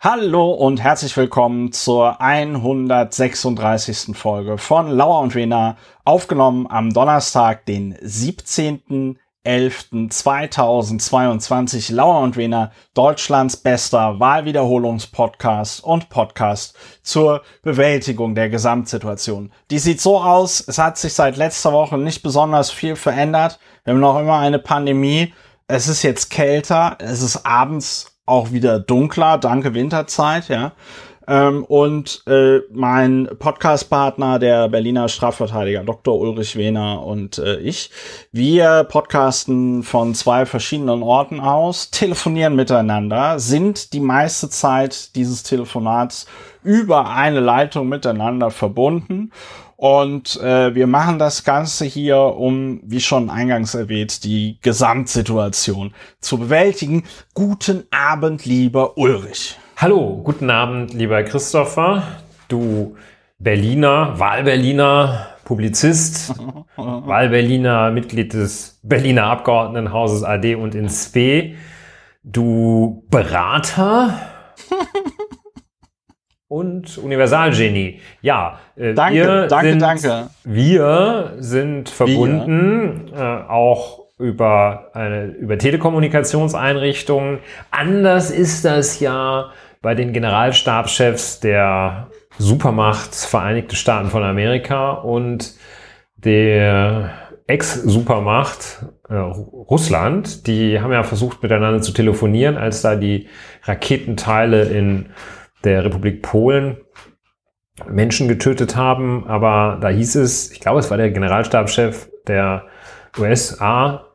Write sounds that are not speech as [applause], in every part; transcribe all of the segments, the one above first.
Hallo und herzlich willkommen zur 136. Folge von Lauer und Wena, aufgenommen am Donnerstag, den 17.11.2022. Lauer und Wena, Deutschlands bester Wahlwiederholungspodcast und Podcast zur Bewältigung der Gesamtsituation. Die sieht so aus, es hat sich seit letzter Woche nicht besonders viel verändert. Wir haben noch immer eine Pandemie. Es ist jetzt kälter, es ist abends auch wieder dunkler, danke Winterzeit, ja. Ähm, und äh, mein Podcast-Partner, der Berliner Strafverteidiger Dr. Ulrich Wehner und äh, ich, wir podcasten von zwei verschiedenen Orten aus, telefonieren miteinander, sind die meiste Zeit dieses Telefonats über eine Leitung miteinander verbunden und äh, wir machen das Ganze hier, um, wie schon eingangs erwähnt, die Gesamtsituation zu bewältigen. Guten Abend, lieber Ulrich. Hallo, guten Abend, lieber Christopher. Du Berliner, Wahlberliner, Publizist, [laughs] Wahlberliner, Mitglied des Berliner Abgeordnetenhauses AD und in SP. Du Berater. [laughs] und Universalgenie. Ja, äh, danke, wir danke, sind, danke. Wir sind verbunden, wir. Äh, auch über, eine, über Telekommunikationseinrichtungen. Anders ist das ja bei den Generalstabschefs der Supermacht Vereinigte Staaten von Amerika und der Ex-Supermacht äh, Russland. Die haben ja versucht miteinander zu telefonieren, als da die Raketenteile in der Republik Polen Menschen getötet haben, aber da hieß es, ich glaube, es war der Generalstabschef der USA,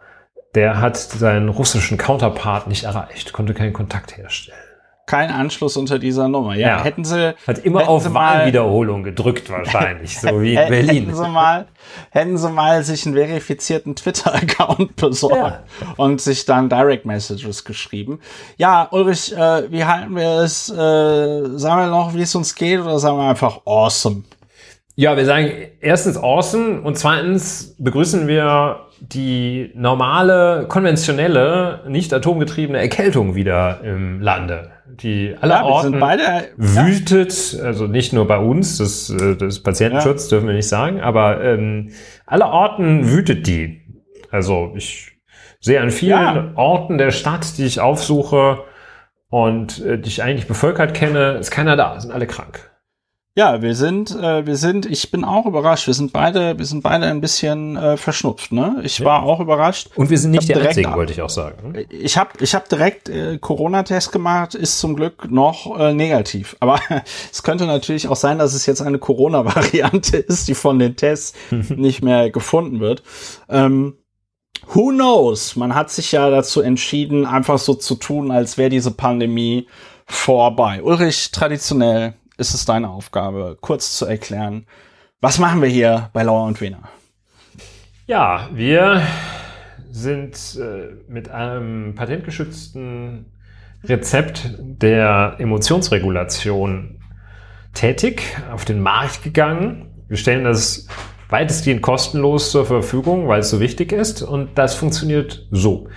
der hat seinen russischen Counterpart nicht erreicht, konnte keinen Kontakt herstellen kein Anschluss unter dieser Nummer. Ja, ja. hätten sie hat immer hätten auf Wahlwiederholung gedrückt wahrscheinlich, so wie in Berlin. Hätten sie mal, hätten sie mal sich einen verifizierten Twitter-Account [laughs] besorgt ja. und sich dann Direct Messages geschrieben. Ja, Ulrich, äh, wie halten wir es? Äh, sagen wir noch, wie es uns geht, oder sagen wir einfach awesome? Ja, wir sagen erstens awesome und zweitens begrüßen wir die normale, konventionelle, nicht atomgetriebene Erkältung wieder im Lande die aller ja, Orten beide, wütet, ja. also nicht nur bei uns, das, äh, das Patientenschutz ja. dürfen wir nicht sagen, aber ähm, aller Orten wütet die. Also ich sehe an vielen Orten der Stadt, die ich aufsuche und äh, die ich eigentlich bevölkert kenne, ist keiner da, sind alle krank. Ja, wir sind, äh, wir sind, ich bin auch überrascht. Wir sind beide, wir sind beide ein bisschen äh, verschnupft, ne? Ich ja. war auch überrascht. Und wir sind nicht die Einzigen, wollte ich auch sagen. Ich habe ich hab direkt äh, Corona-Test gemacht, ist zum Glück noch äh, negativ. [laughs] Aber es könnte natürlich auch sein, dass es jetzt eine Corona-Variante [laughs] ist, die von den Tests [laughs] nicht mehr gefunden wird. Ähm, who knows? Man hat sich ja dazu entschieden, einfach so zu tun, als wäre diese Pandemie vorbei. Ulrich, traditionell ist es deine Aufgabe, kurz zu erklären, was machen wir hier bei Lauer und Wiener? Ja, wir sind äh, mit einem patentgeschützten Rezept der Emotionsregulation tätig, auf den Markt gegangen. Wir stellen das weitestgehend kostenlos zur Verfügung, weil es so wichtig ist. Und das funktioniert so.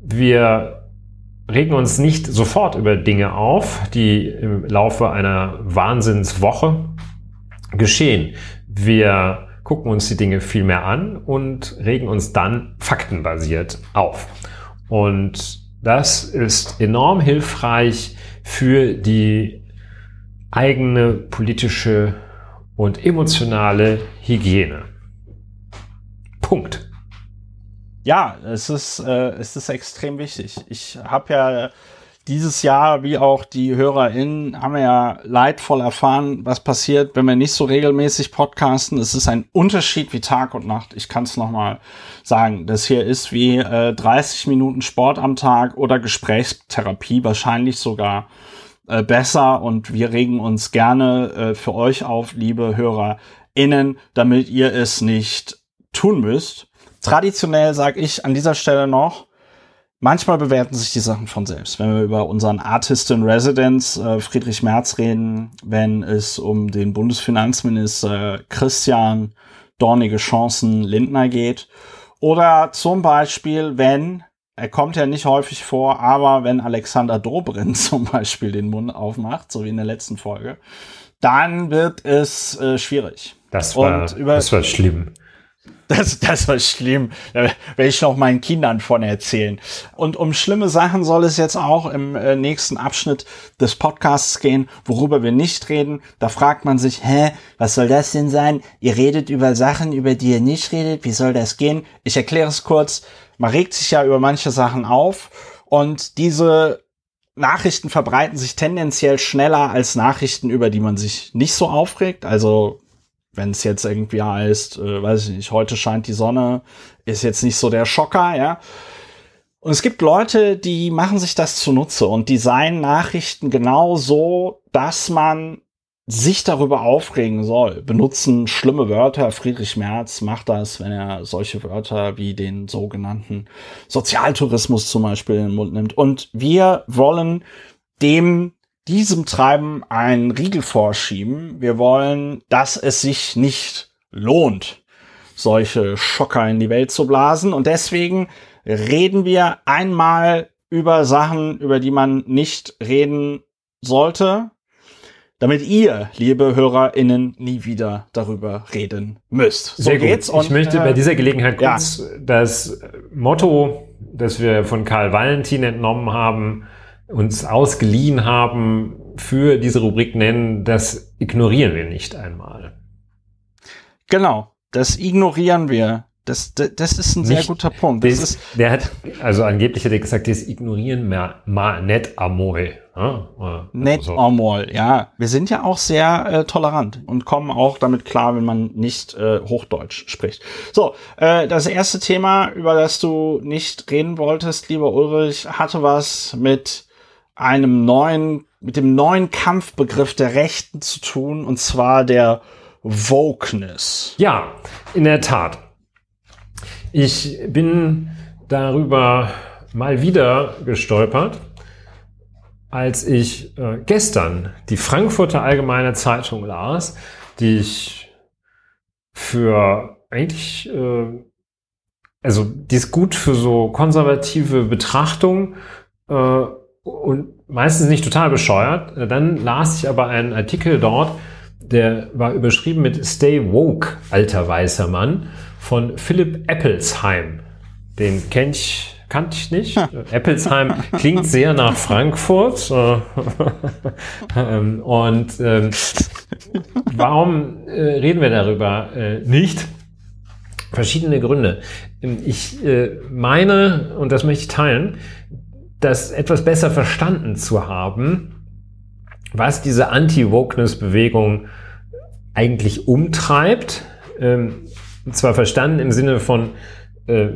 Wir regen uns nicht sofort über Dinge auf, die im Laufe einer Wahnsinnswoche geschehen. Wir gucken uns die Dinge viel mehr an und regen uns dann faktenbasiert auf. Und das ist enorm hilfreich für die eigene politische und emotionale Hygiene. Punkt. Ja, es ist, äh, es ist extrem wichtig. Ich habe ja dieses Jahr, wie auch die HörerInnen, haben wir ja leidvoll erfahren, was passiert, wenn wir nicht so regelmäßig podcasten. Es ist ein Unterschied wie Tag und Nacht. Ich kann es nochmal sagen. Das hier ist wie äh, 30 Minuten Sport am Tag oder Gesprächstherapie, wahrscheinlich sogar äh, besser. Und wir regen uns gerne äh, für euch auf, liebe HörerInnen, damit ihr es nicht tun müsst traditionell sage ich an dieser Stelle noch, manchmal bewerten sich die Sachen von selbst. Wenn wir über unseren Artist in Residence äh, Friedrich Merz reden, wenn es um den Bundesfinanzminister Christian Dornige Chancen Lindner geht oder zum Beispiel, wenn er kommt ja nicht häufig vor, aber wenn Alexander Dobrin [laughs] zum Beispiel den Mund aufmacht, so wie in der letzten Folge, dann wird es äh, schwierig. Das war, über, das war schlimm. Das, das war schlimm. Da werde ich noch meinen Kindern von erzählen. Und um schlimme Sachen soll es jetzt auch im äh, nächsten Abschnitt des Podcasts gehen, worüber wir nicht reden. Da fragt man sich, hä, was soll das denn sein? Ihr redet über Sachen, über die ihr nicht redet. Wie soll das gehen? Ich erkläre es kurz. Man regt sich ja über manche Sachen auf und diese Nachrichten verbreiten sich tendenziell schneller als Nachrichten, über die man sich nicht so aufregt. Also wenn es jetzt irgendwie heißt, äh, weiß ich nicht, heute scheint die Sonne, ist jetzt nicht so der Schocker, ja. Und es gibt Leute, die machen sich das zunutze und designen Nachrichten genau so, dass man sich darüber aufregen soll. Benutzen schlimme Wörter. Friedrich Merz macht das, wenn er solche Wörter wie den sogenannten Sozialtourismus zum Beispiel in den Mund nimmt. Und wir wollen dem diesem Treiben einen Riegel vorschieben. Wir wollen, dass es sich nicht lohnt, solche Schocker in die Welt zu blasen. Und deswegen reden wir einmal über Sachen, über die man nicht reden sollte, damit ihr, liebe HörerInnen, nie wieder darüber reden müsst. So Sehr geht's. Gut. Ich und, möchte bei äh, dieser Gelegenheit kurz ja. das Motto, das wir von Karl Valentin entnommen haben, uns ausgeliehen haben, für diese Rubrik nennen, das ignorieren wir nicht einmal. Genau, das ignorieren wir. Das, das, das ist ein sehr nicht, guter Punkt. Das, ist, der hat, also angeblich hat er gesagt, das ignorieren wir mal net amol. Ja? Net so. amol, ja. Wir sind ja auch sehr äh, tolerant und kommen auch damit klar, wenn man nicht äh, Hochdeutsch spricht. So, äh, das erste Thema, über das du nicht reden wolltest, lieber Ulrich, hatte was mit einem neuen, mit dem neuen Kampfbegriff der Rechten zu tun, und zwar der Wokeness. Ja, in der Tat. Ich bin darüber mal wieder gestolpert, als ich äh, gestern die Frankfurter Allgemeine Zeitung las, die ich für eigentlich, äh, also die ist gut für so konservative Betrachtung äh, und meistens nicht total bescheuert. Dann las ich aber einen Artikel dort, der war überschrieben mit Stay Woke, alter weißer Mann, von Philipp Eppelsheim. Den kenn ich, kannte ich nicht. [laughs] Eppelsheim klingt sehr nach Frankfurt. [laughs] Ähm, und ähm, warum äh, reden wir darüber äh, nicht? Verschiedene Gründe. Ich äh, meine, und das möchte ich teilen, das etwas besser verstanden zu haben, was diese Anti-Wokeness-Bewegung eigentlich umtreibt. Ähm, und zwar verstanden im Sinne von äh,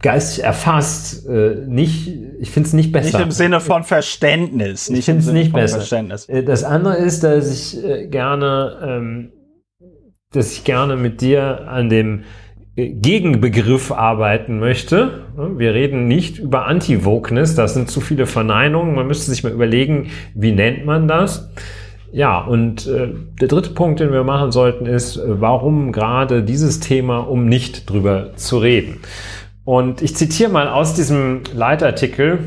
geistig erfasst, äh, nicht, ich finde es nicht besser. Nicht im Sinne von Verständnis. Nicht ich finde es nicht besser. Verständnis. Äh, das andere ist, dass ich äh, gerne, ähm, dass ich gerne mit dir an dem Gegenbegriff arbeiten möchte. Wir reden nicht über Anti-Wokeness, das sind zu viele Verneinungen. Man müsste sich mal überlegen, wie nennt man das? Ja, und äh, der dritte Punkt, den wir machen sollten, ist, äh, warum gerade dieses Thema, um nicht drüber zu reden. Und ich zitiere mal aus diesem Leitartikel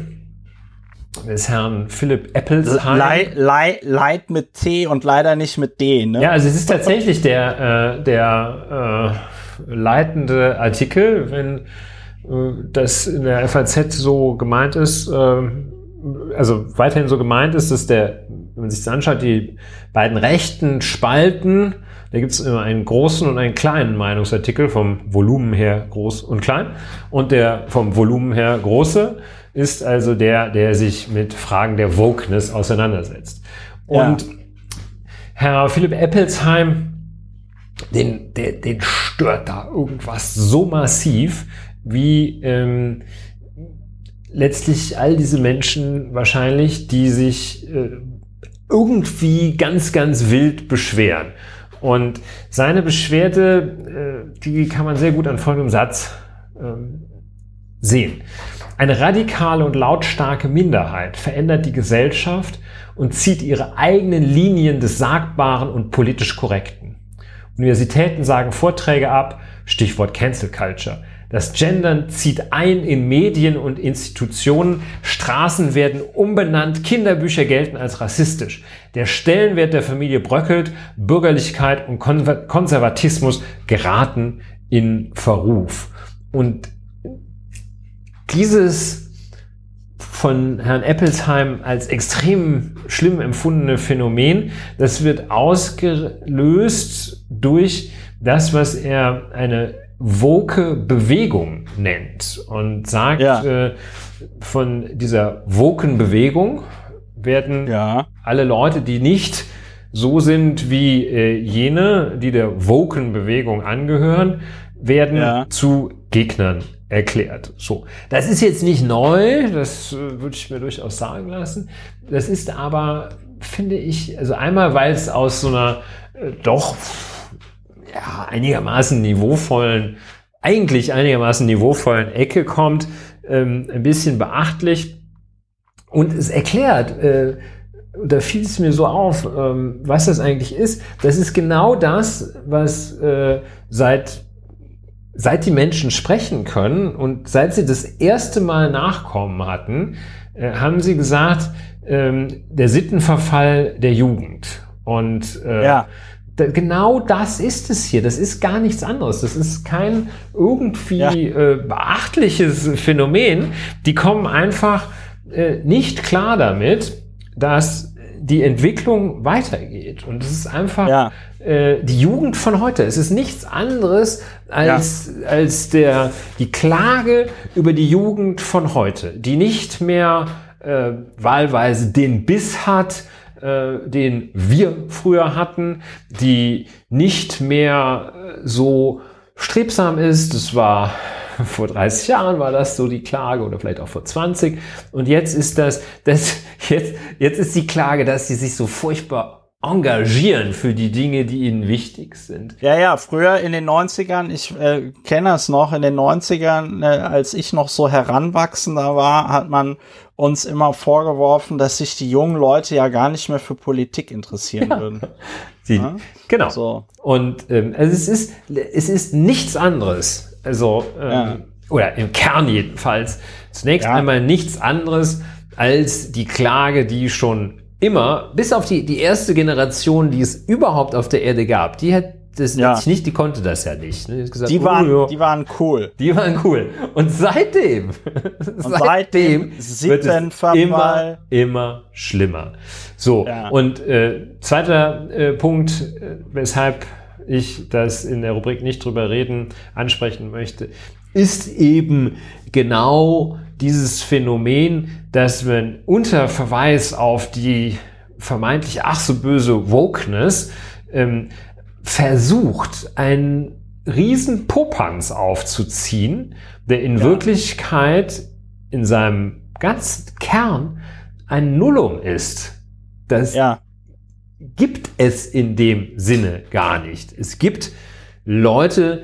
des Herrn Philipp Eppelsheim. Leid, Leid, Leid mit T und leider nicht mit D, ne? Ja, also es ist tatsächlich der, äh, der äh, leitende Artikel, wenn äh, das in der FAZ so gemeint ist, äh, also weiterhin so gemeint ist, dass der, wenn man sich das anschaut, die beiden rechten Spalten, da gibt es immer einen großen und einen kleinen Meinungsartikel, vom Volumen her groß und klein. Und der vom Volumen her große ist also der, der sich mit Fragen der Wokeness auseinandersetzt. Und ja. Herr Philipp Eppelsheim den, den, den stört da irgendwas so massiv, wie ähm, letztlich all diese Menschen wahrscheinlich, die sich äh, irgendwie ganz, ganz wild beschweren. Und seine Beschwerde, äh, die kann man sehr gut an folgendem Satz ähm, sehen. Eine radikale und lautstarke Minderheit verändert die Gesellschaft und zieht ihre eigenen Linien des Sagbaren und politisch Korrekten. Universitäten sagen Vorträge ab, Stichwort Cancel Culture. Das Gendern zieht ein in Medien und Institutionen. Straßen werden umbenannt. Kinderbücher gelten als rassistisch. Der Stellenwert der Familie bröckelt. Bürgerlichkeit und Konservatismus geraten in Verruf. Und dieses von Herrn Eppelsheim als extrem schlimm empfundene Phänomen, das wird ausgelöst durch das, was er eine woke Bewegung nennt und sagt, ja. äh, von dieser woken Bewegung werden ja. alle Leute, die nicht so sind wie äh, jene, die der woken Bewegung angehören, werden ja. zu Gegnern erklärt. So, das ist jetzt nicht neu, das äh, würde ich mir durchaus sagen lassen. Das ist aber, finde ich, also einmal, weil es aus so einer äh, doch ja, einigermaßen niveauvollen, eigentlich einigermaßen niveauvollen Ecke kommt, ähm, ein bisschen beachtlich. Und es erklärt, äh, da fiel es mir so auf, ähm, was das eigentlich ist. Das ist genau das, was äh, seit seit die Menschen sprechen können und seit sie das erste Mal Nachkommen hatten, äh, haben sie gesagt, ähm, der Sittenverfall der Jugend. Und äh, ja genau das ist es hier. Das ist gar nichts anderes. Das ist kein irgendwie ja. äh, beachtliches Phänomen. Die kommen einfach äh, nicht klar damit, dass die Entwicklung weitergeht. Und es ist einfach ja. äh, die Jugend von heute. Es ist nichts anderes als, ja. als der, die Klage über die Jugend von heute, die nicht mehr äh, wahlweise den Biss hat, äh, den wir früher hatten, die nicht mehr äh, so strebsam ist. Das war [laughs] vor 30 Jahren war das so die Klage oder vielleicht auch vor 20. Und jetzt ist das, das jetzt, jetzt ist die Klage, dass sie sich so furchtbar engagieren für die Dinge, die ihnen wichtig sind. Ja, ja, früher in den 90ern, ich äh, kenne es noch, in den 90ern, äh, als ich noch so heranwachsender war, hat man uns immer vorgeworfen, dass sich die jungen Leute ja gar nicht mehr für Politik interessieren ja. würden. [laughs] Sie, ja? Genau. So. Und ähm, also es ist es ist nichts anderes. Also ähm, ja. oder im Kern jedenfalls zunächst einmal nichts anderes als die Klage, die schon immer, bis auf die, die erste Generation, die es überhaupt auf der Erde gab, die hat das ja. nicht, die konnte das ja nicht. Ne? Die, gesagt, die, waren, oh, die waren cool. Die waren cool. Und seitdem, [laughs] und seitdem, wird es immer, immer schlimmer. So, ja. und äh, zweiter äh, Punkt, äh, weshalb ich das in der Rubrik nicht drüber reden ansprechen möchte, ist eben genau dieses Phänomen, dass man unter Verweis auf die vermeintlich ach so böse Wokeness ähm, versucht, einen riesen Popanz aufzuziehen, der in ja. Wirklichkeit in seinem ganzen Kern ein Nullum ist. Das ja. Gibt es in dem Sinne gar nicht. Es gibt Leute,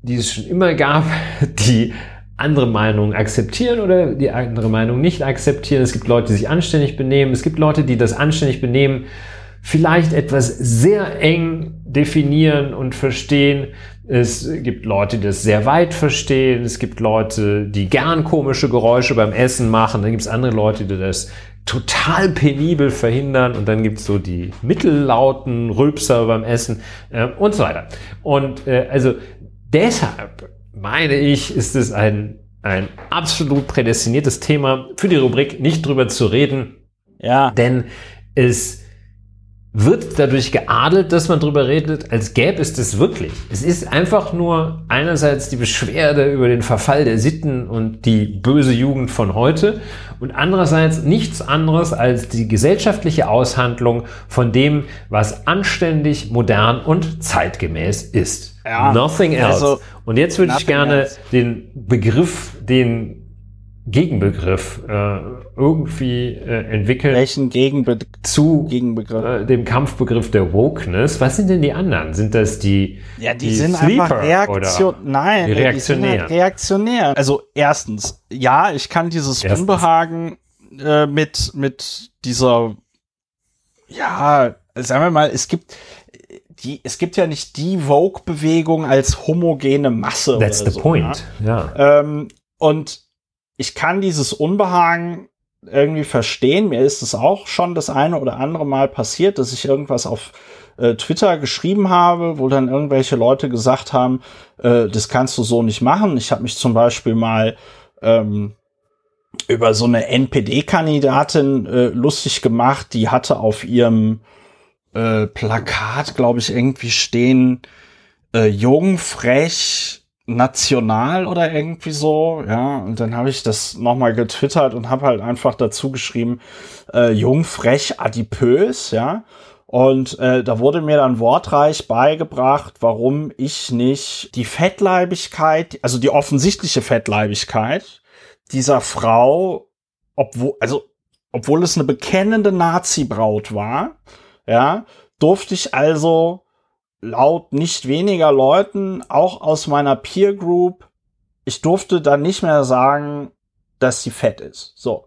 die es schon immer gab, [laughs] die andere Meinungen akzeptieren oder die andere Meinung nicht akzeptieren. Es gibt Leute, die sich anständig benehmen. Es gibt Leute, die das anständig benehmen, vielleicht etwas sehr eng definieren und verstehen. Es gibt Leute, die das sehr weit verstehen. Es gibt Leute, die gern komische Geräusche beim Essen machen. Dann gibt es andere Leute, die das total penibel verhindern. Und dann gibt es so die mittellauten Rülpser beim Essen äh, und so weiter. Und äh, also deshalb meine ich, ist es ein, ein absolut prädestiniertes Thema für die Rubrik, nicht drüber zu reden. Ja. Denn es wird dadurch geadelt, dass man drüber redet, als gäbe es das wirklich. Es ist einfach nur einerseits die Beschwerde über den Verfall der Sitten und die böse Jugend von heute und andererseits nichts anderes als die gesellschaftliche Aushandlung von dem, was anständig, modern und zeitgemäß ist. Ja, Nothing else. Also, und jetzt würde ich gerne else. den Begriff, den Gegenbegriff äh, irgendwie äh, entwickeln. Welchen Gegenbe zu Gegenbegriff? Äh, dem Kampfbegriff der Wokeness. Was sind denn die anderen? Sind das die Ja, die, die sind Sleeper einfach Reaktion Nein, die reaktionär. Die halt reaktionär. Also erstens, ja, ich kann dieses erstens. Unbehagen äh, mit mit dieser ja, sagen wir mal, es gibt die, es gibt ja nicht die Vogue-Bewegung als homogene Masse. That's the so, point, ja. ja. Ähm, und ich kann dieses Unbehagen irgendwie verstehen. Mir ist es auch schon das eine oder andere Mal passiert, dass ich irgendwas auf äh, Twitter geschrieben habe, wo dann irgendwelche Leute gesagt haben, äh, das kannst du so nicht machen. Ich habe mich zum Beispiel mal ähm, über so eine NPD-Kandidatin äh, lustig gemacht, die hatte auf ihrem äh, Plakat, glaube ich, irgendwie stehen, äh, jung, frech, national oder irgendwie so, ja, und dann habe ich das nochmal getwittert und habe halt einfach dazu geschrieben, äh, jung, frech, adipös, ja, und äh, da wurde mir dann wortreich beigebracht, warum ich nicht die Fettleibigkeit, also die offensichtliche Fettleibigkeit dieser Frau, obwohl, also, obwohl es eine bekennende Nazi-Braut war, ja, durfte ich also laut nicht weniger Leuten, auch aus meiner Peer Group, ich durfte dann nicht mehr sagen, dass sie fett ist. So.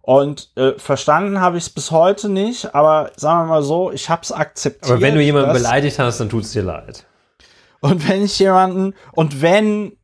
Und äh, verstanden habe ich es bis heute nicht, aber sagen wir mal so, ich habe es akzeptiert. Aber wenn du jemanden beleidigt hast, dann tut es dir leid. Und wenn ich jemanden, und wenn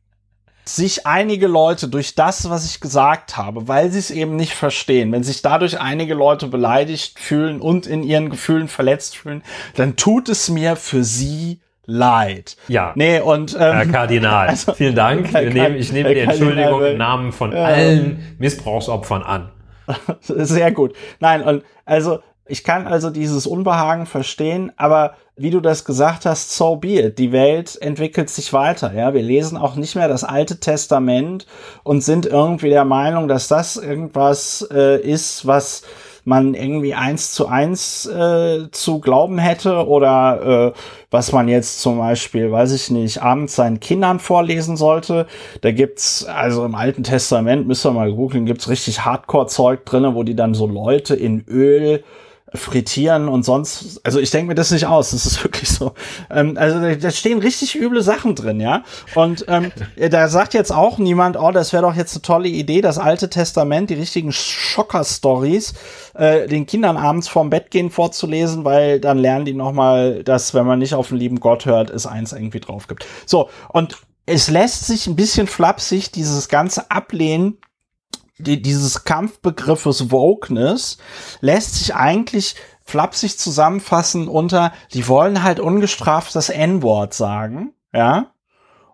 sich einige Leute durch das, was ich gesagt habe, weil sie es eben nicht verstehen, wenn sich dadurch einige Leute beleidigt fühlen und in ihren Gefühlen verletzt fühlen, dann tut es mir für sie leid. Ja. Nee, und, ähm, Herr Kardinal, [laughs] also, vielen Dank. Nehm, ich nehme die Entschuldigung im Namen von äh, allen Missbrauchsopfern an. [laughs] Sehr gut. Nein, und also ich kann also dieses Unbehagen verstehen, aber wie du das gesagt hast, so be it. Die Welt entwickelt sich weiter. Ja, wir lesen auch nicht mehr das Alte Testament und sind irgendwie der Meinung, dass das irgendwas äh, ist, was man irgendwie eins zu eins äh, zu glauben hätte oder äh, was man jetzt zum Beispiel, weiß ich nicht, abends seinen Kindern vorlesen sollte. Da gibt's, also im Alten Testament, müsst ihr mal googeln, gibt's richtig Hardcore-Zeug drinne, wo die dann so Leute in Öl frittieren und sonst, also ich denke mir das nicht aus, das ist wirklich so. Ähm, also da, stehen richtig üble Sachen drin, ja. Und ähm, [laughs] da sagt jetzt auch niemand, oh, das wäre doch jetzt eine tolle Idee, das Alte Testament, die richtigen Schocker-Stories, äh, den Kindern abends vorm Bett gehen vorzulesen, weil dann lernen die nochmal, dass wenn man nicht auf den lieben Gott hört, es eins irgendwie drauf gibt. So, und es lässt sich ein bisschen flapsig dieses ganze Ablehnen die, dieses Kampfbegriffes Wokeness lässt sich eigentlich flapsig zusammenfassen unter, die wollen halt ungestraft das N-Wort sagen, ja,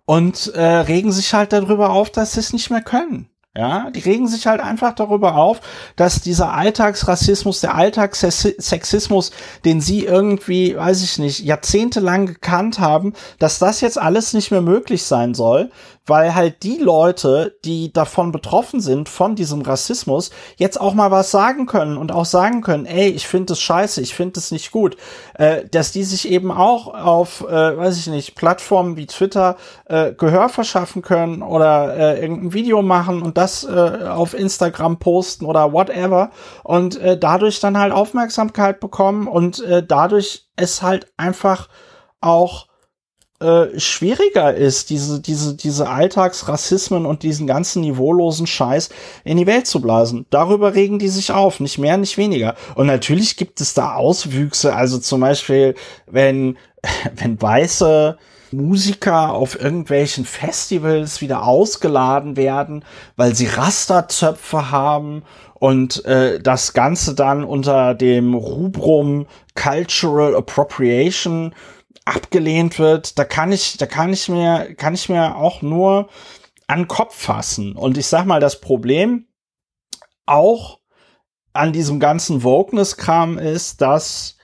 und äh, regen sich halt darüber auf, dass sie es nicht mehr können. Ja, die regen sich halt einfach darüber auf, dass dieser Alltagsrassismus, der Alltagssexismus, den sie irgendwie, weiß ich nicht, jahrzehntelang gekannt haben, dass das jetzt alles nicht mehr möglich sein soll, weil halt die Leute, die davon betroffen sind, von diesem Rassismus, jetzt auch mal was sagen können und auch sagen können, ey, ich finde es scheiße, ich finde es nicht gut, äh, dass die sich eben auch auf, äh, weiß ich nicht, Plattformen wie Twitter äh, Gehör verschaffen können oder äh, irgendein Video machen und das äh, auf Instagram posten oder whatever und äh, dadurch dann halt Aufmerksamkeit bekommen und äh, dadurch es halt einfach auch äh, schwieriger ist, diese, diese, diese Alltagsrassismen und diesen ganzen niveaulosen Scheiß in die Welt zu blasen. Darüber regen die sich auf, nicht mehr, nicht weniger. Und natürlich gibt es da Auswüchse, also zum Beispiel, wenn, [laughs] wenn weiße Musiker auf irgendwelchen Festivals wieder ausgeladen werden, weil sie Rasterzöpfe haben und äh, das Ganze dann unter dem Rubrum Cultural Appropriation abgelehnt wird, da kann ich, da kann ich mir, kann ich mir auch nur an Kopf fassen. Und ich sag mal, das Problem auch an diesem ganzen Wokeness-Kram ist, dass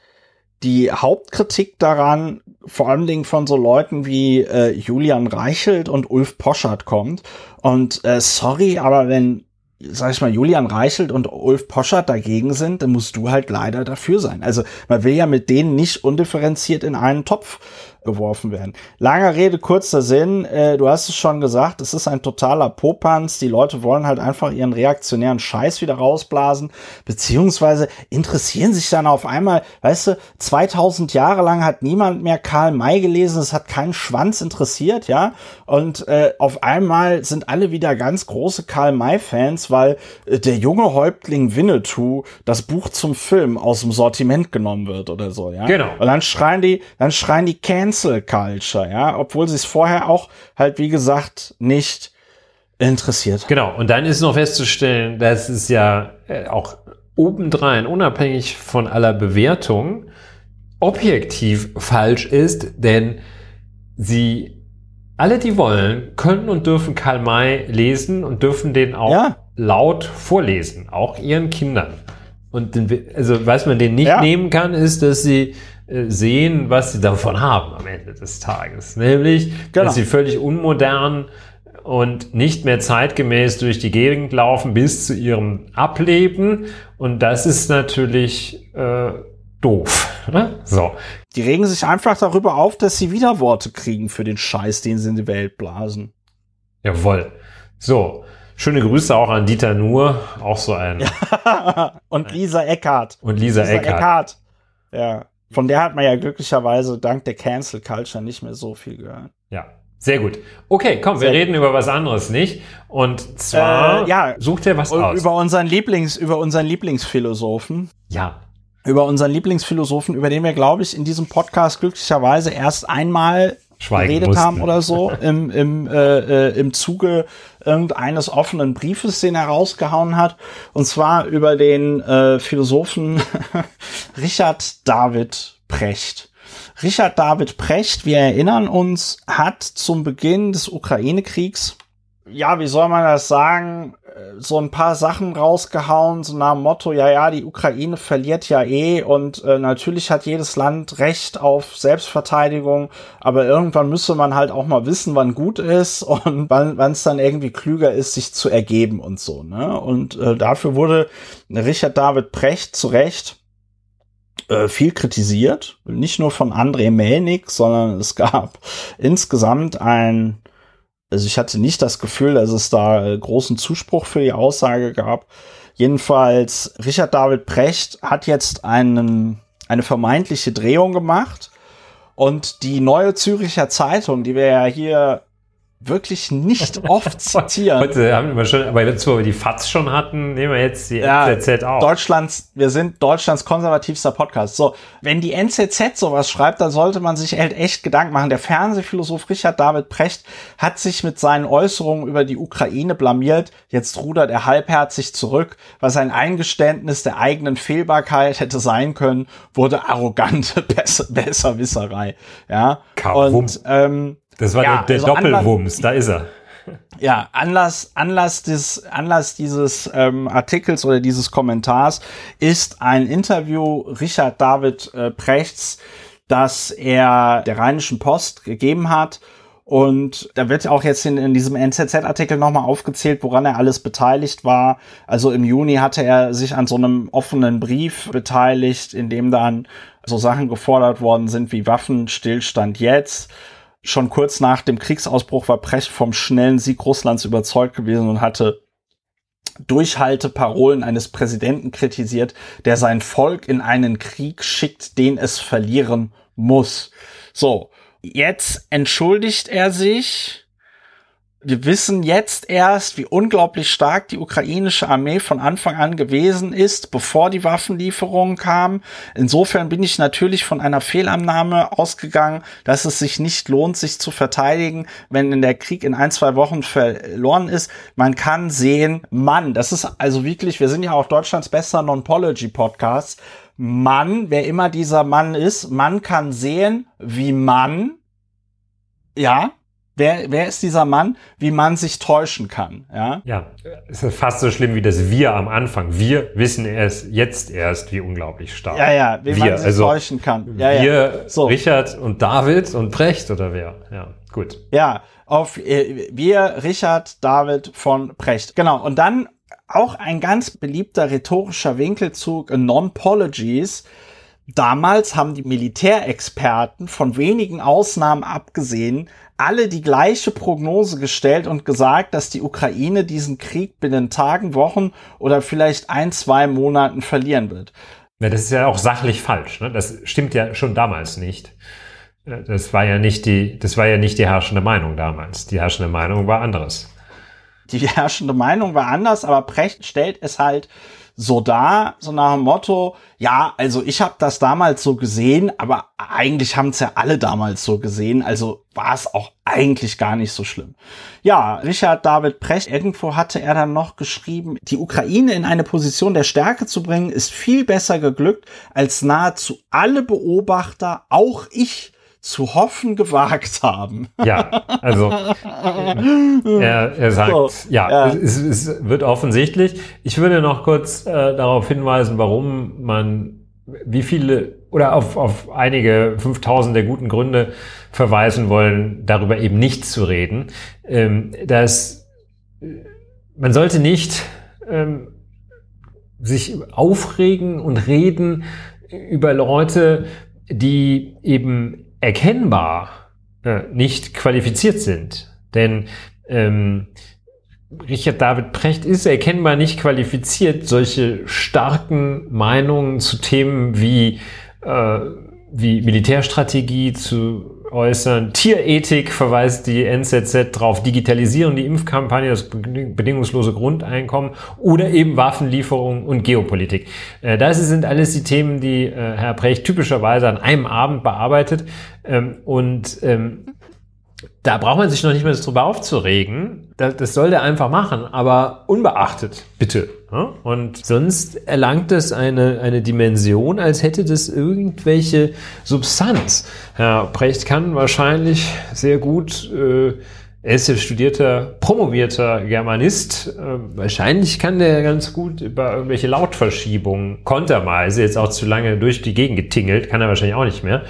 die Hauptkritik daran vor allen Dingen von so Leuten wie äh, Julian Reichelt und Ulf Poschert kommt. Und äh, sorry, aber wenn sag ich mal, Julian Reichelt und Ulf Poschert dagegen sind, dann musst du halt leider dafür sein. Also man will ja mit denen nicht undifferenziert in einen Topf geworfen werden. Lange Rede, kurzer Sinn. Äh, du hast es schon gesagt, es ist ein totaler Popanz. Die Leute wollen halt einfach ihren reaktionären Scheiß wieder rausblasen, beziehungsweise interessieren sich dann auf einmal, weißt du, 2000 Jahre lang hat niemand mehr Karl May gelesen, es hat keinen Schwanz interessiert, ja. Und äh, auf einmal sind alle wieder ganz große Karl May-Fans, weil äh, der junge Häuptling Winnetou das Buch zum Film aus dem Sortiment genommen wird oder so, ja. Genau. Und dann schreien die, dann schreien die Cancel Culture, ja, obwohl sie es vorher auch halt, wie gesagt, nicht interessiert. Genau. Und dann ist noch festzustellen, dass es ja äh, auch obendrein, unabhängig von aller Bewertung, objektiv falsch ist, denn sie alle, die wollen, können und dürfen Karl May lesen und dürfen den auch Ja. laut vorlesen, auch ihren Kindern. Und den, also was man den nicht Ja. nehmen kann, ist, dass sie sehen, was sie davon haben am Ende des Tages. Nämlich, Genau. dass sie völlig unmodern und nicht mehr zeitgemäß durch die Gegend laufen bis zu ihrem Ableben. Und das ist natürlich äh, doof. Ne? So. Die regen sich einfach darüber auf, dass sie Widerworte kriegen für den Scheiß, den sie in die Welt blasen. Jawohl. So. Schöne Grüße auch an Dieter Nuhr, auch so ein. [laughs] Und Lisa Eckhardt. Und Lisa, Lisa Eckert. Eckhardt. Ja. Von der hat man ja glücklicherweise dank der Cancel Culture nicht mehr so viel gehört. Ja. Sehr gut. Okay, komm, wir Sehr reden über was anderes nicht. Und zwar Äh, ja. sucht ihr was aus. über unseren Lieblings, über unseren Lieblingsphilosophen. ja. Über unseren Lieblingsphilosophen, über den wir, glaube ich, in diesem Podcast glücklicherweise erst einmal geredet mussten. haben oder so im, im, äh, äh, im Zuge irgendeines offenen Briefes, den er rausgehauen hat. Und zwar über den äh, Philosophen [laughs] Richard David Precht. Richard David Precht, wir erinnern uns, hat zum Beginn des Ukraine-Kriegs, ja, wie soll man das sagen, äh, so ein paar Sachen rausgehauen, so nach dem Motto, ja, ja, die Ukraine verliert ja eh und äh, natürlich hat jedes Land Recht auf Selbstverteidigung, aber irgendwann müsste man halt auch mal wissen, wann gut ist [laughs] und wann es dann irgendwie klüger ist, sich zu ergeben und so, ne? Und äh, dafür wurde Richard David Precht zu Recht äh, viel kritisiert, nicht nur von André Melnik, sondern es gab insgesamt ein also ich hatte nicht das Gefühl, dass es da äh, großen Zuspruch für die Aussage gab. Jedenfalls, Richard David Precht hat jetzt einen, eine vermeintliche Drehung gemacht. Und die neue Züricher Zeitung, die wir ja hier wirklich nicht [laughs] oft zitieren, Heute haben wir schon, aber jetzt, wo wir die FATS schon hatten, nehmen wir jetzt die Ja, NZZ auch. Deutschlands, wir sind Deutschlands konservativster Podcast. So, wenn die NZZ sowas schreibt, dann sollte man sich halt echt Gedanken machen. Der Fernsehphilosoph Richard David Precht hat sich mit seinen Äußerungen über die Ukraine blamiert. Jetzt rudert er halbherzig zurück. Was ein Eingeständnis der eigenen Fehlbarkeit hätte sein können, wurde arrogante [laughs] Besser Besserwisserei. Ja. Kabum. Und ähm, Das war Ja, der, der also Doppelwumms, da ist er. ja, Anlass, Anlass, des, Anlass dieses ähm, Artikels oder dieses Kommentars ist ein Interview Richard David äh, Prechts, das er der Rheinischen Post gegeben hat. Und da wird auch jetzt in, in diesem NZZ-Artikel nochmal aufgezählt, woran er alles beteiligt war. Also im Juni hatte er sich an so einem offenen Brief beteiligt, in dem dann so Sachen gefordert worden sind wie Waffenstillstand jetzt. Schon kurz nach dem Kriegsausbruch war Precht vom schnellen Sieg Russlands überzeugt gewesen und hatte Durchhalteparolen eines Präsidenten kritisiert, der sein Volk in einen Krieg schickt, den es verlieren muss. So, jetzt entschuldigt er sich. Wir wissen jetzt erst, wie unglaublich stark die ukrainische Armee von Anfang an gewesen ist, bevor die Waffenlieferungen kamen. Insofern bin ich natürlich von einer Fehlannahme ausgegangen, dass es sich nicht lohnt, sich zu verteidigen, wenn in der Krieg in ein, zwei Wochen verloren ist. Man kann sehen, Mann, das ist also wirklich, wir sind ja auch Deutschlands bester Non-Pology-Podcast. Mann, wer immer dieser Mann ist, man kann sehen, wie man, ja, Wer, wer ist dieser Mann, wie man sich täuschen kann? Ja, Ja, es ist fast so schlimm wie das Wir am Anfang. Wir wissen erst jetzt erst, wie unglaublich stark. ja, ja wie wir, man sich also täuschen kann. Ja, wir, ja. So. Richard und David und Brecht oder wer? Ja, gut. Ja, auf äh, wir, Richard David von Precht. Genau. Und dann auch ein ganz beliebter rhetorischer Winkelzug in Non-Pologies. Damals haben die Militärexperten von wenigen Ausnahmen abgesehen alle die gleiche Prognose gestellt und gesagt, dass die Ukraine diesen Krieg binnen Tagen, Wochen oder vielleicht ein, zwei Monaten verlieren wird. Ja, das ist ja auch sachlich falsch. Ne? Das stimmt ja schon damals nicht. Äh, das war ja nicht die, das war ja nicht die herrschende Meinung damals. Die herrschende Meinung war anderes. Die herrschende Meinung war anders, aber Precht stellt es halt so dar, so nach dem Motto, ja, also ich habe das damals so gesehen, aber eigentlich haben es ja alle damals so gesehen, also war es auch eigentlich gar nicht so schlimm. Ja, Richard David Precht, irgendwo hatte er dann noch geschrieben, die Ukraine in eine Position der Stärke zu bringen, ist viel besser geglückt, als nahezu alle Beobachter, auch ich, zu hoffen gewagt haben. Ja, also er, er sagt, so, ja, ja. Es, es, wird offensichtlich. Ich würde noch kurz äh, darauf hinweisen, warum man wie viele oder auf, auf einige 5000 der guten Gründe verweisen wollen, darüber eben nicht zu reden. Ähm, dass man sollte nicht ähm, sich aufregen und reden über Leute, die eben erkennbar äh, nicht qualifiziert sind. Denn ähm, Richard David Precht ist erkennbar nicht qualifiziert, solche starken Meinungen zu Themen wie, äh, wie Militärstrategie zu äußern. Tierethik verweist die NZZ drauf, Digitalisierung, die Impfkampagne, das bedingungslose Grundeinkommen oder eben Waffenlieferung und Geopolitik. Äh, das sind alles die Themen, die äh, Herr Precht typischerweise an einem Abend bearbeitet. Ähm, und ähm, da braucht man sich noch nicht mehr drüber aufzuregen. Das, das soll der einfach machen, aber unbeachtet, bitte. Und sonst erlangt es eine, eine Dimension, als hätte das irgendwelche Substanz. Herr Precht kann wahrscheinlich sehr gut, äh, er ist ja studierter, promovierter Germanist. Äh, wahrscheinlich kann der ganz gut über irgendwelche Lautverschiebungen, er ist jetzt auch zu lange durch die Gegend getingelt, kann er wahrscheinlich auch nicht mehr.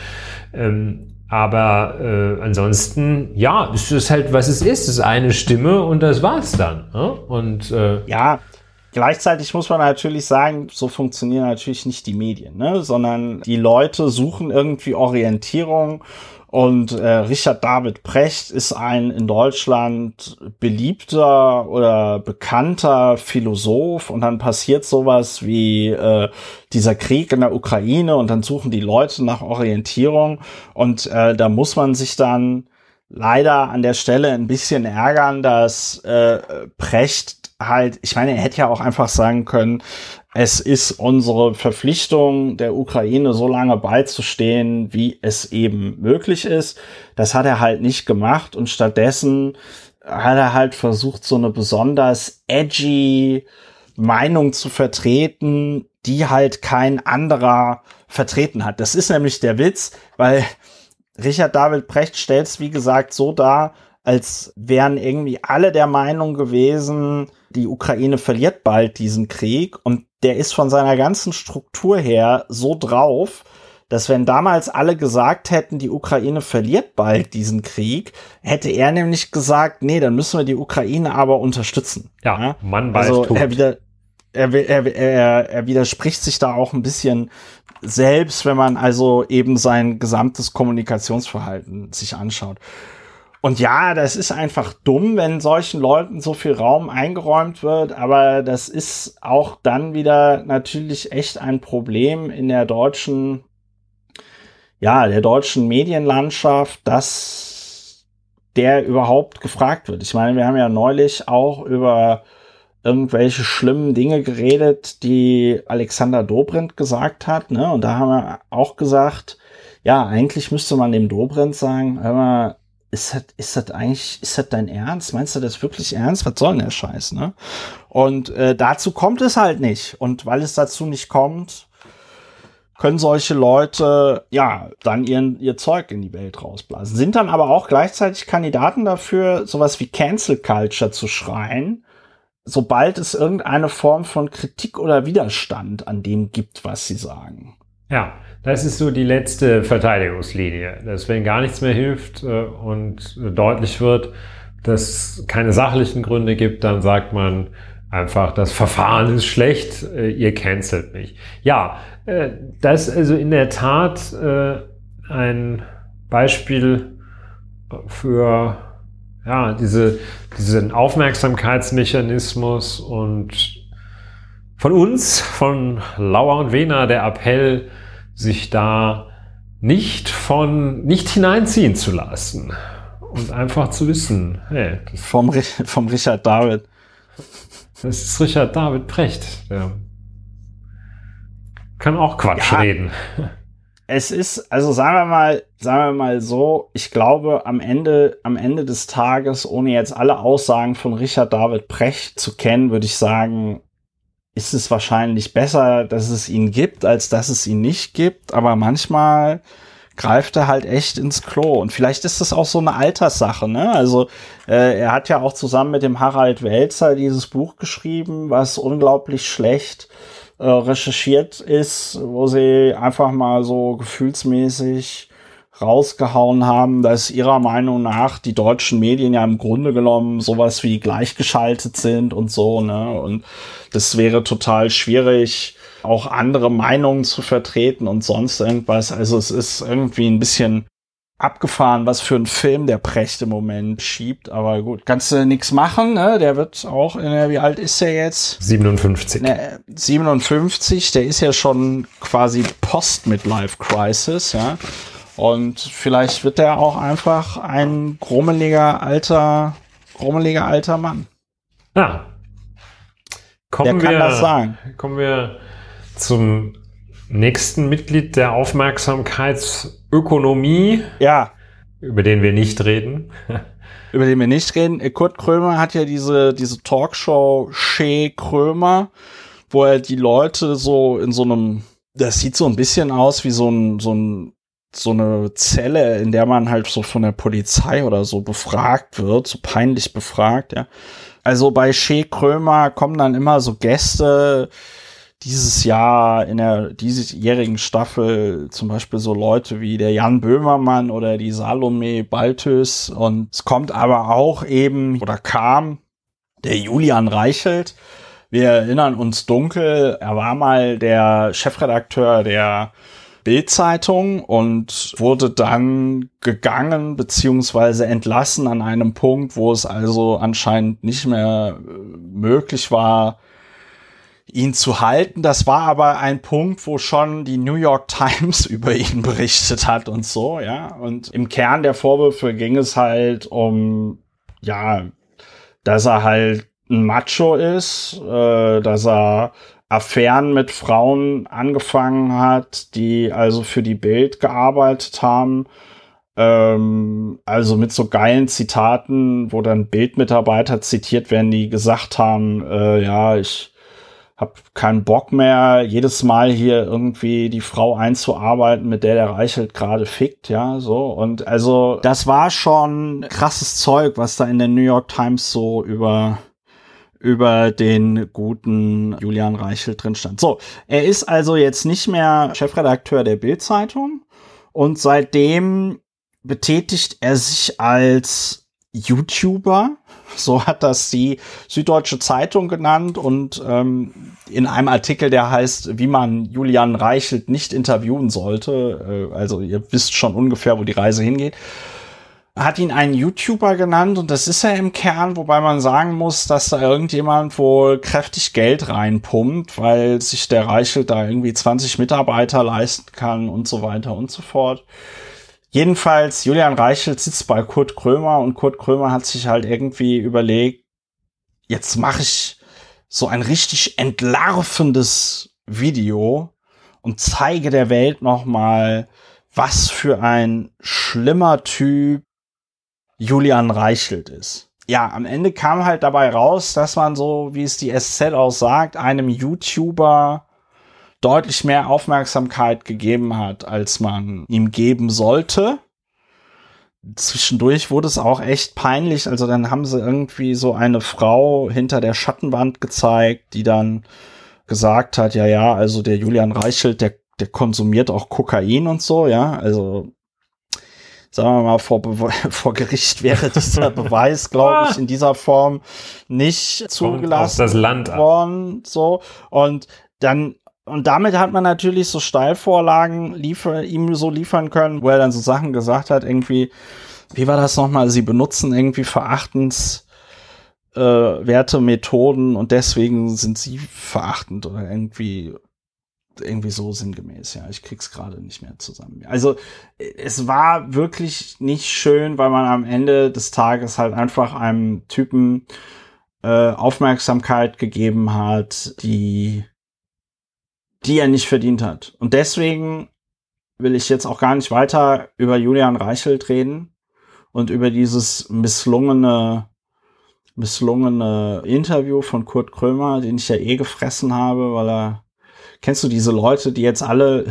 Ähm, aber äh, ansonsten, ja, es ist halt, was es ist. Es ist eine Stimme und das war's dann. Ne? Und äh, ja, gleichzeitig muss man natürlich sagen, so funktionieren natürlich nicht die Medien, ne? sondern die Leute suchen irgendwie Orientierung und äh, Richard David Precht ist ein in Deutschland beliebter oder bekannter Philosoph. Und dann passiert sowas wie äh, dieser Krieg in der Ukraine und dann suchen die Leute nach Orientierung. Und äh, da muss man sich dann leider an der Stelle ein bisschen ärgern, dass äh, Precht halt, ich meine, er hätte ja auch einfach sagen können, es ist unsere Verpflichtung, der Ukraine so lange beizustehen, wie es eben möglich ist. Das hat er halt nicht gemacht und stattdessen hat er halt versucht, so eine besonders edgy Meinung zu vertreten, die halt kein anderer vertreten hat. Das ist nämlich der Witz, weil Richard David Precht stellt es, wie gesagt, so dar, als wären irgendwie alle der Meinung gewesen, die Ukraine verliert bald diesen Krieg und der ist von seiner ganzen Struktur her so drauf, dass wenn damals alle gesagt hätten, die Ukraine verliert bald diesen Krieg, hätte er nämlich gesagt, nee, dann müssen wir die Ukraine aber unterstützen. Ja, ja? Mann bald also. Er, wieder, er, er, er, er widerspricht sich da auch ein bisschen selbst, wenn man also eben sein gesamtes Kommunikationsverhalten sich anschaut. Und ja, das ist einfach dumm, wenn solchen Leuten so viel Raum eingeräumt wird, aber das ist auch dann wieder natürlich echt ein Problem in der deutschen, ja, der deutschen Medienlandschaft, dass der überhaupt gefragt wird. Ich meine, wir haben ja neulich auch über irgendwelche schlimmen Dinge geredet, die Alexander Dobrindt gesagt hat, ne? Und da haben wir auch gesagt, ja, eigentlich müsste man dem Dobrindt sagen, hör mal, ist das, ist das eigentlich, ist das dein Ernst? Meinst du das wirklich ernst? Was soll denn der Scheiß, ne? Und äh, dazu kommt es halt nicht. Und weil es dazu nicht kommt, können solche Leute ja dann ihren, ihr Zeug in die Welt rausblasen. Sind dann aber auch gleichzeitig Kandidaten dafür, sowas wie Cancel Culture zu schreien, sobald es irgendeine Form von Kritik oder Widerstand an dem gibt, was sie sagen. Ja, das ist so die letzte Verteidigungslinie, dass wenn gar nichts mehr hilft äh, und deutlich wird, dass es keine sachlichen Gründe gibt, dann sagt man, Einfach, das Verfahren ist schlecht, äh, ihr cancelt mich. Ja, äh, das ist also in der Tat ein Beispiel für ja, diese, diesen Aufmerksamkeitsmechanismus und von uns, von Lauer und Wena, der Appell, sich da nicht von, nicht hineinziehen zu lassen und einfach zu wissen, hey, vom, vom Richard David. Das ist Richard David Precht. Der kann auch Quatsch ja, reden. Es ist, also sagen wir mal, sagen wir mal so, ich glaube, am Ende, am Ende des Tages, ohne jetzt alle Aussagen von Richard David Precht zu kennen, würde ich sagen, ist es wahrscheinlich besser, dass es ihn gibt, als dass es ihn nicht gibt. Aber manchmal greift er halt echt ins Klo. Und vielleicht ist das auch so eine Alterssache, ne? Also äh, er hat ja auch zusammen mit dem Harald Welzer dieses Buch geschrieben, was unglaublich schlecht äh, recherchiert ist, wo sie einfach mal so gefühlsmäßig rausgehauen haben, dass ihrer Meinung nach die deutschen Medien ja im Grunde genommen sowas wie gleichgeschaltet sind und so, ne? Und das wäre total schwierig, auch andere Meinungen zu vertreten und sonst irgendwas. Also es ist irgendwie ein bisschen abgefahren, was für ein Film der Precht im Moment schiebt. Aber gut, kannst du nichts machen. Ne? Der wird auch, wie alt ist er jetzt? 57. Ne, 57, der ist ja schon quasi Post-Midlife-Crisis, ja. Und vielleicht wird er auch einfach ein grummeliger alter, grummeliger alter Mann. Ja. Kommen Wer kann wir, das sagen? Kommen wir zum nächsten Mitglied der Aufmerksamkeitsökonomie. Ja. Über den wir nicht reden. [laughs] über den wir nicht reden. Kurt Krömer hat ja diese, diese Talkshow Shea Krömer, wo er die Leute so in so einem, das sieht so ein bisschen aus wie so ein, so ein, so eine Zelle, in der man halt so von der Polizei oder so befragt wird, so peinlich befragt, ja. Also bei Shea Krömer kommen dann immer so Gäste, dieses Jahr in der diesjährigen Staffel zum Beispiel so Leute wie der Jan Böhmermann oder die Salome Baltös und es kommt aber auch eben oder kam der Julian Reichelt. Wir erinnern uns dunkel, er war mal der Chefredakteur der Bildzeitung und wurde dann gegangen beziehungsweise entlassen an einem Punkt, wo es also anscheinend nicht mehr äh, möglich war, ihn zu halten. Das war aber ein Punkt, wo schon die New York Times [laughs] über ihn berichtet hat und so, ja. Und im Kern der Vorwürfe ging es halt um, ja, dass er halt ein Macho ist, äh, dass er Affären mit Frauen angefangen hat, die also für die Bild gearbeitet haben. Ähm, also mit so geilen Zitaten, wo dann Bildmitarbeiter zitiert werden, die gesagt haben, äh, ja, ich hab keinen Bock mehr, jedes Mal hier irgendwie die Frau einzuarbeiten, mit der der Reichelt gerade fickt, ja, so. Und also, das war schon krasses Zeug, was da in der New York Times so über über den guten Julian Reichelt drin stand. So, er ist also jetzt nicht mehr Chefredakteur der Bild-Zeitung und seitdem betätigt er sich als YouTuber. [laughs] So hat das die Süddeutsche Zeitung genannt und ähm, in einem Artikel, der heißt, wie man Julian Reichelt nicht interviewen sollte, äh, also ihr wisst schon ungefähr, wo die Reise hingeht, hat ihn einen YouTuber genannt und das ist er im Kern, wobei man sagen muss, dass da irgendjemand wohl kräftig Geld reinpumpt, weil sich der Reichelt da irgendwie 20 Mitarbeiter leisten kann und so weiter und so fort. Jedenfalls, Julian Reichelt sitzt bei Kurt Krömer und Kurt Krömer hat sich halt irgendwie überlegt, jetzt mache ich so ein richtig entlarvendes Video und zeige der Welt nochmal, was für ein schlimmer Typ Julian Reichelt ist. Ja, am Ende kam halt dabei raus, dass man so, wie es die SZ auch sagt, einem YouTuber deutlich mehr Aufmerksamkeit gegeben hat, als man ihm geben sollte. Zwischendurch wurde es auch echt peinlich. Also dann haben sie irgendwie so eine Frau hinter der Schattenwand gezeigt, die dann gesagt hat, ja, ja, also der Julian Reichelt, der, der konsumiert auch Kokain und so, ja. Also sagen wir mal, vor, [laughs] vor Gericht wäre dieser [laughs] Beweis, glaube ich, in dieser Form nicht zugelassen das Land worden. So. Und dann und damit hat man natürlich so Steilvorlagen liefer, ihm so liefern können, wo er dann so Sachen gesagt hat, irgendwie, wie war das nochmal? Sie benutzen irgendwie verachtens äh, Werte, Methoden und deswegen sind sie verachtend oder irgendwie irgendwie so sinngemäß, ja. Ich krieg's gerade nicht mehr zusammen. Also es war wirklich nicht schön, weil man am Ende des Tages halt einfach einem Typen äh, Aufmerksamkeit gegeben hat, die die er nicht verdient hat. Und deswegen will ich jetzt auch gar nicht weiter über Julian Reichelt reden und über dieses misslungene misslungene Interview von Kurt Krömer, den ich ja eh gefressen habe, weil er kennst du diese Leute, die jetzt alle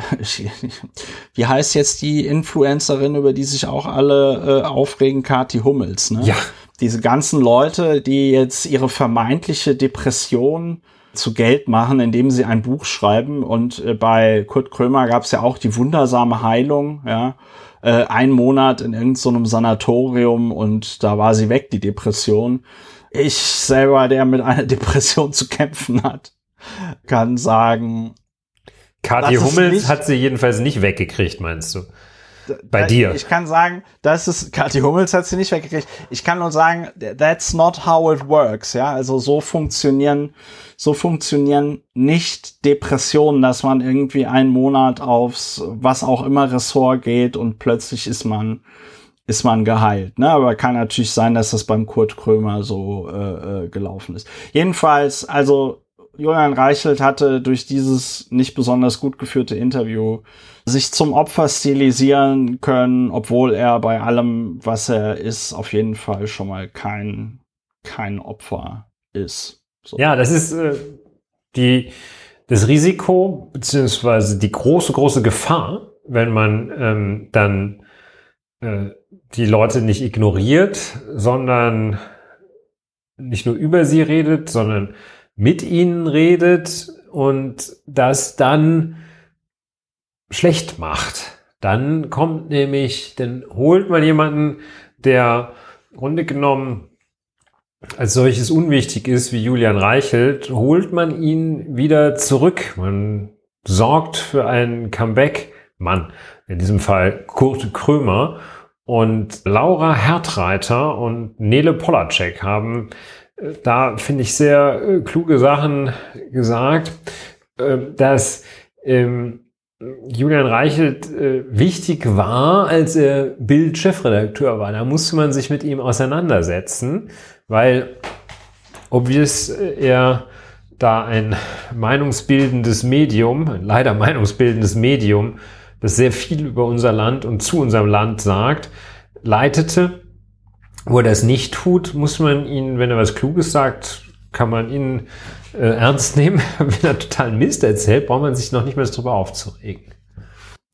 [laughs] wie heißt jetzt die Influencerin, über die sich auch alle äh, aufregen, Kati Hummels, ne? Ja. Diese ganzen Leute, die jetzt ihre vermeintliche Depression zu Geld machen, indem sie ein Buch schreiben. Und äh, bei Kurt Krömer gab es ja auch die wundersame Heilung, ja. Äh, ein Monat in irgendeinem so Sanatorium und da war sie weg, die Depression. Ich selber, der mit einer [laughs] Depression zu kämpfen hat, kann sagen. Kathi Hummels hat sie jedenfalls nicht weggekriegt, meinst du? Bei dir. Ich kann sagen, das ist, Kathi Hummels hat sie nicht weggekriegt. Ich kann nur sagen, that's not how it works, ja. Also so funktionieren, so funktionieren nicht Depressionen, dass man irgendwie einen Monat aufs, was auch immer Ressort geht und plötzlich ist man, ist man geheilt. Ne? Aber kann natürlich sein, dass das beim Kurt Krömer so äh, äh gelaufen ist. Jedenfalls, also Julian Reichelt hatte durch dieses nicht besonders gut geführte Interview sich zum Opfer stilisieren können, obwohl er bei allem, was er ist, auf jeden Fall schon mal kein, kein Opfer ist. So. Ja, das ist äh, die, das Risiko, beziehungsweise die große, große Gefahr, wenn man ähm, dann äh, die Leute nicht ignoriert, sondern nicht nur über sie redet, sondern mit ihnen redet und das dann schlecht macht. Dann kommt nämlich, dann holt man jemanden, der im Grunde genommen als solches unwichtig ist wie Julian Reichelt, holt man ihn wieder zurück. Man sorgt für einen Comeback. Mann, in diesem Fall Kurt Krömer und Laura Hertreiter und Nele Polacek haben da finde ich sehr äh, kluge Sachen gesagt, äh, dass ähm, Julian Reichelt äh, wichtig war, als er Bild-Chefredakteur war. Da musste man sich mit ihm auseinandersetzen, weil obvious äh, er da ein meinungsbildendes Medium, ein leider meinungsbildendes Medium, das sehr viel über unser Land und zu unserem Land sagt, leitete wo er das nicht tut, muss man ihn, wenn er was Kluges sagt, kann man ihn äh, ernst [laughs] nehmen. wenn er total Mist erzählt, braucht man sich noch nicht mehr darüber aufzuregen.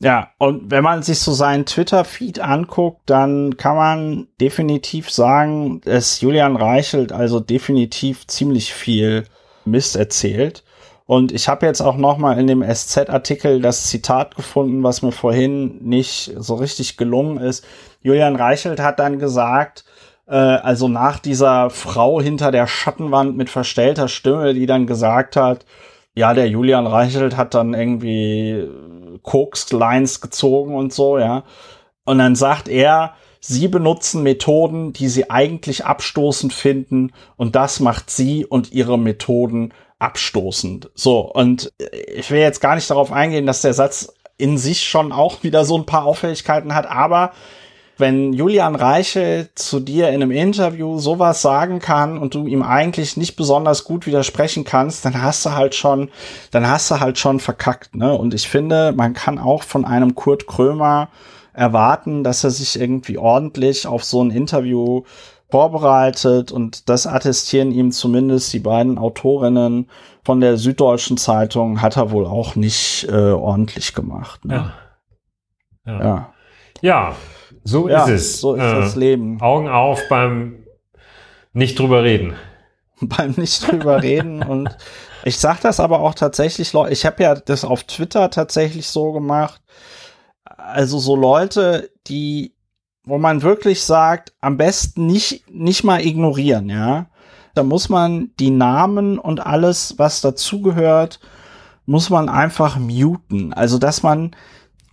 Ja, und wenn man sich so seinen Twitter-Feed anguckt, dann kann man definitiv sagen, dass Julian Reichelt also definitiv ziemlich viel Mist erzählt. Und ich habe jetzt auch noch mal in dem SZ-Artikel das Zitat gefunden, was mir vorhin nicht so richtig gelungen ist. Julian Reichelt hat dann gesagt, also nach dieser Frau hinter der Schattenwand mit verstellter Stimme, die dann gesagt hat, ja, der Julian Reichelt hat dann irgendwie Koks-Lines gezogen und so, ja. Und dann sagt er, sie benutzen Methoden, die sie eigentlich abstoßend finden und das macht sie und ihre Methoden abstoßend. So, und ich will jetzt gar nicht darauf eingehen, dass der Satz in sich schon auch wieder so ein paar Auffälligkeiten hat, aber wenn Julian Reiche zu dir in einem Interview sowas sagen kann und du ihm eigentlich nicht besonders gut widersprechen kannst, dann hast du halt schon, dann hast du halt schon verkackt, ne? Und ich finde, man kann auch von einem Kurt Krömer erwarten, dass er sich irgendwie ordentlich auf so ein Interview vorbereitet und das attestieren ihm zumindest die beiden Autorinnen von der Süddeutschen Zeitung, hat er wohl auch nicht äh, ordentlich gemacht. Ne? Ja. ja. ja. ja. So ja, ist es. So ist äh, das Leben. Augen auf beim nicht drüber reden. [laughs] beim nicht drüber reden und ich sag das aber auch tatsächlich, ich habe ja das auf Twitter tatsächlich so gemacht. Also so Leute, die wo man wirklich sagt, am besten nicht, nicht mal ignorieren, ja. Da muss man die Namen und alles, was dazugehört, muss man einfach muten. Also, dass man,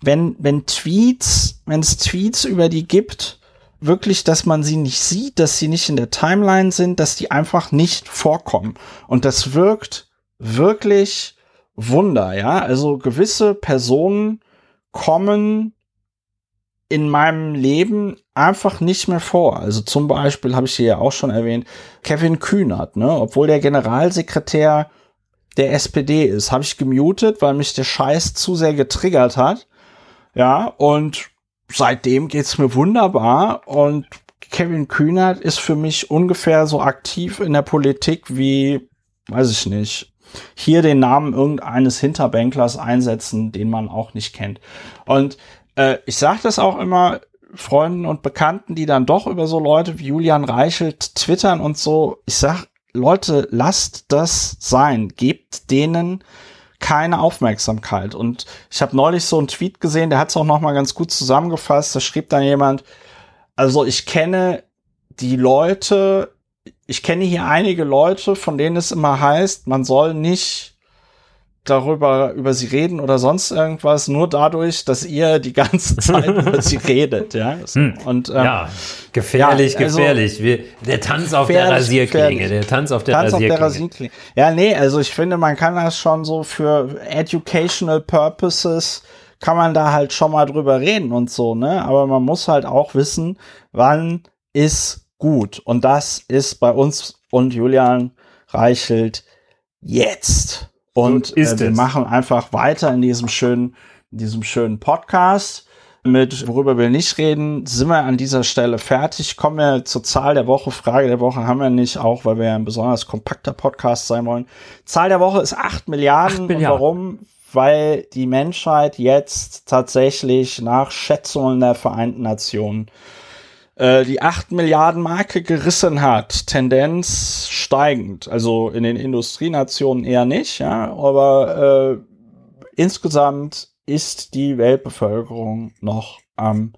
wenn, wenn Tweets, wenn es Tweets über die gibt, wirklich, dass man sie nicht sieht, dass sie nicht in der Timeline sind, dass die einfach nicht vorkommen. Und das wirkt wirklich Wunder, ja. Also gewisse Personen kommen in meinem Leben einfach nicht mehr vor. Also zum Beispiel habe ich hier ja auch schon erwähnt, Kevin Kühnert, ne, obwohl der Generalsekretär der SPD ist, habe ich gemutet, weil mich der Scheiß zu sehr getriggert hat. Ja, und seitdem geht's mir wunderbar und Kevin Kühnert ist für mich ungefähr so aktiv in der Politik wie, weiß ich nicht, hier den Namen irgendeines Hinterbänklers einsetzen, den man auch nicht kennt. Und äh, ich sage das auch immer Freunden und Bekannten, die dann doch über so Leute wie Julian Reichelt twittern und so. Ich sag, Leute, lasst das sein. Gebt denen keine Aufmerksamkeit. Und ich habe neulich so einen Tweet gesehen, der hat es auch noch mal ganz gut zusammengefasst. Da schrieb dann jemand, also ich kenne die Leute, ich kenne hier einige Leute, von denen es immer heißt, man soll nicht darüber über sie reden oder sonst irgendwas, nur dadurch, dass ihr die ganze [laughs] Zeit über sie redet, ja. Hm. Und ähm, ja, gefährlich, ja, also, gefährlich. Wir, der Tanz auf der Rasierklinge, der Tanz auf der Tanz Rasierklinge. Auf der Rasierklinge. Ja, nee, also ich finde, man kann das schon so für educational purposes kann man da halt schon mal drüber reden und so, ne? Aber man muss halt auch wissen, wann ist gut. Und das ist bei uns und Julian Reichelt jetzt. Und so äh, wir machen einfach weiter in diesem schönen, in diesem schönen Podcast. Mit worüber wir nicht reden, sind wir an dieser Stelle fertig. Kommen wir zur Zahl der Woche. Frage der Woche haben wir nicht, auch weil wir ein besonders kompakter Podcast sein wollen. Zahl der Woche ist acht Milliarden. 8 Milliarden. warum? Weil die Menschheit jetzt tatsächlich nach Schätzungen der Vereinten Nationen äh, die 8 Milliarden Marke gerissen hat, Tendenz steigend. Also in den Industrienationen eher nicht, ja, aber äh, insgesamt ist die Weltbevölkerung noch am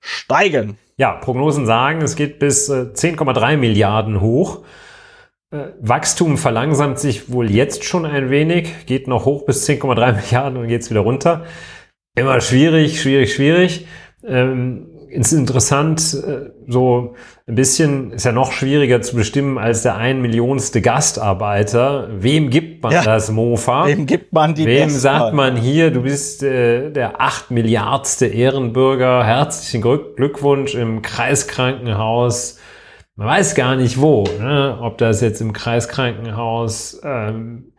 steigen. Ja, Prognosen sagen, es geht bis äh, 10,3 Milliarden hoch. Äh, Wachstum verlangsamt sich wohl jetzt schon ein wenig, geht noch hoch bis 10,3 [laughs] Milliarden und geht wieder runter. Immer schwierig, schwierig, schwierig. Ähm, ist interessant, äh, so ein bisschen ist ja noch schwieriger zu bestimmen als der ein Millionste Gastarbeiter. Wem gibt man ja, das Mofa? Wem gibt man die Wem Gäste? sagt man hier, du bist äh, der acht Milliardste Ehrenbürger, herzlichen Glückwunsch im Kreiskrankenhaus. Man weiß gar nicht wo, ne? ob das jetzt im Kreiskrankenhaus ähm,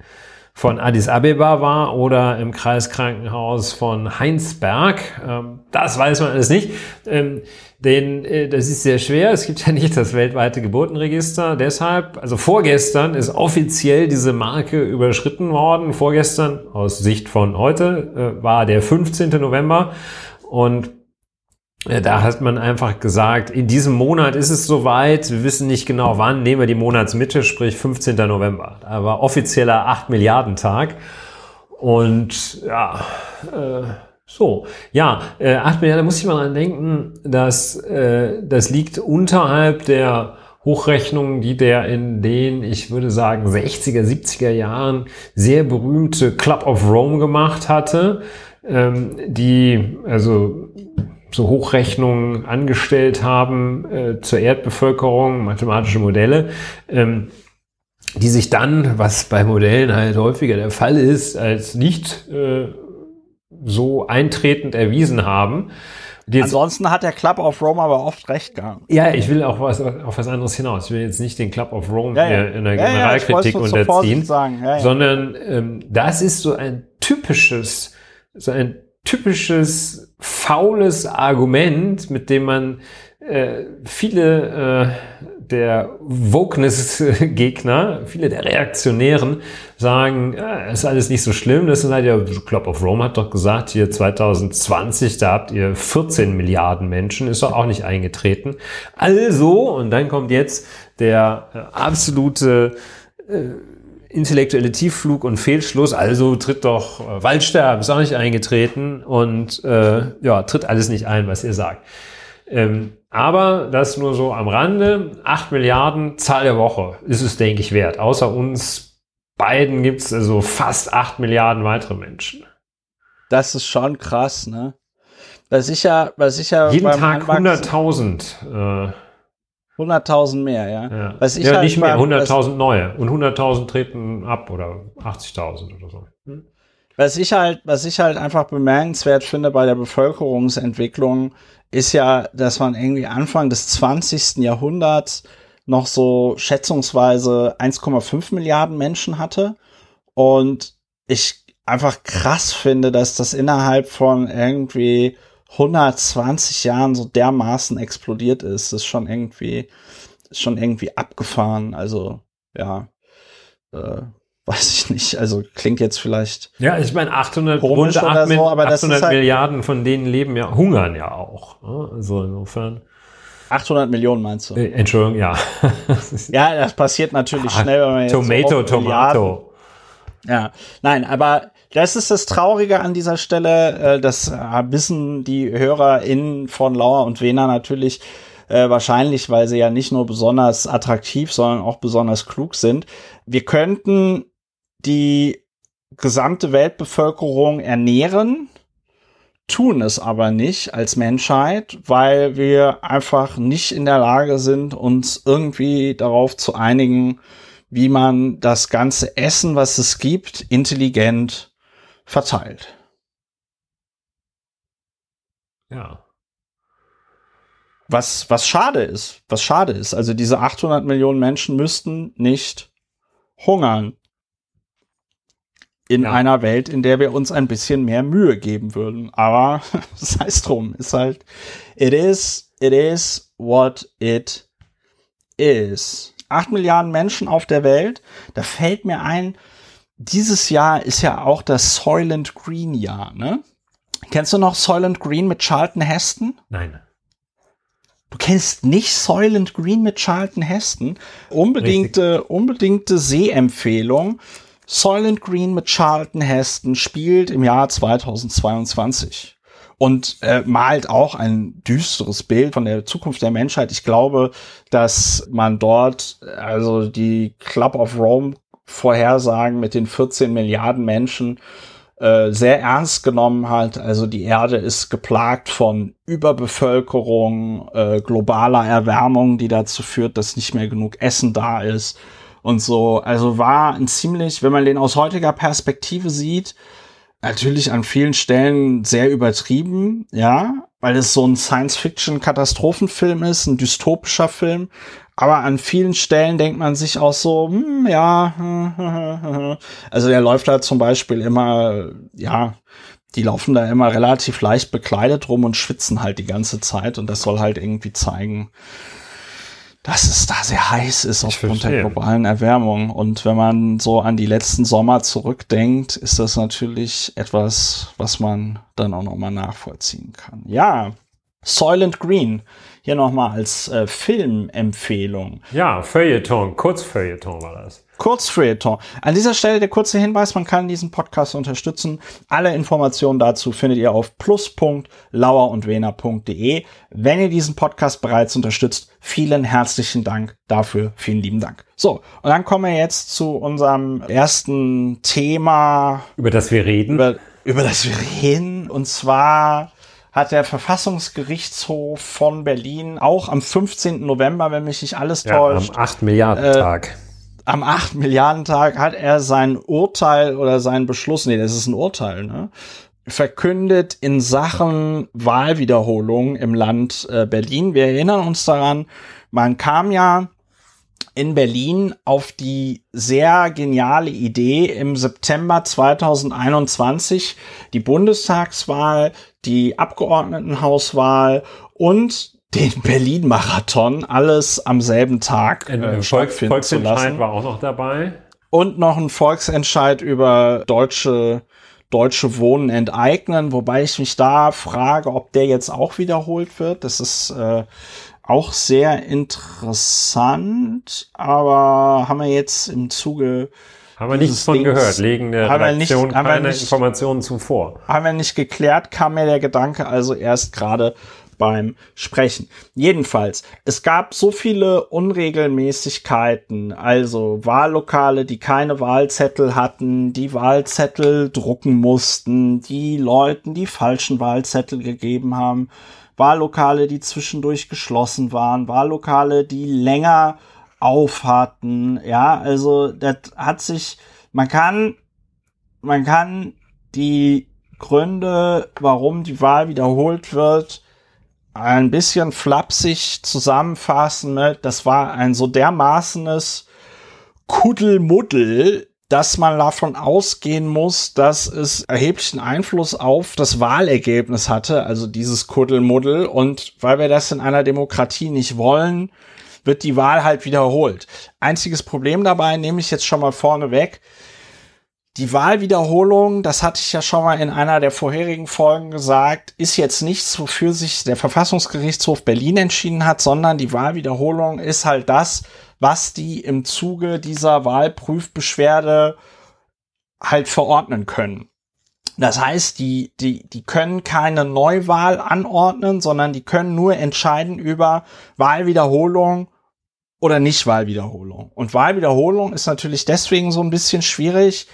von Addis Abeba war oder im Kreiskrankenhaus von Heinsberg. Ähm, das weiß man alles nicht. Ähm, denn äh, das ist sehr schwer. Es gibt ja nicht das weltweite Geburtenregister. Deshalb, also vorgestern ist offiziell diese Marke überschritten worden. Vorgestern, aus Sicht von heute, äh, war der 15. November. Und da hat man einfach gesagt, in diesem Monat ist es soweit, wir wissen nicht genau wann, nehmen wir die Monatsmitte, sprich 15. November. Da war offizieller 8 Milliarden Tag. Und ja, äh, so, ja, äh, 8 Milliarden, da muss ich mal dran denken, dass äh, das liegt unterhalb der Hochrechnungen, die der in den, ich würde sagen, 60er, 70er Jahren sehr berühmte Club of Rome gemacht hatte, ähm, die, also so Hochrechnungen angestellt haben äh, zur Erdbevölkerung, mathematische Modelle, ähm, die sich dann, was bei Modellen halt häufiger der Fall ist, als nicht äh, so eintretend erwiesen haben. Ansonsten hat der Club of Rome aber oft recht gehabt. Ja, ich will auch was, auf was anderes hinaus. Ich will jetzt nicht den Club of Rome ja, ja. in der Generalkritik ja, unterziehen, sondern ähm, das ist so ein typisches, so ein typisches faules Argument, mit dem man äh, viele äh, der Wokeness-Gegner, viele der Reaktionären sagen, ja, ist alles nicht so schlimm. Das ist halt ja, Club of Rome hat doch gesagt, hier 2020, da habt ihr 14 Milliarden Menschen, ist doch auch nicht eingetreten. Also, und dann kommt jetzt der äh, absolute äh, intellektuelle Tiefflug und Fehlschluss, also tritt doch äh, Waldsterben, ist auch nicht eingetreten und äh, ja, tritt alles nicht ein, was ihr sagt. Ähm, aber das nur so am Rande. 8 Milliarden Zahl der Woche ist es, denke ich, wert. Außer uns beiden gibt es also fast 8 Milliarden weitere Menschen. Das ist schon krass, ne? Was ich ja, was ich ja Jeden Tag 100.000. Äh, 100.000 mehr, ja. Ja, was ich ja halt nicht mehr, 100.000 neue. Und 100.000 treten ab oder 80.000 oder so. Hm? Was ich halt, was ich halt einfach bemerkenswert finde bei der Bevölkerungsentwicklung, ist ja, dass man irgendwie Anfang des 20. Jahrhunderts noch so schätzungsweise 1,5 Milliarden Menschen hatte. Und ich einfach krass finde, dass das innerhalb von irgendwie 120 Jahren so dermaßen explodiert ist. Ist schon irgendwie, ist schon irgendwie abgefahren. Also, ja, äh, weiß ich nicht. Also klingt jetzt vielleicht. Ja, ich meine, 800, rund 8, so, aber 800 halt Milliarden von denen leben ja, hungern ja auch. Ne? Also insofern. 800 Millionen meinst du? Äh, Entschuldigung, ja. [laughs] ja, das passiert natürlich ah, schnell, wenn man jetzt Tomato, so Tomato. Ja, nein, aber das ist das Traurige an dieser Stelle. Äh, das wissen die HörerInnen von Lauer und Wena natürlich äh, wahrscheinlich, weil sie ja nicht nur besonders attraktiv, sondern auch besonders klug sind. Wir könnten die gesamte Weltbevölkerung ernähren, tun es aber nicht als Menschheit, weil wir einfach nicht in der Lage sind, uns irgendwie darauf zu einigen, wie man das ganze Essen, was es gibt, intelligent verteilt. Ja. Was, was schade ist, was schade ist. Also diese 800 Millionen Menschen müssten nicht hungern. In ja. einer Welt, in der wir uns ein bisschen mehr Mühe geben würden. Aber [laughs] sei es drum, ist halt, it is, it is what it is. 8 Milliarden Menschen auf der Welt. Da fällt mir ein, dieses Jahr ist ja auch das Soylent Green Jahr, ne? Kennst du noch Soylent Green mit Charlton Heston? Nein. Du kennst nicht Soylent Green mit Charlton Heston? Unbedingte, unbedingte Sehempfehlung. Soylent Green mit Charlton Heston spielt im Jahr 2022 und äh, malt auch ein düsteres Bild von der Zukunft der Menschheit. Ich glaube, dass man dort, also die Club of Rome Vorhersagen mit den 14 Milliarden Menschen äh, sehr ernst genommen hat. Also die Erde ist geplagt von Überbevölkerung, äh, globaler Erwärmung, die dazu führt, dass nicht mehr genug Essen da ist und so. Also war ein ziemlich, wenn man den aus heutiger Perspektive sieht, natürlich an vielen Stellen sehr übertrieben, ja, weil es so ein Science-Fiction-Katastrophenfilm ist, ein dystopischer Film. Aber an vielen Stellen denkt man sich auch so, hm, ja, [laughs] also der läuft da zum Beispiel immer, ja, die laufen da immer relativ leicht bekleidet rum und schwitzen halt die ganze Zeit und das soll halt irgendwie zeigen, dass es da sehr heiß ist aufgrund der globalen Erwärmung. Und wenn man so an die letzten Sommer zurückdenkt, ist das natürlich etwas, was man dann auch nochmal nachvollziehen kann. Ja, Soylent Green hier nochmal als äh, Filmempfehlung. Ja, Feuilleton, Kurzfeuilleton war das. Kurzfeuilleton. An dieser Stelle der kurze Hinweis, man kann diesen Podcast unterstützen. Alle Informationen dazu findet ihr auf plus.lauerundwener.de. Wenn ihr diesen Podcast bereits unterstützt, vielen herzlichen Dank dafür. Vielen lieben Dank. So, und dann kommen wir jetzt zu unserem ersten Thema. Über das wir reden. Über, über das wir reden. Und zwar hat der Verfassungsgerichtshof von Berlin auch am 15. November, wenn mich nicht alles ja, täuscht. Am 8 Milliarden Tag. Äh, am 8 Milliarden Tag hat er sein Urteil oder seinen Beschluss, nee, das ist ein Urteil, ne? verkündet in Sachen Wahlwiederholung im Land äh, Berlin. Wir erinnern uns daran, man kam ja in Berlin auf die sehr geniale Idee im September 2021 die Bundestagswahl, die Abgeordnetenhauswahl und den [laughs] Berlin-Marathon alles am selben Tag äh, Volks Volksentscheid war auch noch dabei. Und noch ein Volksentscheid über deutsche deutsche Wohnen enteignen, wobei ich mich da frage, ob der jetzt auch wiederholt wird. Das ist äh, auch sehr interessant, aber haben wir jetzt im Zuge haben wir nichts von Dings, gehört, legen der Redaktion nicht, keine nicht, Informationen zuvor. Haben wir nicht geklärt, kam mir der Gedanke also erst gerade beim Sprechen. Jedenfalls, es gab so viele Unregelmäßigkeiten, also Wahllokale, die keine Wahlzettel hatten, die Wahlzettel drucken mussten, die Leuten die falschen Wahlzettel gegeben haben, Wahllokale, die zwischendurch geschlossen waren, Wahllokale, die länger auf hatten, ja, also das hat sich, man kann, man kann die Gründe, warum die Wahl wiederholt wird, ein bisschen flapsig zusammenfassen mit, das war ein so dermaßenes Kuddelmuddel, dass man davon ausgehen muss, dass es erheblichen Einfluss auf das Wahlergebnis hatte, also dieses Kuddelmuddel. Und weil wir das in einer Demokratie nicht wollen, wird die Wahl halt wiederholt. Einziges Problem dabei, nehme ich jetzt schon mal vorne weg, die Wahlwiederholung, das hatte ich ja schon mal in einer der vorherigen Folgen gesagt, ist jetzt nichts, wofür sich der Verfassungsgerichtshof Berlin entschieden hat, sondern die Wahlwiederholung ist halt das, was die im Zuge dieser Wahlprüfbeschwerde halt verordnen können. Das heißt, die, die, die können keine Neuwahl anordnen, sondern die können nur entscheiden über Wahlwiederholung oder Nicht-Wahlwiederholung. Und Wahlwiederholung ist natürlich deswegen so ein bisschen schwierig,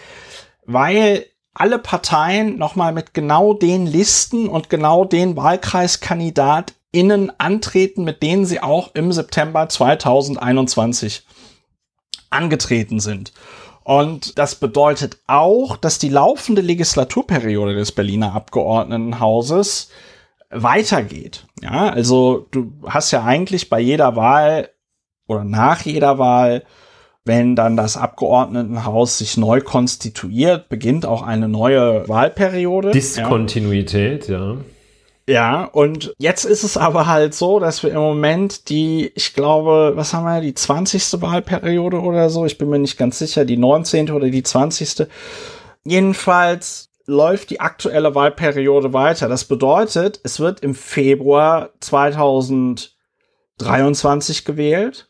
weil alle Parteien nochmal mit genau den Listen und genau den WahlkreiskandidatInnen antreten, mit denen sie auch im September 2021 angetreten sind. Und das bedeutet auch, dass die laufende Legislaturperiode des Berliner Abgeordnetenhauses weitergeht. Ja, also du hast ja eigentlich bei jeder Wahl oder nach jeder Wahl wenn dann das Abgeordnetenhaus sich neu konstituiert, beginnt auch eine neue Wahlperiode. Diskontinuität, ja. ja. Ja, und jetzt ist es aber halt so, dass wir im Moment die, ich glaube, was haben wir, die 20. Wahlperiode oder so, ich bin mir nicht ganz sicher, die 19. oder die 20. Jedenfalls läuft die aktuelle Wahlperiode weiter. Das bedeutet, es wird im Februar 2023 gewählt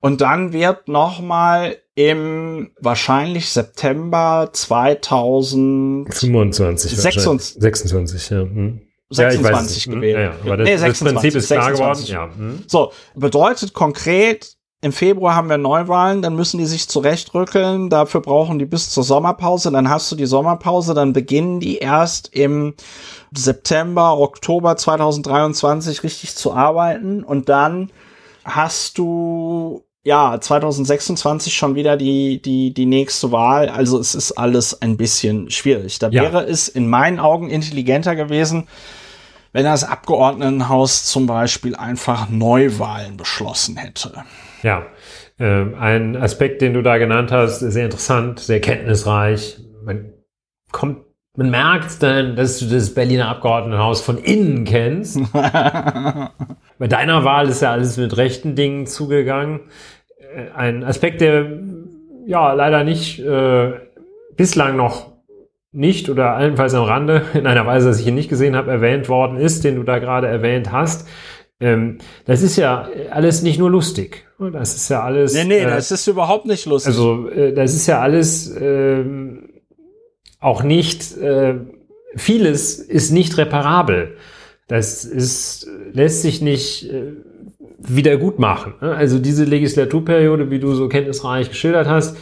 und dann wird nochmal im wahrscheinlich September 2025 26, 26 ja. Hm. 26 ja, gewählt. Ja, ja. Das, nee, 26, das Prinzip ist klar geworden. Ja. Hm. So, bedeutet konkret, im Februar haben wir Neuwahlen, dann müssen die sich zurechtrückeln. Dafür brauchen die bis zur Sommerpause. Dann hast du die Sommerpause, dann beginnen die erst im September, Oktober 2023 richtig zu arbeiten. Und dann hast du ja, 2026 schon wieder die, die, die nächste Wahl. Also es ist alles ein bisschen schwierig. Da ja. wäre es in meinen Augen intelligenter gewesen, wenn das Abgeordnetenhaus zum Beispiel einfach Neuwahlen beschlossen hätte. Ja, äh, ein Aspekt, den du da genannt hast, sehr interessant, sehr kenntnisreich. Man kommt man merkt dann, dass du das Berliner Abgeordnetenhaus von innen kennst. [laughs] Bei deiner Wahl ist ja alles mit rechten Dingen zugegangen. Äh, ein Aspekt, der ja leider nicht äh, bislang noch nicht oder allenfalls am Rande [laughs] in einer Weise, dass ich ihn nicht gesehen habe, erwähnt worden ist, den du da gerade erwähnt hast. Ähm, das ist ja alles nicht nur lustig. Das ist ja alles. Nee, nee, äh, das ist überhaupt nicht lustig. Also, äh, das ist ja alles ähm, auch nicht, äh, vieles ist nicht reparabel. Das ist, lässt sich nicht äh, wieder gut machen. Ne? Also diese Legislaturperiode, wie du so kenntnisreich geschildert hast,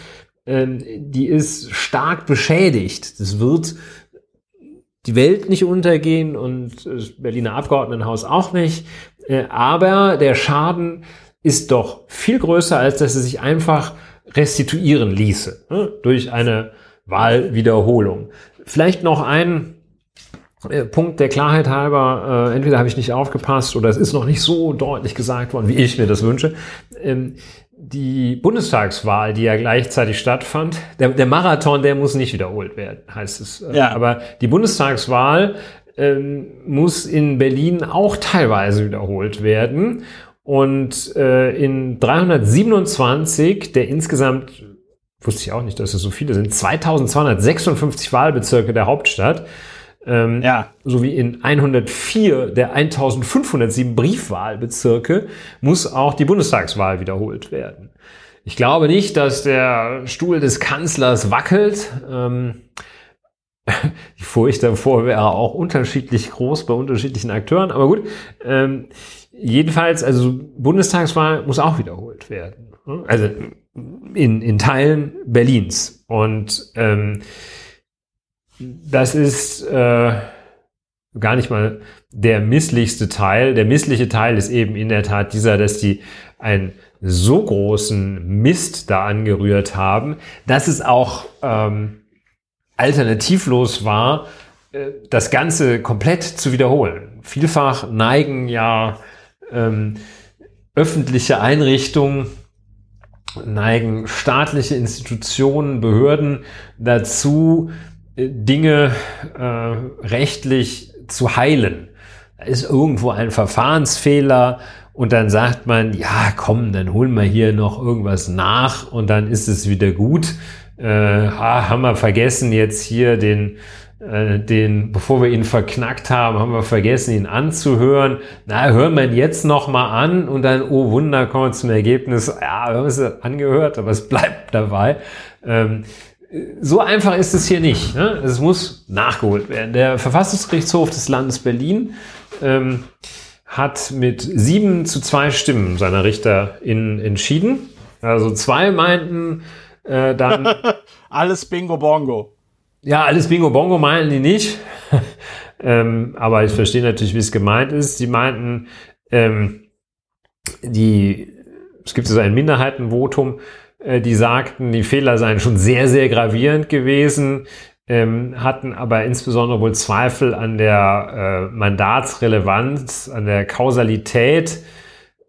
ähm, die ist stark beschädigt. Das wird die Welt nicht untergehen und das Berliner Abgeordnetenhaus auch nicht. Äh, aber der Schaden ist doch viel größer, als dass es sich einfach restituieren ließe ne? durch eine Wahlwiederholung. Vielleicht noch ein äh, Punkt der Klarheit halber, äh, entweder habe ich nicht aufgepasst oder es ist noch nicht so deutlich gesagt worden, wie ich mir das wünsche. Ähm, die Bundestagswahl, die ja gleichzeitig stattfand, der, der, Marathon, der muss nicht wiederholt werden, heißt es. Äh, ja. Aber die Bundestagswahl ähm, muss in Berlin auch teilweise wiederholt werden. Und äh, in 327 der insgesamt wusste ich auch nicht, dass es so viele sind, 2256 Wahlbezirke der Hauptstadt, ähm, ja. sowie in 104 der 1507 Briefwahlbezirke muss auch die Bundestagswahl wiederholt werden. Ich glaube nicht, dass der Stuhl des Kanzlers wackelt. Ähm, [laughs] die Furcht davor wäre auch unterschiedlich groß bei unterschiedlichen Akteuren, aber gut. Ähm, jedenfalls, also Bundestagswahl muss auch wiederholt werden. Also in, in Teilen Berlins. Und ähm, das ist äh, gar nicht mal der misslichste Teil. Der missliche Teil ist eben in der Tat dieser, dass die einen so großen Mist da angerührt haben, dass es auch ähm, alternativlos war, äh, das Ganze komplett zu wiederholen. Vielfach neigen ja ähm, öffentliche Einrichtungen, neigen staatliche Institutionen, Behörden dazu, äh, Dinge äh, rechtlich zu heilen. Da ist irgendwo ein Verfahrensfehler und dann sagt man, ja, komm, dann holen wir hier noch irgendwas nach und dann ist es wieder gut. Äh, haben wir vergessen jetzt hier den äh, den, bevor wir ihn verknackt haben, haben wir vergessen, ihn anzuhören. Na, hören wir ihn jetzt nochmal an und dann, oh Wunder, kommen wir zum Ergebnis. Ja, wir haben es angehört, aber es bleibt dabei. Ähm, so einfach ist es hier nicht. Ne? Es muss nachgeholt werden. Der Verfassungsgerichtshof des Landes Berlin ähm, hat mit sieben zu zwei Stimmen seiner RichterInnen entschieden. Also zwei meinten äh, dann. [laughs] Alles Bingo Bongo. Ja, alles Bingo Bongo meinen die nicht. [laughs] ähm, aber ich verstehe natürlich, wie es gemeint ist. Die meinten, ähm, die, es gibt so ein Minderheitenvotum, äh, die sagten, die Fehler seien schon sehr, sehr gravierend gewesen, ähm, hatten aber insbesondere wohl Zweifel an der äh, Mandatsrelevanz, an der Kausalität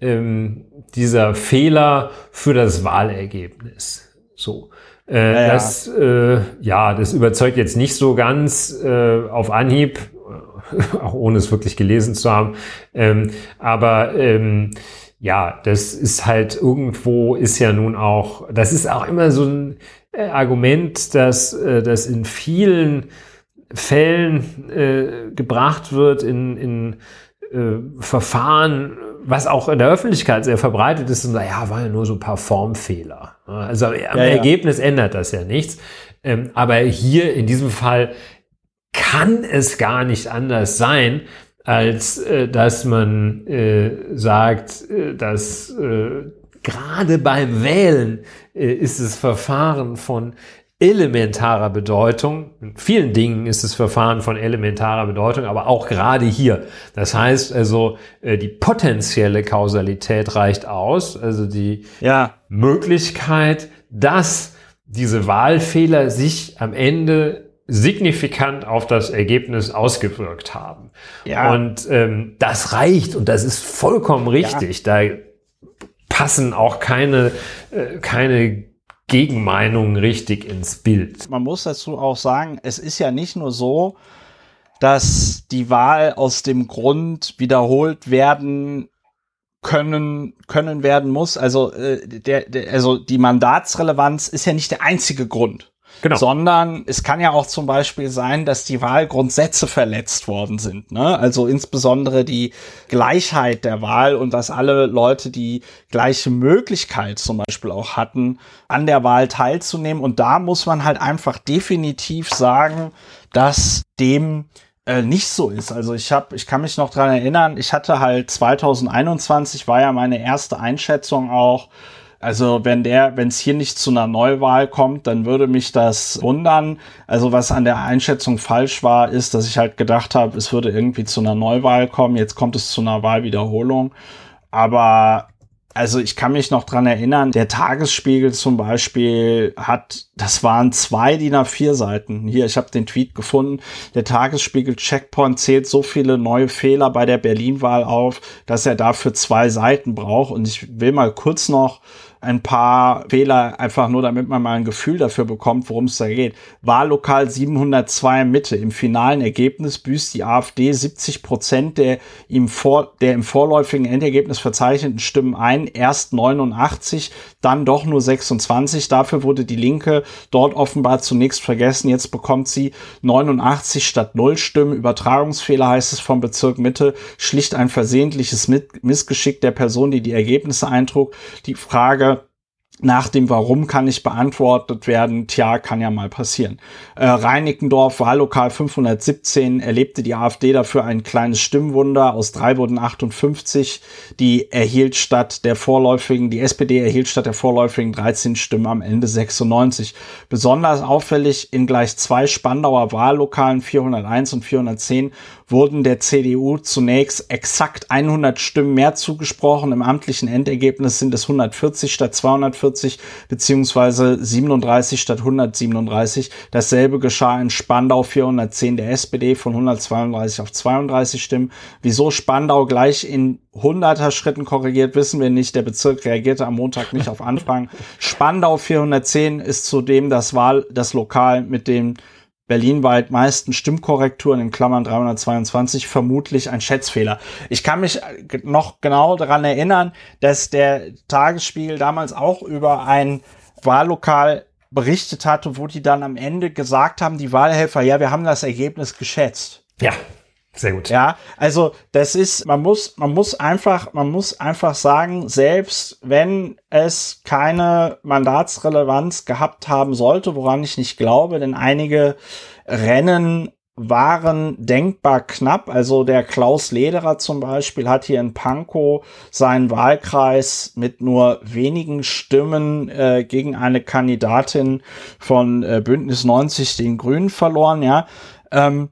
ähm, dieser Fehler für das Wahlergebnis. So. Äh, ja, das, äh, ja, das überzeugt jetzt nicht so ganz äh, auf Anhieb, [laughs] auch ohne es wirklich gelesen zu haben. Ähm, aber ähm, ja, das ist halt irgendwo ist ja nun auch, das ist auch immer so ein äh, Argument, dass äh, das in vielen Fällen äh, gebracht wird in, in äh, Verfahren, was auch in der Öffentlichkeit sehr verbreitet ist, und naja, war ja nur so ein paar Formfehler. Also am ja, Ergebnis ja. ändert das ja nichts. Ähm, aber hier in diesem Fall kann es gar nicht anders sein, als äh, dass man äh, sagt, äh, dass gerade beim Wählen äh, ist das Verfahren von elementarer Bedeutung. In vielen Dingen ist das Verfahren von elementarer Bedeutung, aber auch gerade hier. Das heißt also, äh, die potenzielle Kausalität reicht aus, also die ja. Möglichkeit, dass diese Wahlfehler sich am Ende signifikant auf das Ergebnis ausgewirkt haben. Ja. Und ähm, das reicht und das ist vollkommen richtig. Ja. Da passen auch keine, äh, keine Gegenmeinungen richtig ins Bild. Man muss dazu auch sagen, es ist ja nicht nur so, dass die Wahl aus dem Grund wiederholt werden können können werden muss. Also äh, der, der also die Mandatsrelevanz ist ja nicht der einzige Grund. Genau. Sondern es kann ja auch zum Beispiel sein, dass die Wahlgrundsätze verletzt worden sind. Ne? Also insbesondere die Gleichheit der Wahl und dass alle Leute die gleiche Möglichkeit zum Beispiel auch hatten, an der Wahl teilzunehmen. Und da muss man halt einfach definitiv sagen, dass dem äh, nicht so ist. Also ich habe, ich kann mich noch dran erinnern, ich hatte halt 2021 war ja meine erste Einschätzung auch also wenn der, wenn es hier nicht zu einer Neuwahl kommt, dann würde mich das wundern. Also was an der Einschätzung falsch war, ist, dass ich halt gedacht habe, es würde irgendwie zu einer Neuwahl kommen. Jetzt kommt es zu einer Wahlwiederholung. Aber also ich kann mich noch dran erinnern, der Tagesspiegel zum Beispiel hat, das waren zwei DIN A4 Seiten. Hier, ich habe den Tweet gefunden. Der Tagesspiegel Checkpoint zählt so viele neue Fehler bei der Berlin-Wahl auf, dass er dafür zwei Seiten braucht. Und ich will mal kurz noch ein paar Fehler, einfach nur damit man mal ein Gefühl dafür bekommt, worum es da geht. Wahllokal 702 Mitte. Im finalen Ergebnis büßt die AfD 70 Prozent der im, vor, der im vorläufigen Endergebnis verzeichneten Stimmen ein. Erst 89, dann doch nur 26. Dafür wurde die Linke dort offenbar zunächst vergessen. Jetzt bekommt sie 89 statt 0 Stimmen. Übertragungsfehler heißt es vom Bezirk Mitte. Schlicht ein versehentliches Missgeschick der Person, die die Ergebnisse eintrug. Die Frage, nach dem Warum kann nicht beantwortet werden. Tja, kann ja mal passieren. Äh, Reinickendorf, Wahllokal 517, erlebte die AfD dafür ein kleines Stimmwunder. Aus drei wurden 58. Die erhielt statt der vorläufigen, die SPD erhielt statt der vorläufigen 13 Stimmen am Ende 96. Besonders auffällig in gleich zwei Spandauer Wahllokalen 401 und 410 wurden der CDU zunächst exakt 100 Stimmen mehr zugesprochen. Im amtlichen Endergebnis sind es 140 statt 240 beziehungsweise 37 statt 137. Dasselbe geschah in Spandau 410 der SPD von 132 auf 32 Stimmen. Wieso Spandau gleich in 100er Schritten korrigiert, wissen wir nicht. Der Bezirk reagierte am Montag nicht auf Anfragen. [laughs] Spandau 410 ist zudem das Wahl, das Lokal mit dem berlinweit meisten Stimmkorrekturen in Klammern 322 vermutlich ein Schätzfehler. Ich kann mich noch genau daran erinnern, dass der Tagesspiegel damals auch über ein Wahllokal berichtet hatte, wo die dann am Ende gesagt haben, die Wahlhelfer, ja, wir haben das Ergebnis geschätzt. Ja, sehr gut. Ja, also das ist, man muss, man muss einfach, man muss einfach sagen, selbst wenn es keine Mandatsrelevanz gehabt haben sollte, woran ich nicht glaube, denn einige Rennen waren denkbar knapp. Also der Klaus Lederer zum Beispiel hat hier in Pankow seinen Wahlkreis mit nur wenigen Stimmen äh, gegen eine Kandidatin von äh, Bündnis 90 den Grünen verloren. Ja, ähm,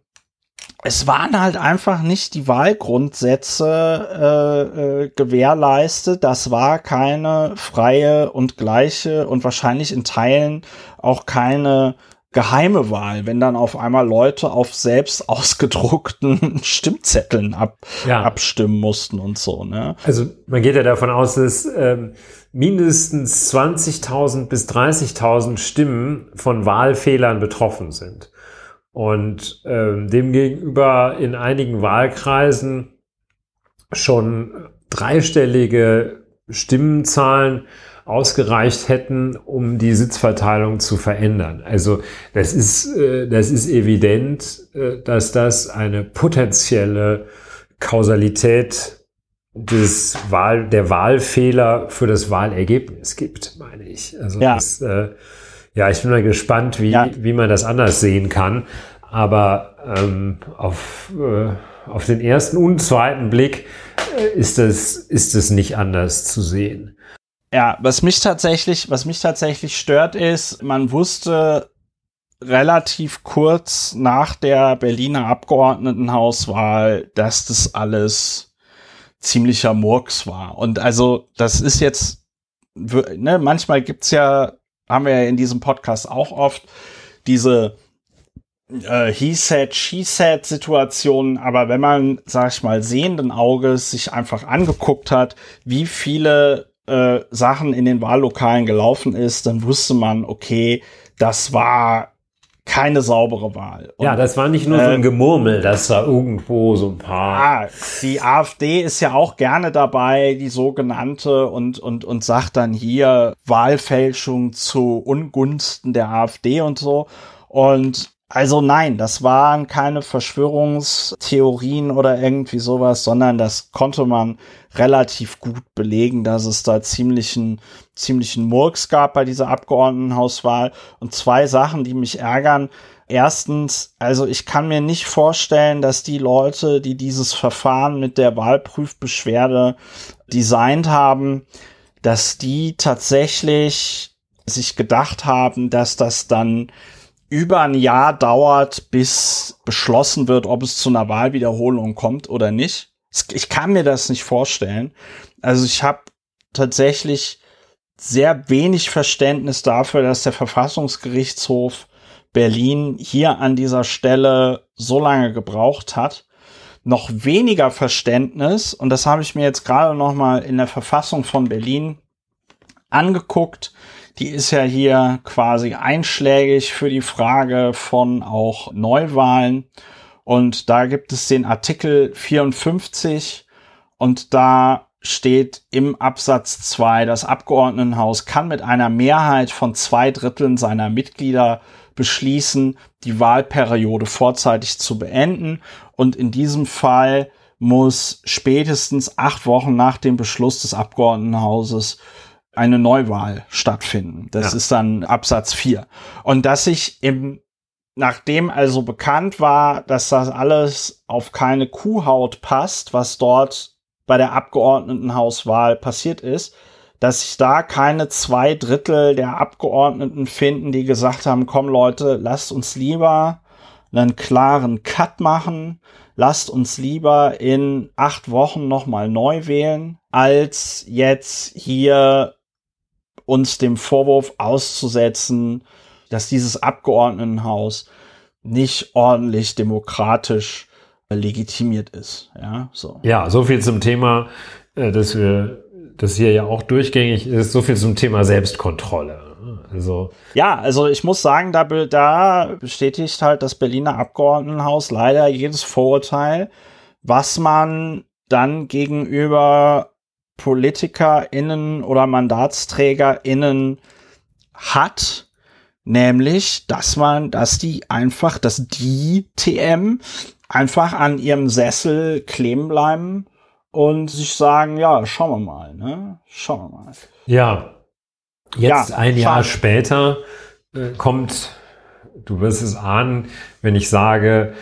es waren halt einfach nicht die Wahlgrundsätze äh, äh, gewährleistet. Das war keine freie und gleiche und wahrscheinlich in Teilen auch keine geheime Wahl, wenn dann auf einmal Leute auf selbst ausgedruckten [laughs] Stimmzetteln ab, ja. abstimmen mussten und so. Ne? Also man geht ja davon aus, dass ähm, mindestens 20.000 bis 30.000 Stimmen von Wahlfehlern betroffen sind. Und ähm, demgegenüber in einigen Wahlkreisen schon dreistellige Stimmenzahlen ausgereicht hätten, um die Sitzverteilung zu verändern. Also das ist, äh, das ist evident, äh, dass das eine potenzielle Kausalität des Wahl, der Wahlfehler für das Wahlergebnis gibt, meine ich. Also ja. das, äh, ja, ich bin mal gespannt, wie, ja. wie man das anders sehen kann. Aber ähm, auf, äh, auf den ersten und zweiten Blick äh, ist es, ist es nicht anders zu sehen. Ja, was mich tatsächlich, was mich tatsächlich stört, ist, man wusste relativ kurz nach der Berliner Abgeordnetenhauswahl, dass das alles ziemlicher Murks war. Und also, das ist jetzt, ne, manchmal gibt's ja haben wir ja in diesem Podcast auch oft, diese äh, He said, she said Situationen, aber wenn man, sag ich mal, sehenden Auges sich einfach angeguckt hat, wie viele äh, Sachen in den Wahllokalen gelaufen ist, dann wusste man, okay, das war keine saubere Wahl. Und, ja, das war nicht nur äh, so ein ähm, Gemurmel, dass da irgendwo so ein paar. Ja, die AfD ist ja auch gerne dabei, die sogenannte, und, und, und sagt dann hier Wahlfälschung zu Ungunsten der AfD und so. Und also nein, das waren keine Verschwörungstheorien oder irgendwie sowas, sondern das konnte man relativ gut belegen, dass es da ziemlichen, ziemlichen Murks gab bei dieser Abgeordnetenhauswahl. Und zwei Sachen, die mich ärgern. Erstens, also ich kann mir nicht vorstellen, dass die Leute, die dieses Verfahren mit der Wahlprüfbeschwerde designt haben, dass die tatsächlich sich gedacht haben, dass das dann über ein Jahr dauert, bis beschlossen wird, ob es zu einer Wahlwiederholung kommt oder nicht. Ich kann mir das nicht vorstellen. Also ich habe tatsächlich sehr wenig Verständnis dafür, dass der Verfassungsgerichtshof Berlin hier an dieser Stelle so lange gebraucht hat. Noch weniger Verständnis, und das habe ich mir jetzt gerade noch mal in der Verfassung von Berlin angeguckt, die ist ja hier quasi einschlägig für die Frage von auch Neuwahlen. Und da gibt es den Artikel 54 und da steht im Absatz 2, das Abgeordnetenhaus kann mit einer Mehrheit von zwei Dritteln seiner Mitglieder beschließen, die Wahlperiode vorzeitig zu beenden. Und in diesem Fall muss spätestens acht Wochen nach dem Beschluss des Abgeordnetenhauses eine Neuwahl stattfinden. Das ja. ist dann Absatz 4. Und dass sich im, nachdem also bekannt war, dass das alles auf keine Kuhhaut passt, was dort bei der Abgeordnetenhauswahl passiert ist, dass sich da keine zwei Drittel der Abgeordneten finden, die gesagt haben, komm Leute, lasst uns lieber einen klaren Cut machen, lasst uns lieber in acht Wochen nochmal neu wählen, als jetzt hier uns dem Vorwurf auszusetzen, dass dieses Abgeordnetenhaus nicht ordentlich demokratisch legitimiert ist. Ja, so. Ja, so viel zum Thema, äh, dass wir, das hier ja auch durchgängig ist, so viel zum Thema Selbstkontrolle. Also ja, also ich muss sagen, da, da bestätigt halt das Berliner Abgeordnetenhaus leider jedes Vorurteil, was man dann gegenüber PolitikerInnen oder MandatsträgerInnen hat, nämlich, dass man, dass die einfach, dass die TM einfach an ihrem Sessel kleben bleiben und sich sagen, ja, schauen wir mal, ne? Schauen wir mal. Ja. Jetzt ja, ein Jahr schade. später äh, kommt, du wirst es ahnen, wenn ich sage,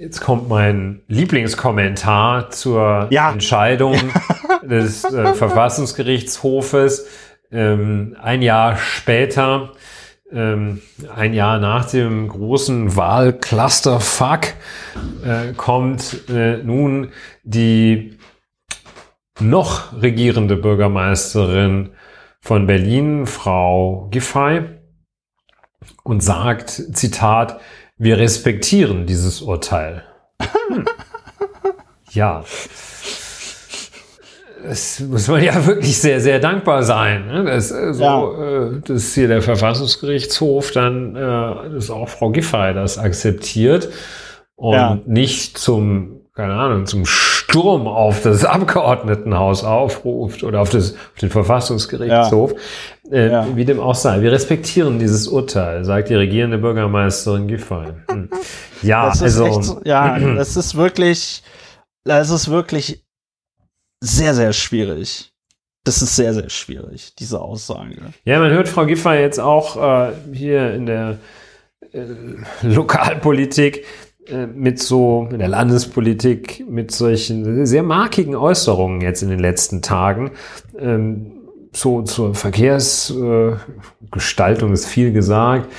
Jetzt kommt mein Lieblingskommentar zur ja. Entscheidung [laughs] des äh, Verfassungsgerichtshofes. Ähm, ein Jahr später, ähm, ein Jahr nach dem großen Wahlclusterfuck, äh, kommt äh, nun die noch regierende Bürgermeisterin von Berlin, Frau Giffey, und sagt, Zitat, wir respektieren dieses Urteil. Hm. [laughs] Ja. Es muss man ja wirklich sehr, sehr dankbar sein, ne? dass, äh, so, ja. äh, dass hier der Verfassungsgerichtshof dann, äh, dass auch Frau Giffey das akzeptiert und ja. nicht zum, keine Ahnung, zum Sturm auf das Abgeordnetenhaus aufruft oder auf, das, auf den Verfassungsgerichtshof. Äh, ja. Wie dem auch sei. Wir respektieren dieses Urteil, sagt die regierende Bürgermeisterin Giffey. Hm. Ja, das also. Echt, ja, [clears throat] das ist wirklich, das ist wirklich sehr, sehr schwierig. Das ist sehr, sehr schwierig, diese Aussage. Ja, man hört Frau Giffey jetzt auch äh, hier in der äh, Lokalpolitik äh, mit so, in der Landespolitik, mit solchen sehr markigen Äußerungen jetzt in den letzten Tagen. Ähm, so zur Verkehrsgestaltung äh, ist viel gesagt.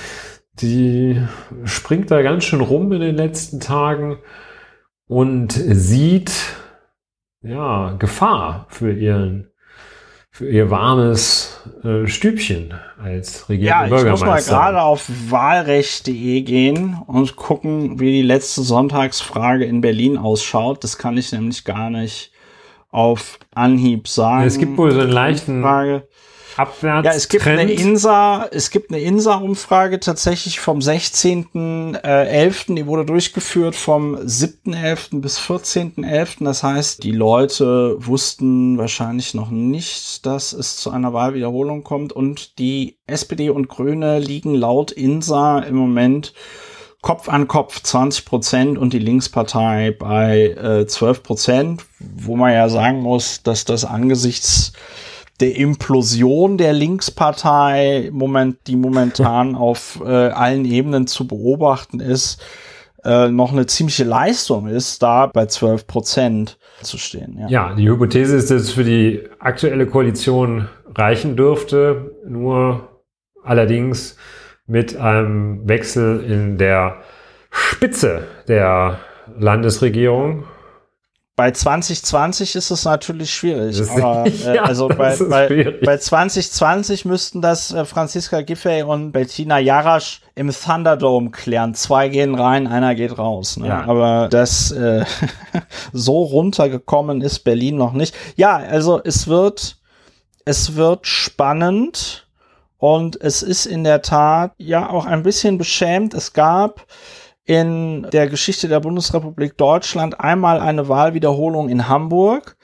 Die springt da ganz schön rum in den letzten Tagen und sieht ja Gefahr für ihren für ihr warmes äh, Stübchen als regierende Bürgermeister. Ja, ich muss mal gerade auf wahlrecht.de gehen und gucken, wie die letzte Sonntagsfrage in Berlin ausschaut. Das kann ich nämlich gar nicht auf Anhieb sagen. Es gibt wohl so einen leichten Frage. Abwärts. Ja, es gibt Trend. eine Insa, es gibt eine Insa-Umfrage tatsächlich vom 16.11. Äh, die wurde durchgeführt vom 7.11. bis 14.11. Das heißt, die Leute wussten wahrscheinlich noch nicht, dass es zu einer Wahlwiederholung kommt und die SPD und Grüne liegen laut Insa im Moment Kopf an Kopf 20 Prozent und die Linkspartei bei äh, 12 Prozent, wo man ja sagen muss, dass das angesichts der Implosion der Linkspartei, moment, die momentan [laughs] auf äh, allen Ebenen zu beobachten ist, äh, noch eine ziemliche Leistung ist, da bei 12 Prozent zu stehen. Ja. ja, die Hypothese ist, dass es für die aktuelle Koalition reichen dürfte, nur allerdings mit einem Wechsel in der Spitze der Landesregierung bei 2020 ist es natürlich schwierig. Das aber, äh, ja, also bei, bei, bei 2020 müssten das äh, Franziska Giffey und Bettina Jarasch im Thunderdome klären. Zwei gehen rein, einer geht raus. Ne? Ja. Aber das äh, [laughs] so runtergekommen ist Berlin noch nicht. Ja, also es wird, es wird spannend und es ist in der Tat ja auch ein bisschen beschämt. Es gab in der Geschichte der Bundesrepublik Deutschland einmal eine Wahlwiederholung in Hamburg.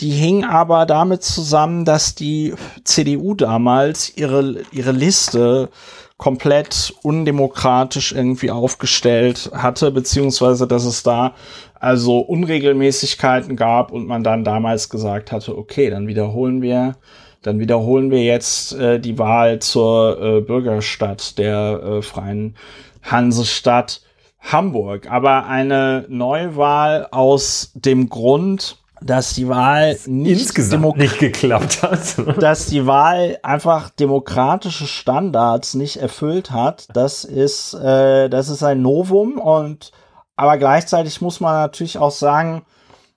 Die hing aber damit zusammen, dass die CDU damals ihre, ihre Liste komplett undemokratisch irgendwie aufgestellt hatte, beziehungsweise dass es da also Unregelmäßigkeiten gab und man dann damals gesagt hatte, okay, dann wiederholen wir dann wiederholen wir jetzt äh, die Wahl zur äh, Bürgerstadt der äh, Freien Hansestadt Hamburg. Aber eine Neuwahl aus dem Grund, dass die Wahl nicht insgesamt nicht geklappt hat. [laughs] dass die Wahl einfach demokratische Standards nicht erfüllt hat. Das ist, äh, das ist ein Novum und aber gleichzeitig muss man natürlich auch sagen,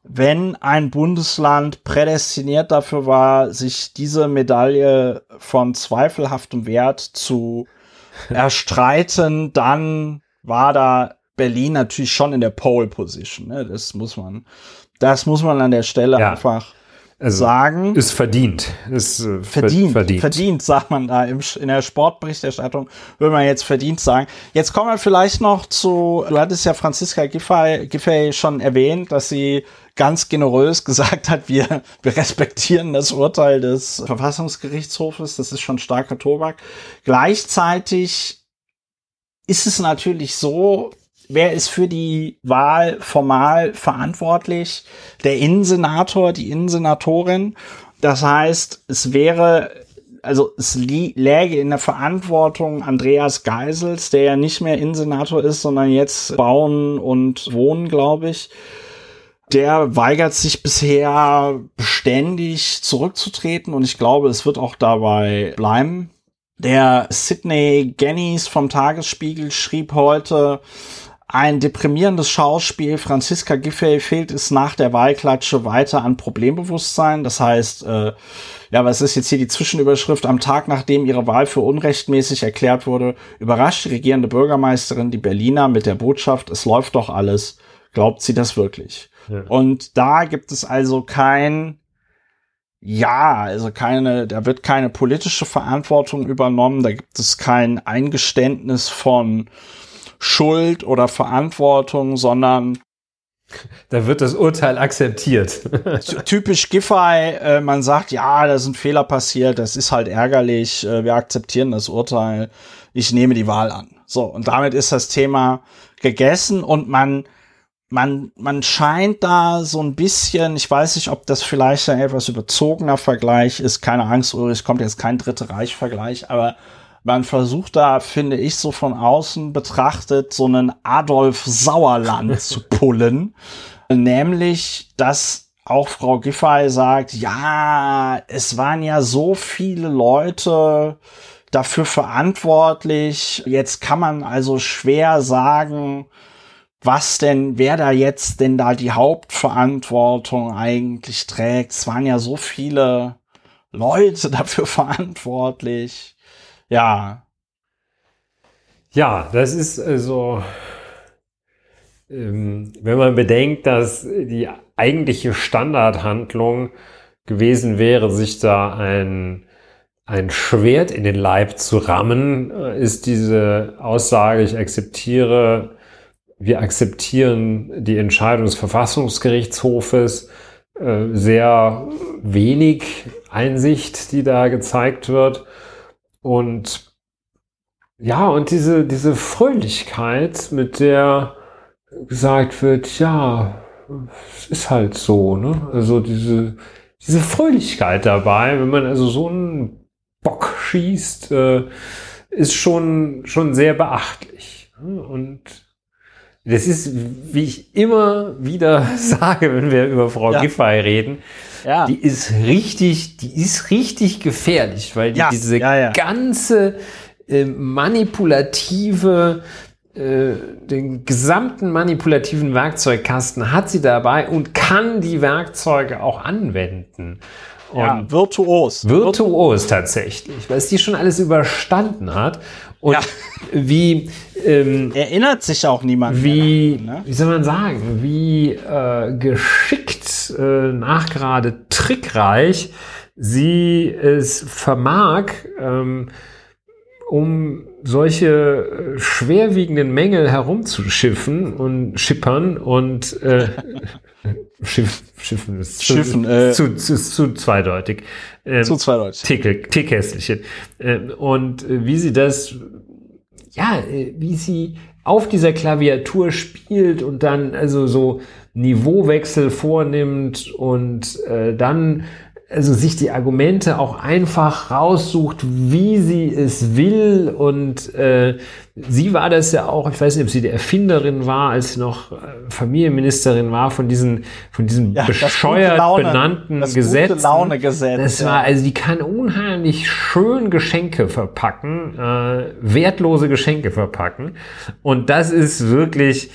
wenn ein Bundesland prädestiniert dafür war, sich diese Medaille von zweifelhaftem Wert zu [laughs] erstreiten, dann war da Berlin natürlich schon in der Pole Position. Ne? Das muss man, das muss man an der Stelle ja. einfach also sagen. Ist verdient. Ist äh, verdient, verdient. Verdient, sagt man da im, in der Sportberichterstattung, würde man jetzt verdient sagen. Jetzt kommen wir vielleicht noch zu, du hattest ja Franziska Giffey, Giffey schon erwähnt, dass sie ganz generös [laughs] gesagt hat, wir, wir respektieren das Urteil des Verfassungsgerichtshofes. Das ist schon starker Tobak. Gleichzeitig ist es natürlich so, wer ist für die Wahl formal verantwortlich? Der Innensenator, die Innensenatorin. Das heißt, es wäre, also es läge in der Verantwortung Andreas Geisels, der ja nicht mehr Innensenator ist, sondern jetzt Bauen und Wohnen, glaube ich. Der weigert sich bisher beständig zurückzutreten und ich glaube, es wird auch dabei bleiben. Der Sidney Gennies vom Tagesspiegel schrieb heute, ein deprimierendes Schauspiel. Franziska Giffey fehlt es nach der Wahlklatsche weiter an Problembewusstsein. Das heißt, äh, ja, was ist jetzt hier die Zwischenüberschrift? Am Tag, nachdem ihre Wahl für unrechtmäßig erklärt wurde, überrascht die regierende Bürgermeisterin die Berliner mit der Botschaft, es läuft doch alles. Glaubt sie das wirklich? Ja. Und da gibt es also kein, ja, also keine, da wird keine politische Verantwortung übernommen, da gibt es kein Eingeständnis von Schuld oder Verantwortung, sondern da wird das Urteil akzeptiert. [laughs] typisch Giffey, äh, man sagt, ja, da sind Fehler passiert, das ist halt ärgerlich, äh, wir akzeptieren das Urteil, ich nehme die Wahl an. So, und damit ist das Thema gegessen und man, man, man scheint da so ein bisschen, ich weiß nicht, ob das vielleicht ein etwas überzogener Vergleich ist, keine Angst, Ulrich, kommt jetzt kein Dritte Reich-Vergleich, aber man versucht da, finde ich, so von außen betrachtet, so einen Adolf Sauerland [laughs] zu pullen. Nämlich, dass auch Frau Giffey sagt, ja, es waren ja so viele Leute dafür verantwortlich. Jetzt kann man also schwer sagen, was denn, wer da jetzt denn da die Hauptverantwortung eigentlich trägt. Es waren ja so viele Leute dafür verantwortlich. Ja. Ja, das ist also, ähm, wenn man bedenkt, dass die eigentliche Standardhandlung gewesen wäre, sich da ein, ein Schwert in den Leib zu rammen, äh, ist diese Aussage, ich akzeptiere, wir akzeptieren die Entscheidung des Verfassungsgerichtshofes, äh, sehr wenig Einsicht, die da gezeigt wird. Und ja, und diese, diese Fröhlichkeit, mit der gesagt wird, ja, es ist halt so, ne? Also diese, diese Fröhlichkeit dabei, wenn man also so einen Bock schießt, äh, ist schon, schon sehr beachtlich. Ne? Und das ist, wie ich immer wieder [laughs] sage, wenn wir über Frau ja. Giffey reden, ja. die ist richtig, die ist richtig gefährlich, weil die ja. diese ganze äh, manipulative, äh, den gesamten manipulativen Werkzeugkasten hat sie dabei und kann die Werkzeuge auch anwenden. Und ja, virtuos. Virtuos tatsächlich, weil es die schon alles überstanden hat. Und ja. wie ähm, erinnert sich auch niemand. Wie, daran, ne? wie soll man sagen, wie äh, geschickt, äh, nachgerade trickreich sie es vermag, ähm, um solche äh, schwerwiegenden Mängel herumzuschiffen und schippern und äh, [laughs] Schiff, Schiffen ist Schiffen, zu, äh, zu, zu, zu zweideutig. Ähm, zu zweideutig. Tick, Tickhässlichen. Ähm, und äh, wie sie das, ja, äh, wie sie auf dieser Klaviatur spielt und dann also so Niveauwechsel vornimmt und äh, dann also sich die Argumente auch einfach raussucht, wie sie es will. Und äh, sie war das ja auch, ich weiß nicht, ob sie die Erfinderin war, als sie noch äh, Familienministerin war, von diesen, von diesen ja, bescheuert Laune, benannten das Gesetzen. Laune Gesetz, das war, also die kann unheimlich schön Geschenke verpacken, äh, wertlose Geschenke verpacken. Und das ist wirklich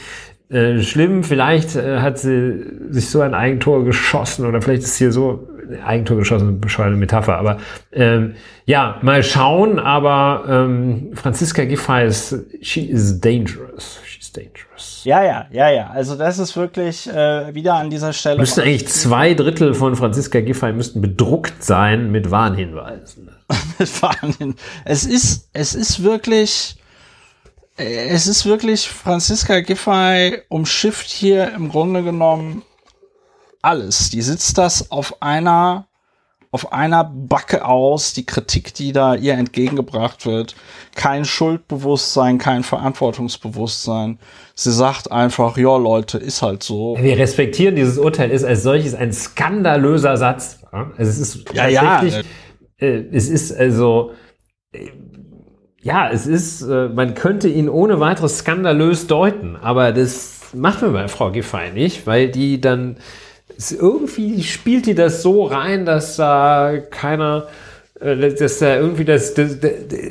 äh, schlimm. Vielleicht äh, hat sie sich so ein Eigentor geschossen oder vielleicht ist hier so Eigentor geschossen, bescheuerte Metapher. Aber ähm, ja, mal schauen. Aber ähm, Franziska Giffey ist, she is dangerous. She's dangerous. Ja, ja, ja, ja. Also das ist wirklich äh, wieder an dieser Stelle. Müssten eigentlich zwei Drittel von Franziska Giffey müssten bedruckt sein mit Warnhinweisen. [laughs] mit Warnhinweisen. Es ist, es ist wirklich es ist wirklich, Franziska Giffey umschifft hier im Grunde genommen alles. Die sitzt das auf einer, auf einer Backe aus, die Kritik, die da ihr entgegengebracht wird. Kein Schuldbewusstsein, kein Verantwortungsbewusstsein. Sie sagt einfach, ja Leute, ist halt so. Wir respektieren dieses Urteil, ist als solches ein skandalöser Satz. Also es ist ja, ja. Äh, es ist also, äh, ja, es ist, äh, man könnte ihn ohne weiteres skandalös deuten, aber das macht mir bei Frau Giffey nicht, weil die dann irgendwie spielt die das so rein, dass da keiner, äh, dass da irgendwie das, das,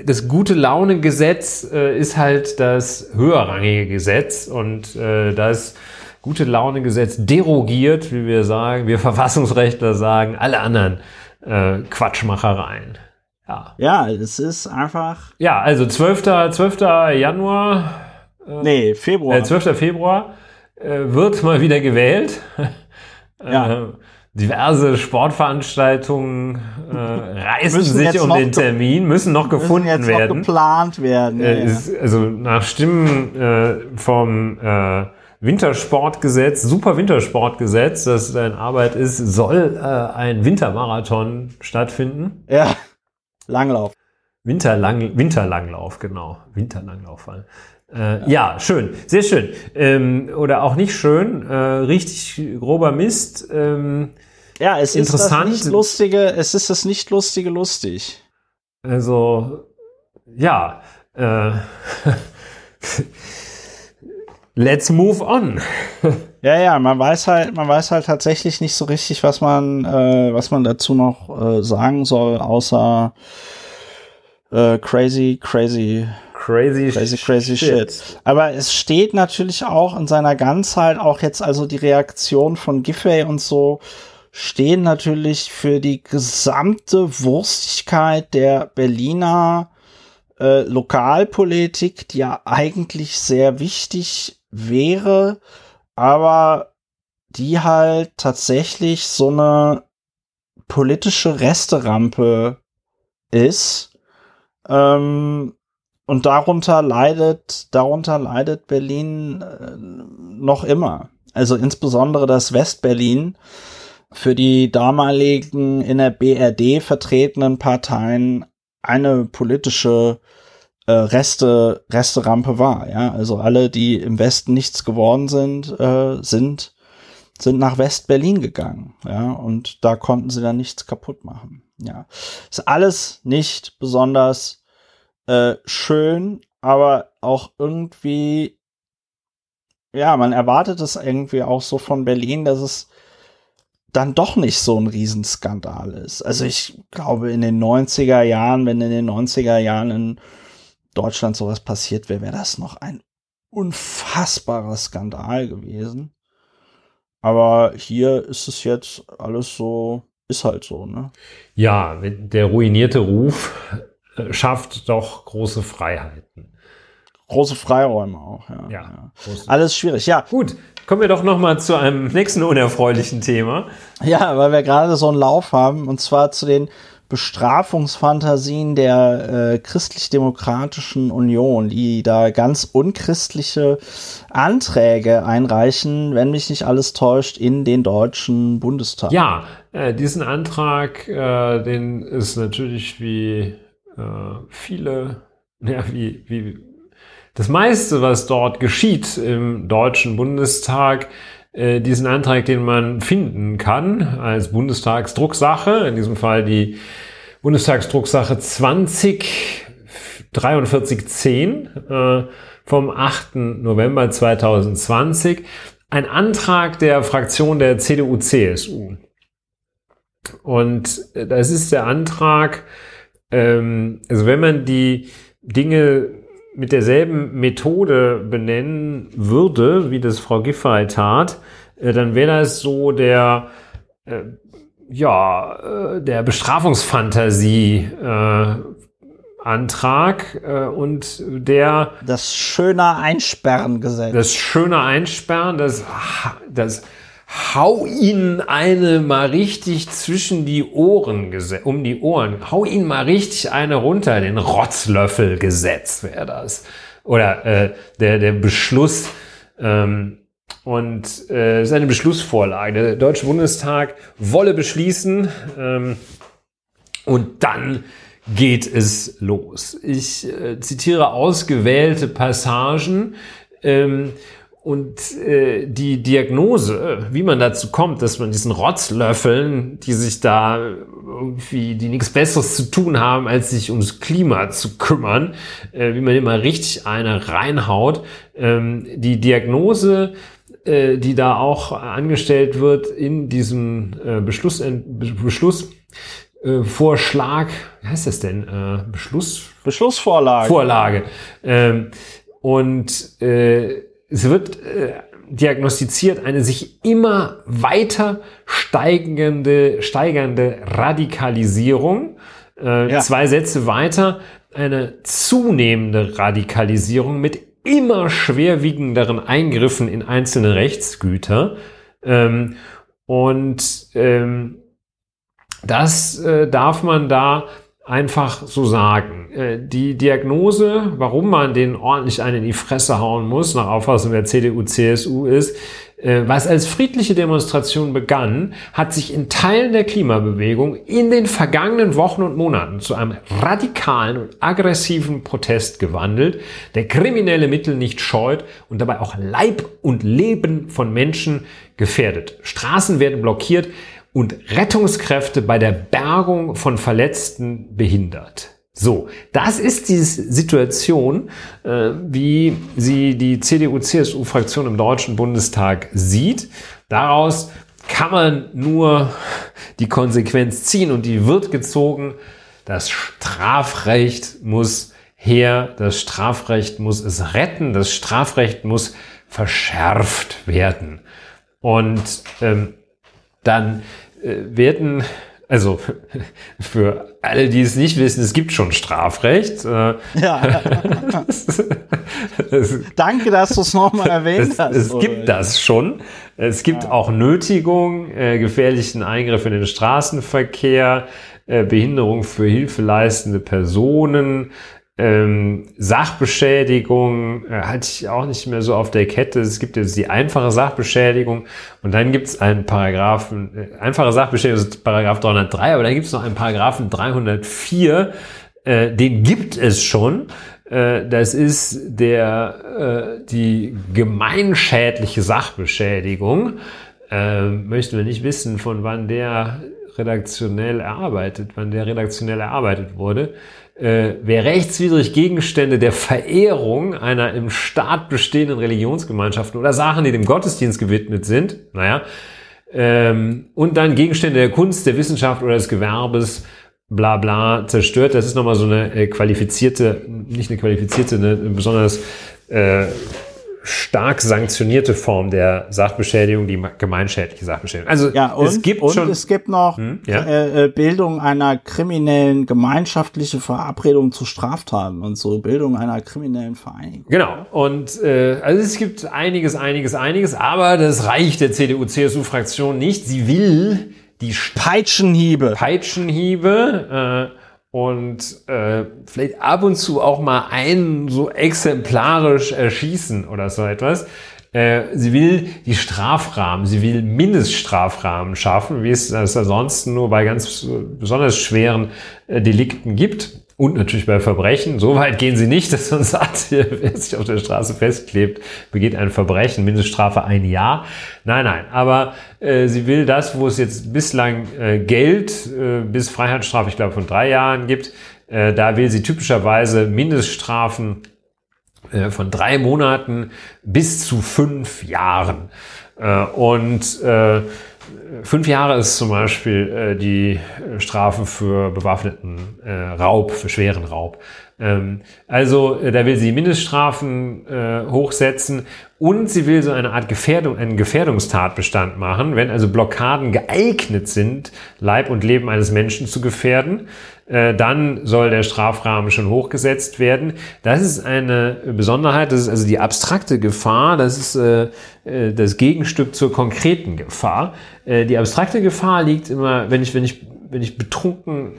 das gute Laune-Gesetz äh, ist halt das höherrangige Gesetz und äh, das gute Laune-Gesetz derogiert, wie wir sagen, wir Verfassungsrechtler sagen, alle anderen äh, Quatschmachereien. Ja. ja, es ist einfach. Ja, also 12. 12. Januar. Äh, nee, Februar. Äh, 12. Februar äh, wird mal wieder gewählt. [laughs] ja. Äh, diverse Sportveranstaltungen äh, reißen sich um den Termin, müssen noch gefunden müssen jetzt werden. Noch geplant werden. Äh, ist, also nach Stimmen äh, vom äh, Wintersportgesetz, Super Wintersportgesetz, das in Arbeit ist, soll äh, ein Wintermarathon stattfinden. Ja. Langlauf. Winterlang, Winterlanglauf, genau. Winterlanglauf. Äh, ja. ja. schön, sehr schön. Ähm, oder auch nicht schön, äh, richtig grober Mist. Ähm, ja, es ist das nicht lustige, es ist das nicht lustige lustig. Also, ja. Äh, [laughs] let's move on. [laughs] ja, ja, man weiß halt, man weiß halt tatsächlich nicht so richtig, was man, äh, was man dazu noch äh, sagen soll, außer äh, crazy, crazy, crazy, crazy, crazy shit. shit. Aber es steht natürlich auch in seiner Ganzheit, auch jetzt also die Reaktion von Giffey und so, stehen natürlich für die gesamte Wurstigkeit der Berliner äh, Lokalpolitik, die ja eigentlich sehr wichtig wäre, aber die halt tatsächlich so eine politische Resterampe ist. Ähm, und darunter leidet, darunter leidet Berlin äh, noch immer. Also insbesondere das Westberlin für die damaligen in der BRD vertretenen Parteien eine politische äh, Reste, Resterampe war. Ja, also alle, die im Westen nichts geworden sind, äh, sind sind nach West-Berlin gegangen. Ja, und da konnten sie dann nichts kaputt machen. Ja, ist alles nicht besonders äh, schön, aber auch irgendwie ja, man erwartet es irgendwie auch so von Berlin, dass es dann doch nicht so ein Riesenskandal ist. Also ich glaube, in den 90er Jahren, wenn in den 90er Jahren in Deutschland sowas passiert wäre, wäre das noch ein unfassbarer Skandal gewesen. Aber hier ist es jetzt alles so, ist halt so, ne? Ja, der ruinierte Ruf schafft doch große Freiheiten. Große Freiräume auch, ja. ja, ja. Alles schwierig, ja. Gut, kommen wir doch noch mal zu einem nächsten unerfreulichen Thema. Ja, weil wir gerade so einen Lauf haben, und zwar zu den Bestrafungsfantasien der äh, christlich-demokratischen Union, die da ganz unchristliche Anträge einreichen, wenn mich nicht alles täuscht, in den deutschen Bundestag. Ja, äh, diesen Antrag, äh, den ist natürlich wie äh, viele, [laughs] ja, wie, wie das meiste, was dort geschieht im Deutschen Bundestag, äh, diesen Antrag, den man finden kann als Bundestagsdrucksache, in diesem Fall die Bundestagsdrucksache 204310 äh, vom 8. November 2020, ein Antrag der Fraktion der CDU-CSU. Und äh, das ist der Antrag, ähm, also wenn man die Dinge mit derselben Methode benennen würde, wie das Frau Giffey tat, äh, dann wäre das so der, äh, ja, äh, der Bestrafungsfantasie äh, Antrag äh, und der das schöne Einsperrengesetz. Das schöne Einsperren, das, das hau ihn eine mal richtig zwischen die Ohren um die Ohren, hau ihn mal richtig eine runter, den Rotzlöffelgesetz wäre das. Oder äh, der, der Beschluss, ähm, und äh, ist eine Beschlussvorlage. Der Deutsche Bundestag wolle beschließen ähm, und dann geht es los. Ich äh, zitiere ausgewählte Passagen. Ähm, und äh, die Diagnose, wie man dazu kommt, dass man diesen Rotzlöffeln, die sich da irgendwie, die nichts Besseres zu tun haben, als sich ums Klima zu kümmern, äh, wie man immer richtig eine reinhaut, ähm, die Diagnose, äh, die da auch angestellt wird in diesem äh, Beschluss, Beschluss äh, Vorschlag, wie heißt das denn? Äh, Beschluss? Beschlussvorlage. Vorlage. Ähm, und äh, es wird äh, diagnostiziert eine sich immer weiter steigende, steigernde Radikalisierung. Äh, ja. Zwei Sätze weiter, eine zunehmende Radikalisierung mit immer schwerwiegenderen Eingriffen in einzelne Rechtsgüter. Ähm, und ähm, das äh, darf man da einfach so sagen. Äh, die Diagnose, warum man den ordentlich einen in die Fresse hauen muss, nach Auffassung der CDU-CSU, ist, äh, was als friedliche Demonstration begann, hat sich in Teilen der Klimabewegung in den vergangenen Wochen und Monaten zu einem radikalen und aggressiven Protest gewandelt, der kriminelle Mittel nicht scheut und dabei auch Leib und Leben von Menschen gefährdet. Straßen werden blockiert, und Rettungskräfte bei der Bergung von Verletzten behindert. So, das ist die Situation, äh, wie sie die CDU-CSU-Fraktion im Deutschen Bundestag sieht. Daraus kann man nur die Konsequenz ziehen und die wird gezogen. Das Strafrecht muss her, das Strafrecht muss es retten, das Strafrecht muss verschärft werden. Und ähm, dann äh, werden, also [laughs] für alle, die es nicht wissen, es gibt schon Strafrecht. Äh, ja. [laughs] Danke, dass du es nochmal erwähnt es, hast. Es gibt das schon. Es gibt ja. auch Nötigung, äh, gefährlichen Eingriff in den Straßenverkehr, äh, Behinderung für hilfeleistende Personen, ähm, Sachbeschädigung äh, hatte ich auch nicht mehr so auf der Kette. Es gibt jetzt die einfache Sachbeschädigung und dann gibt es einen Paragraphen, äh, einfache Sachbeschädigung ist Paragraph 303, aber dann gibt es noch einen Paragraphen 304, äh, den gibt es schon. Äh, das ist der, äh, die gemeinschädliche Sachbeschädigung. Äh, möchten wir nicht wissen, von wann der redaktionell erarbeitet, wann der redaktionell erarbeitet wurde äh, wer rechtswidrig Gegenstände der Verehrung einer im Staat bestehenden Religionsgemeinschaften oder Sachen, die dem Gottesdienst gewidmet sind, naja, ähm, und dann Gegenstände der Kunst, der Wissenschaft oder des Gewerbes, bla bla, zerstört. Das ist nochmal so eine äh, qualifizierte, nicht eine qualifizierte, eine besonders äh, stark sanktionierte Form der Sachbeschädigung, die gemeinschädliche Sachbeschädigung. Also ja, und, es gibt und schon, es gibt noch hm, ja? äh, äh Bildung einer kriminellen gemeinschaftliche Verabredung zu Straftaten und so Bildung einer kriminellen Vereinigung. Genau. Und äh, also es gibt einiges, einiges, einiges, aber das reicht der CDU-CSU-Fraktion nicht. Sie will die Peitschenhiebe, Peitschenhiebe äh, und äh, vielleicht ab und zu auch mal einen so exemplarisch erschießen oder so etwas. Äh, sie will die Strafrahmen, sie will Mindeststrafrahmen schaffen, wie es das ansonsten nur bei ganz besonders schweren äh, Delikten gibt. Und natürlich bei Verbrechen. So weit gehen sie nicht, [laughs] dass man sagt, wer sich auf der Straße festklebt, begeht ein Verbrechen, Mindeststrafe ein Jahr. Nein, nein. Aber äh, sie will das, wo es jetzt bislang äh, Geld äh, bis Freiheitsstrafe, ich glaube, von drei Jahren gibt, äh, da will sie typischerweise Mindeststrafen äh, von drei Monaten bis zu fünf Jahren. Äh, und äh, Fünf Jahre ist zum Beispiel äh, die Strafe für bewaffneten äh, Raub, für schweren Raub. Ähm, also äh, da will sie Mindeststrafen äh, hochsetzen und sie will so eine Art Gefährdung, einen Gefährdungstatbestand machen, wenn also Blockaden geeignet sind, Leib und Leben eines Menschen zu gefährden äh, dann soll der Strafrahmen schon hochgesetzt werden. Das ist eine Besonderheit, das ist also die abstrakte Gefahr, das ist äh, äh, das Gegenstück zur konkreten Gefahr. Äh, die abstrakte Gefahr liegt immer, wenn ich, wenn ich, wenn ich betrunken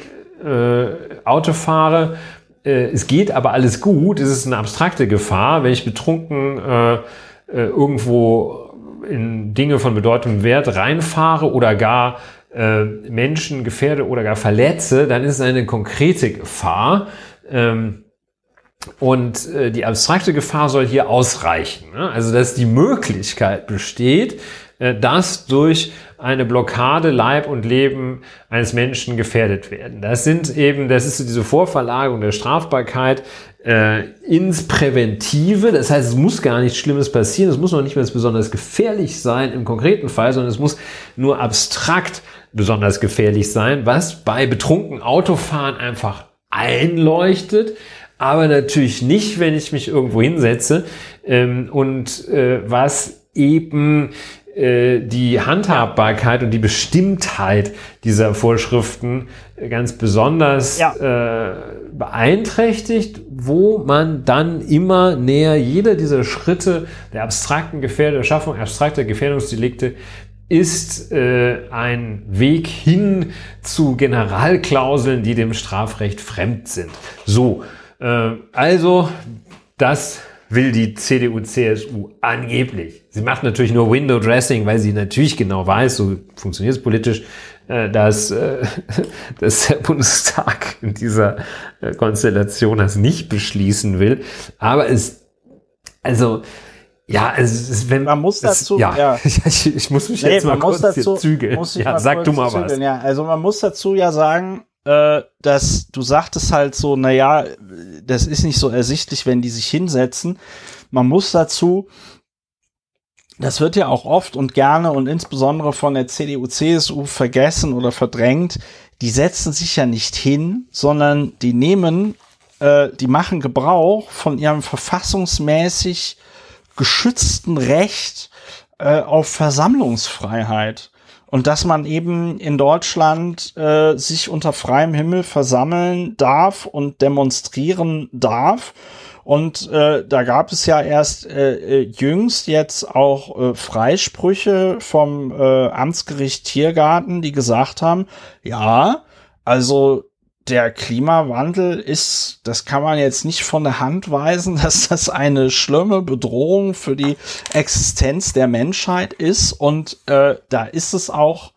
äh, Auto fahre, äh, es geht aber alles gut, es ist eine abstrakte Gefahr. Wenn ich betrunken äh, äh, irgendwo in Dinge von bedeutendem Wert reinfahre oder gar äh, Menschen gefährde oder gar verletze, dann ist es eine konkrete Gefahr. Ähm, und äh, die abstrakte Gefahr soll hier ausreichen. Ne? Also, dass die Möglichkeit besteht, äh, dass durch eine Blockade Leib und Leben eines Menschen gefährdet werden. Das sind eben, das ist so diese Vorverlagerung der Strafbarkeit äh, ins Präventive. Das heißt, es muss gar nichts Schlimmes passieren. Es muss noch nicht mal besonders gefährlich sein im konkreten Fall, sondern es muss nur abstrakt besonders gefährlich sein, was bei betrunken Autofahren einfach einleuchtet, aber natürlich nicht, wenn ich mich irgendwo hinsetze ähm, und äh, was eben die Handhabbarkeit und die Bestimmtheit dieser Vorschriften ganz besonders ja. äh, beeinträchtigt, wo man dann immer näher jeder dieser Schritte der abstrakten Gefährdung, der Schaffung abstrakter Gefährdungsdelikte ist äh, ein Weg hin zu Generalklauseln, die dem Strafrecht fremd sind. So, äh, also das will die CDU-CSU angeblich. Sie macht natürlich nur Window Dressing, weil sie natürlich genau weiß, so funktioniert es politisch, äh, dass, äh, [laughs] dass der Bundestag in dieser äh, Konstellation das nicht beschließen will. Aber es, also ja, es ist, wenn man muss dazu, ja, [laughs] ja. ich, ich, muss mich nee, jetzt mal kurz dazu, zügeln. ja, sag du mal zügeln, was. Ja, also man muss dazu ja sagen, äh, dass du sagtest halt so, na ja, das ist nicht so ersichtlich, wenn die sich hinsetzen. Man muss dazu, das wird ja auch oft und gerne und insbesondere von der CDU, CSU vergessen oder verdrängt. Die setzen sich ja nicht hin, sondern die nehmen, äh, die machen Gebrauch von ihrem verfassungsmäßig geschützten Recht äh, auf Versammlungsfreiheit. Und dass man eben in Deutschland äh, sich unter freiem Himmel versammeln darf und demonstrieren darf. Und äh, da gab es ja erst äh, äh jüngst jetzt auch äh, Freisprüche vom äh, Amtsgericht Tiergarten, die gesagt haben, ja, also der Klimawandel ist, das kann man jetzt nicht von der Hand weisen, [laughs] dass das eine schlimme Bedrohung für die Existenz der Menschheit ist. Und äh, da ist es auch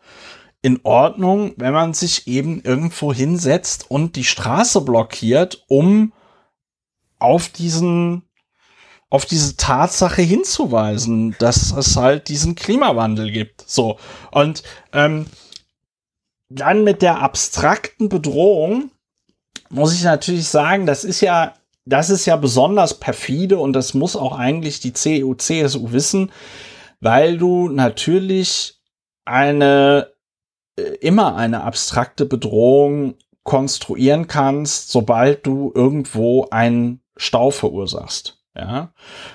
in Ordnung, wenn man sich eben irgendwo hinsetzt und die Straße blockiert, um auf diesen auf diese Tatsache hinzuweisen, dass es halt diesen Klimawandel gibt. So. Und ähm, dann mit der abstrakten Bedrohung muss ich natürlich sagen, das ist ja, das ist ja besonders perfide und das muss auch eigentlich die CDU, CSU wissen, weil du natürlich eine, äh, immer eine abstrakte Bedrohung konstruieren kannst, sobald du irgendwo einen Stau verursachst. Ja,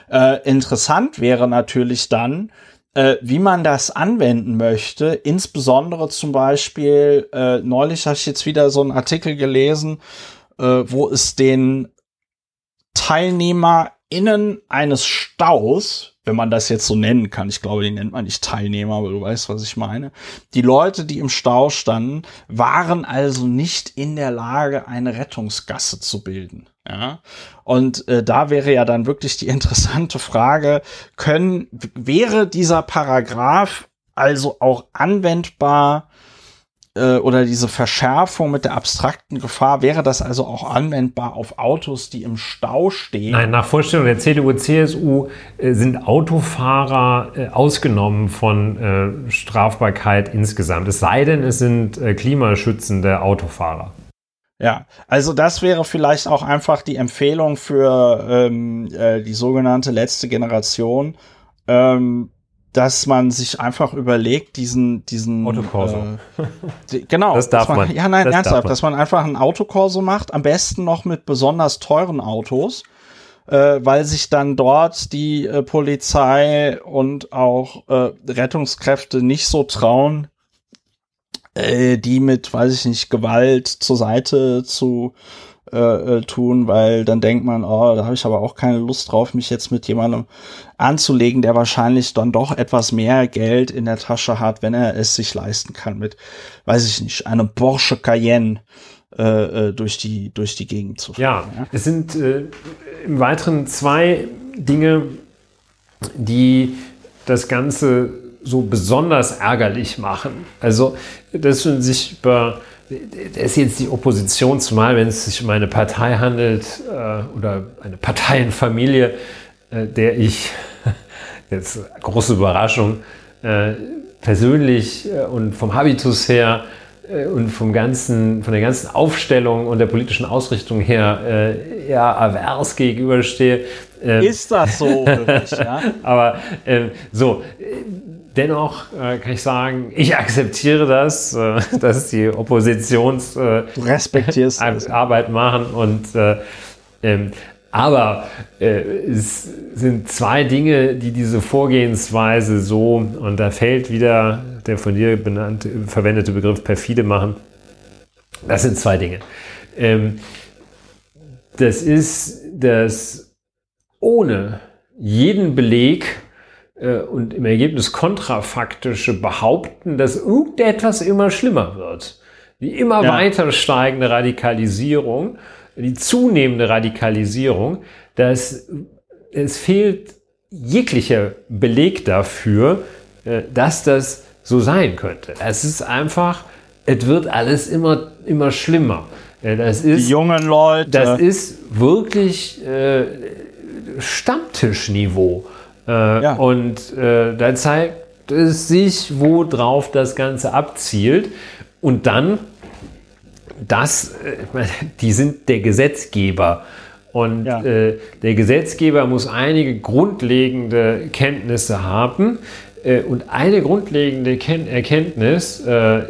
äh, interessant wäre natürlich dann, äh, wie man das anwenden möchte. Insbesondere zum Beispiel, äh, neulich habe ich jetzt wieder so einen Artikel gelesen, äh, wo es den TeilnehmerInnen eines Staus, wenn man das jetzt so nennen kann, ich glaube, die nennt man nicht Teilnehmer, aber du weißt, was ich meine. Die Leute, die im Stau standen, waren also nicht in der Lage, eine Rettungsgasse zu bilden. Ja, und äh, da wäre ja dann wirklich die [laughs] interessante Frage, können, wäre dieser Paragraph also auch anwendbar äh, oder diese Verschärfung mit der abstrakten Gefahr, wäre das also auch anwendbar auf Autos, die im Stau stehen? Nein, nach Vorstellung der CDU, CSU äh, sind Autofahrer äh, ausgenommen von äh, Strafbarkeit insgesamt. Es sei denn, es sind äh, klimaschützende Autofahrer. Ja, also das wäre vielleicht auch einfach die Empfehlung für ähm, äh, die sogenannte letzte Generation. Ähm, dass man sich einfach überlegt, diesen, diesen Autokorso. Äh, genau. Das darf man, man. Ja, nein, das ernsthaft, man. dass man einfach ein Autokorso macht, am besten noch mit besonders teuren Autos, äh, weil sich dann dort die äh, Polizei und auch äh, Rettungskräfte nicht so trauen, äh, die mit, weiß ich nicht, Gewalt zur Seite zu äh, äh, tun, weil dann denkt man, oh, da habe ich aber auch keine Lust drauf, mich jetzt mit jemandem anzulegen, der wahrscheinlich dann doch etwas mehr Geld in der Tasche hat, wenn er es sich leisten kann mit, weiß ich nicht, einem Porsche Cayenne äh, äh durch die durch die Gegend zu fahren. Ja, ja? es sind äh, im Weiteren zwei Dinge, die das Ganze so besonders ärgerlich machen. Also, dass man sich über da ist jetzt die Opposition, zumal wenn es sich um eine Partei handelt äh, oder eine Parteienfamilie, äh, der ich, [laughs] jetzt große Überraschung, äh, persönlich äh, und vom Habitus her äh, und vom ganzen, von der ganzen Aufstellung und der politischen Ausrichtung her äh, eher avers gegenüberstehe. Ähm, ist das so? Wirklich, ja? [laughs] Aber ähm, so, Dennoch äh, kann ich sagen, ich akzeptiere das, äh, [laughs] dass die Oppositions äh, [laughs] machen und äh, ähm, aber äh, es sind zwei Dinge, die diese Vorgehensweise so und da fällt wieder der von dir benannte, verwendete Begriff perfide machen. Das sind zwei Dinge. Ähm, das ist das ohne jeden Beleg und im Ergebnis kontrafaktische behaupten, dass irgendetwas immer schlimmer wird. Die immer ja. weiter steigende Radikalisierung, die zunehmende Radikalisierung, dass es fehlt jeglicher Beleg dafür, äh, dass das so sein könnte. Es ist einfach, es wird alles immer, immer schlimmer. Äh, das ist, die jungen Leute. Das ist wirklich äh, Stammtischniveau. Äh, ja. Und äh, da zeigt es sich, worauf das Ganze abzielt. Und dann, das, äh, [laughs] die sind der Gesetzgeber. Und ja. äh, der Gesetzgeber muss einige grundlegende Kenntnisse haben. Äh, und eine grundlegende Ken Erkenntnis, äh,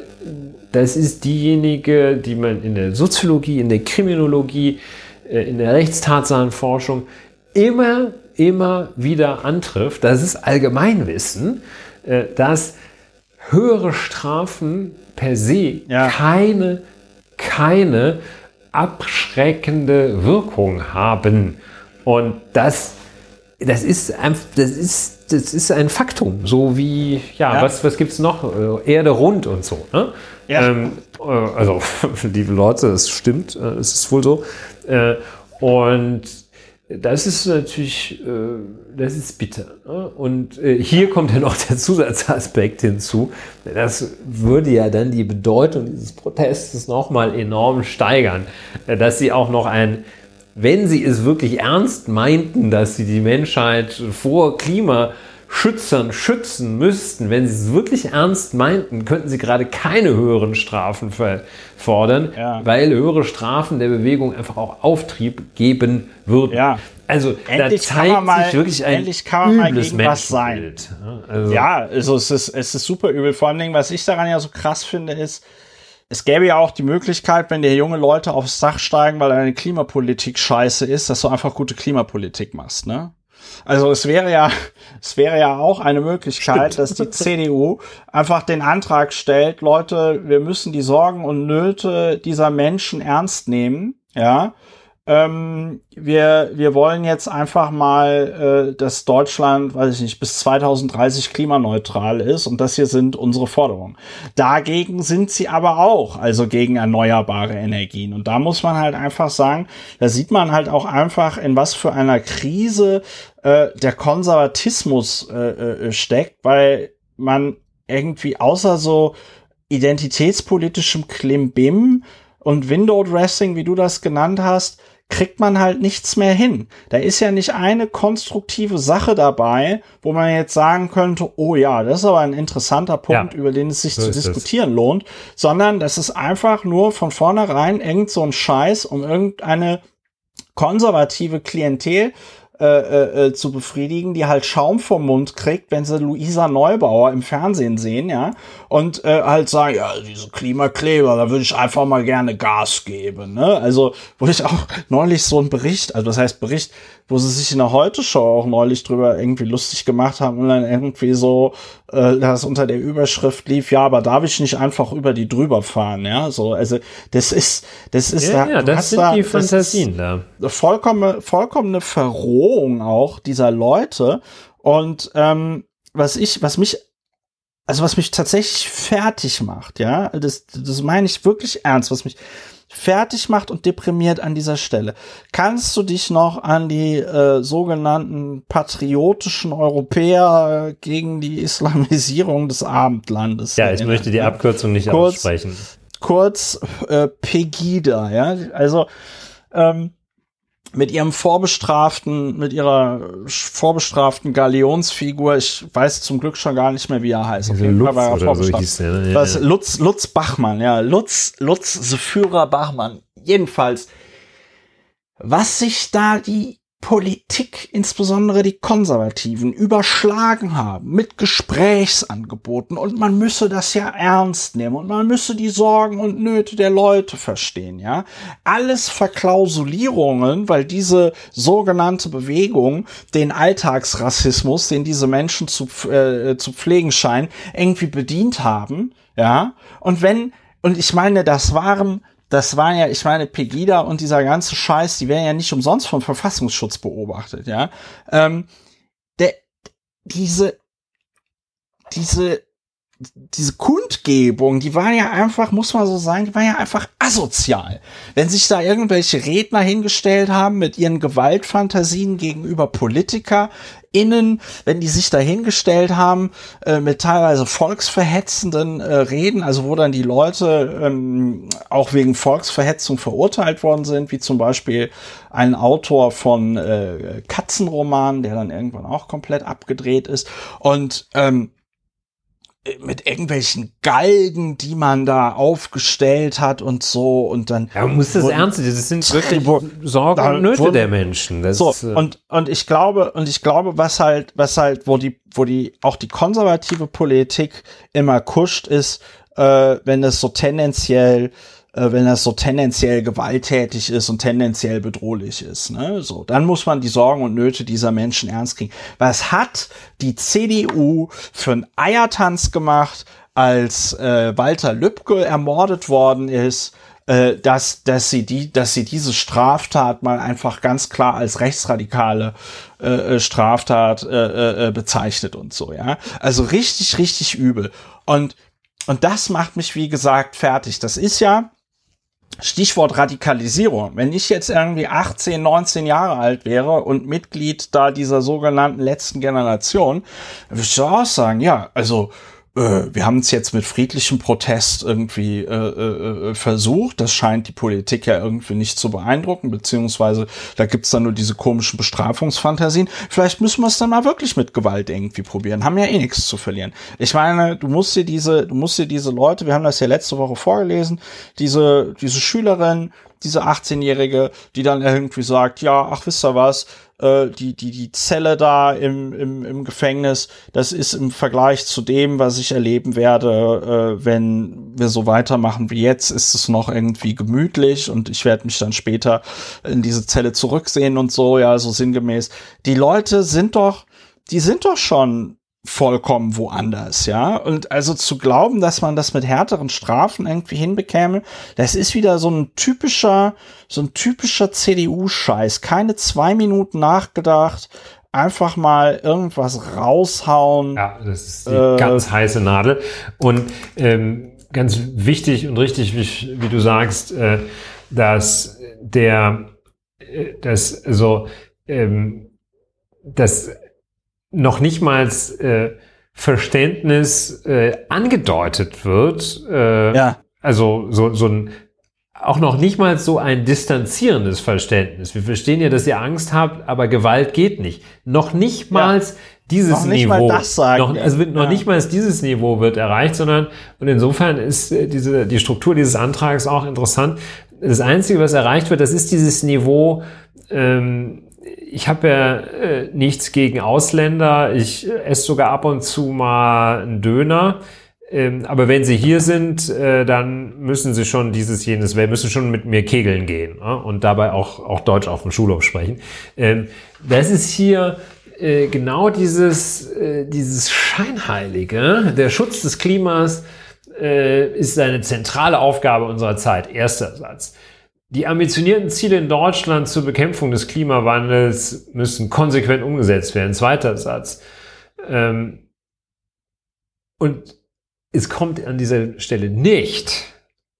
das ist diejenige, die man in der Soziologie, in der Kriminologie, in der Rechtstatsachenforschung immer immer wieder antrifft, das ist Allgemeinwissen, äh, dass höhere Strafen per se ja. keine, keine abschreckende Wirkung haben. Und das, das, ist, ein, das, ist, das ist ein Faktum. So wie, ja, ja. was, was gibt es noch? Äh, Erde rund und so. Ne? Ja. Ähm, äh, also, [laughs] liebe Leute, es stimmt, es ist wohl so. Und das ist natürlich, äh, das ist bitter. Ne? Und äh, hier kommt ja noch der Zusatzaspekt hinzu. Das würde ja dann die Bedeutung dieses Protestes nochmal enorm steigern, äh, dass sie auch noch ein, wenn sie es wirklich ernst meinten, dass sie die Menschheit vor Klima Schützern schützen müssten, wenn sie es wirklich ernst meinten, könnten sie gerade keine höheren Strafen fordern, ja. weil höhere Strafen der Bewegung einfach auch Auftrieb geben würden. Ja. Also endlich da zeigt mal, sich wirklich ein endlich kann man übles mal was sein. Also. Ja, also es ist, es ist super übel. Vor allem, was ich daran ja so krass finde, ist, es gäbe ja auch die Möglichkeit, wenn dir junge Leute aufs Dach steigen, weil deine Klimapolitik scheiße ist, dass du einfach gute Klimapolitik machst, ne? Also es wäre ja, [laughs] es wäre ja auch eine Möglichkeit, Stimmt. dass die [laughs] CDU einfach den Antrag stellt, Leute, wir müssen die Sorgen und Nöte dieser Menschen ernst nehmen, ja. Ähm, wir, wir wollen jetzt einfach mal, äh, dass Deutschland, weiß ich nicht, bis 2030 klimaneutral ist und das hier sind unsere Forderungen. Dagegen sind sie aber auch, also gegen erneuerbare Energien. Und da muss man halt einfach sagen, da sieht man halt auch einfach, in was für einer Krise äh, der Konservatismus äh, äh, steckt, weil man irgendwie außer so identitätspolitischem Klimbim und Window Dressing, wie du das genannt hast, kriegt man halt nichts mehr hin. Da ist ja nicht eine konstruktive Sache dabei, wo man jetzt sagen könnte, oh ja, das ist aber ein interessanter Punkt, ja, über den es sich so zu diskutieren es. lohnt, sondern das ist einfach nur von vornherein irgend so ein Scheiß, um irgendeine konservative Klientel äh, äh, äh, zu befriedigen, die halt Schaum vom Mund kriegt, wenn sie Luisa Neubauer im Fernsehen sehen, ja, und äh, halt sagen, ja, diese Klimakleber, da würde ich einfach mal gerne Gas geben, ne? Also, wo ich auch [laughs] neulich so einen Bericht, also was heißt Bericht, wo sie sich in der Heute-Show auch neulich drüber irgendwie lustig gemacht haben und dann irgendwie so, äh, das unter der Überschrift lief, ja, aber darf ich nicht einfach über die drüber fahren, ja, so, also das ist, das ist ja, da, ja, das sind da, die Fantasien da. Vollkommene, vollkommene Verrohung auch dieser Leute und ähm, was ich, was mich also was mich tatsächlich fertig macht, ja, das, das meine ich wirklich ernst, was mich fertig macht und deprimiert an dieser Stelle. Kannst du dich noch an die äh, sogenannten patriotischen Europäer gegen die Islamisierung des Abendlandes? Ja, ich möchte die Abkürzung nicht kurz, aussprechen. Kurz äh, Pegida, ja, also ähm, mit ihrem vorbestraften, mit ihrer vorbestraften Galionsfigur, ich weiß zum Glück schon gar nicht mehr, wie er heißt. Also Lutz oder so hieß der, ne? Was, ja. Lutz, Lutz Bachmann, ja, Lutz, Lutz, the Führer Bachmann. Jedenfalls, was sich da die Politik, insbesondere die Konservativen, überschlagen haben mit Gesprächsangeboten und man müsse das ja ernst nehmen und man müsse die Sorgen und Nöte der Leute verstehen, ja. Alles Verklausulierungen, weil diese sogenannte Bewegung den Alltagsrassismus, den diese Menschen zu, äh, zu pflegen scheinen, irgendwie bedient haben, ja. Und wenn, und ich meine, das waren das war ja, ich meine, Pegida und dieser ganze Scheiß, die werden ja nicht umsonst vom Verfassungsschutz beobachtet, ja. Ähm, der, diese, diese, diese Kundgebung, die war ja einfach, muss man so sagen, die war ja einfach asozial. Wenn sich da irgendwelche Redner hingestellt haben mit ihren Gewaltfantasien gegenüber Politiker, innen, wenn die sich dahingestellt haben äh, mit teilweise volksverhetzenden äh, Reden, also wo dann die Leute ähm, auch wegen Volksverhetzung verurteilt worden sind, wie zum Beispiel ein Autor von äh, Katzenromanen, der dann irgendwann auch komplett abgedreht ist und ähm, mit irgendwelchen Galgen, die man da aufgestellt hat und so und dann. Ja, man muss das ernst nehmen. Das sind wirklich Sorgen und Nöte wurden, der Menschen. Das so, ist, äh und, und ich glaube, und ich glaube, was halt, was halt, wo die, wo die, auch die konservative Politik immer kuscht ist, äh, wenn es so tendenziell äh, wenn das so tendenziell gewalttätig ist und tendenziell bedrohlich ist. Ne? So, dann muss man die Sorgen und Nöte dieser Menschen ernst kriegen. Was hat die CDU für einen Eiertanz gemacht, als äh, Walter Lübcke ermordet worden ist? äh, dass, dass, sie die, dass sie diese Straftat mal einfach ganz klar als rechtsradikale äh, äh Straftat äh, äh, bezeichnet und so, ja. Also richtig, richtig übel. Und, und das macht mich, wie gesagt, fertig. Das ist ja, Stichwort Radikalisierung. Wenn ich jetzt irgendwie 18, 19 Jahre alt wäre und Mitglied da dieser sogenannten letzten Generation, würde ich auch sagen, ja, also wir haben es jetzt mit friedlichem Protest irgendwie äh, äh, äh, versucht. Das scheint die Politik ja irgendwie nicht zu beeindrucken, beziehungsweise da gibt's dann nur diese komischen Bestrafungsfantasien. Vielleicht müssen wir es dann mal wirklich mit Gewalt irgendwie probieren. Haben ja eh nichts zu verlieren. Ich meine, du musst dir diese, du musst dir diese Leute, wir haben das ja letzte Woche vorgelesen, diese, diese Schülerin, diese 18-Jährige, die dann irgendwie sagt, ja, ach, wisst ihr was, äh, die, die, die Zelle da im, im, im Gefängnis, das ist im Vergleich zu dem, was ich erleben werde, äh, wenn wir so weitermachen wie jetzt, ist es noch irgendwie gemütlich und ich werde mich dann später in diese Zelle zurücksehen und so, ja, so sinngemäß. Die Leute sind doch, die sind doch schon vollkommen woanders, ja. Und also zu glauben, dass man das mit härteren Strafen irgendwie hinbekäme, das ist wieder so ein typischer, so ein typischer CDU-Scheiß. Keine zwei Minuten nachgedacht, einfach mal irgendwas raushauen. Ja, das ist die äh, ganz heiße Nadel. Und ähm, ganz wichtig und richtig, wie, wie du sagst, äh, dass der, äh, das so, ähm, das noch nicht mal äh, Verständnis äh, angedeutet wird. Äh, Ja. Also so, so ein auch noch nicht mal so ein distanzierendes Verständnis. Wir verstehen ja, dass ihr Angst habt, aber Gewalt geht nicht. Noch nicht mal dieses Noch nicht mal Niveau. das sagen noch, also wird noch Ja. nicht mal dieses Niveau wird erreicht, sondern und insofern ist äh, diese die Struktur dieses Antrags auch interessant. Das Einzige, was erreicht wird, das ist dieses Niveau. Ähm, ich habe ja äh, nichts gegen Ausländer. Ich äh, esse sogar ab und zu mal einen Döner. Ähm, aber wenn sie hier sind, äh, dann müssen sie schon dieses, jenes, müssen schon mit mir kegeln gehen ja? und dabei auch, auch Deutsch auf dem Schulhof sprechen. Ähm, das ist hier äh, genau dieses, äh, dieses Scheinheilige. Der Schutz des Klimas äh, ist eine zentrale Aufgabe unserer Zeit. Erster Satz. Die ambitionierten Ziele in Deutschland zur Bekämpfung des Klimawandels müssen konsequent umgesetzt werden. Zweiter Satz. Ähm, und es kommt an dieser Stelle nicht.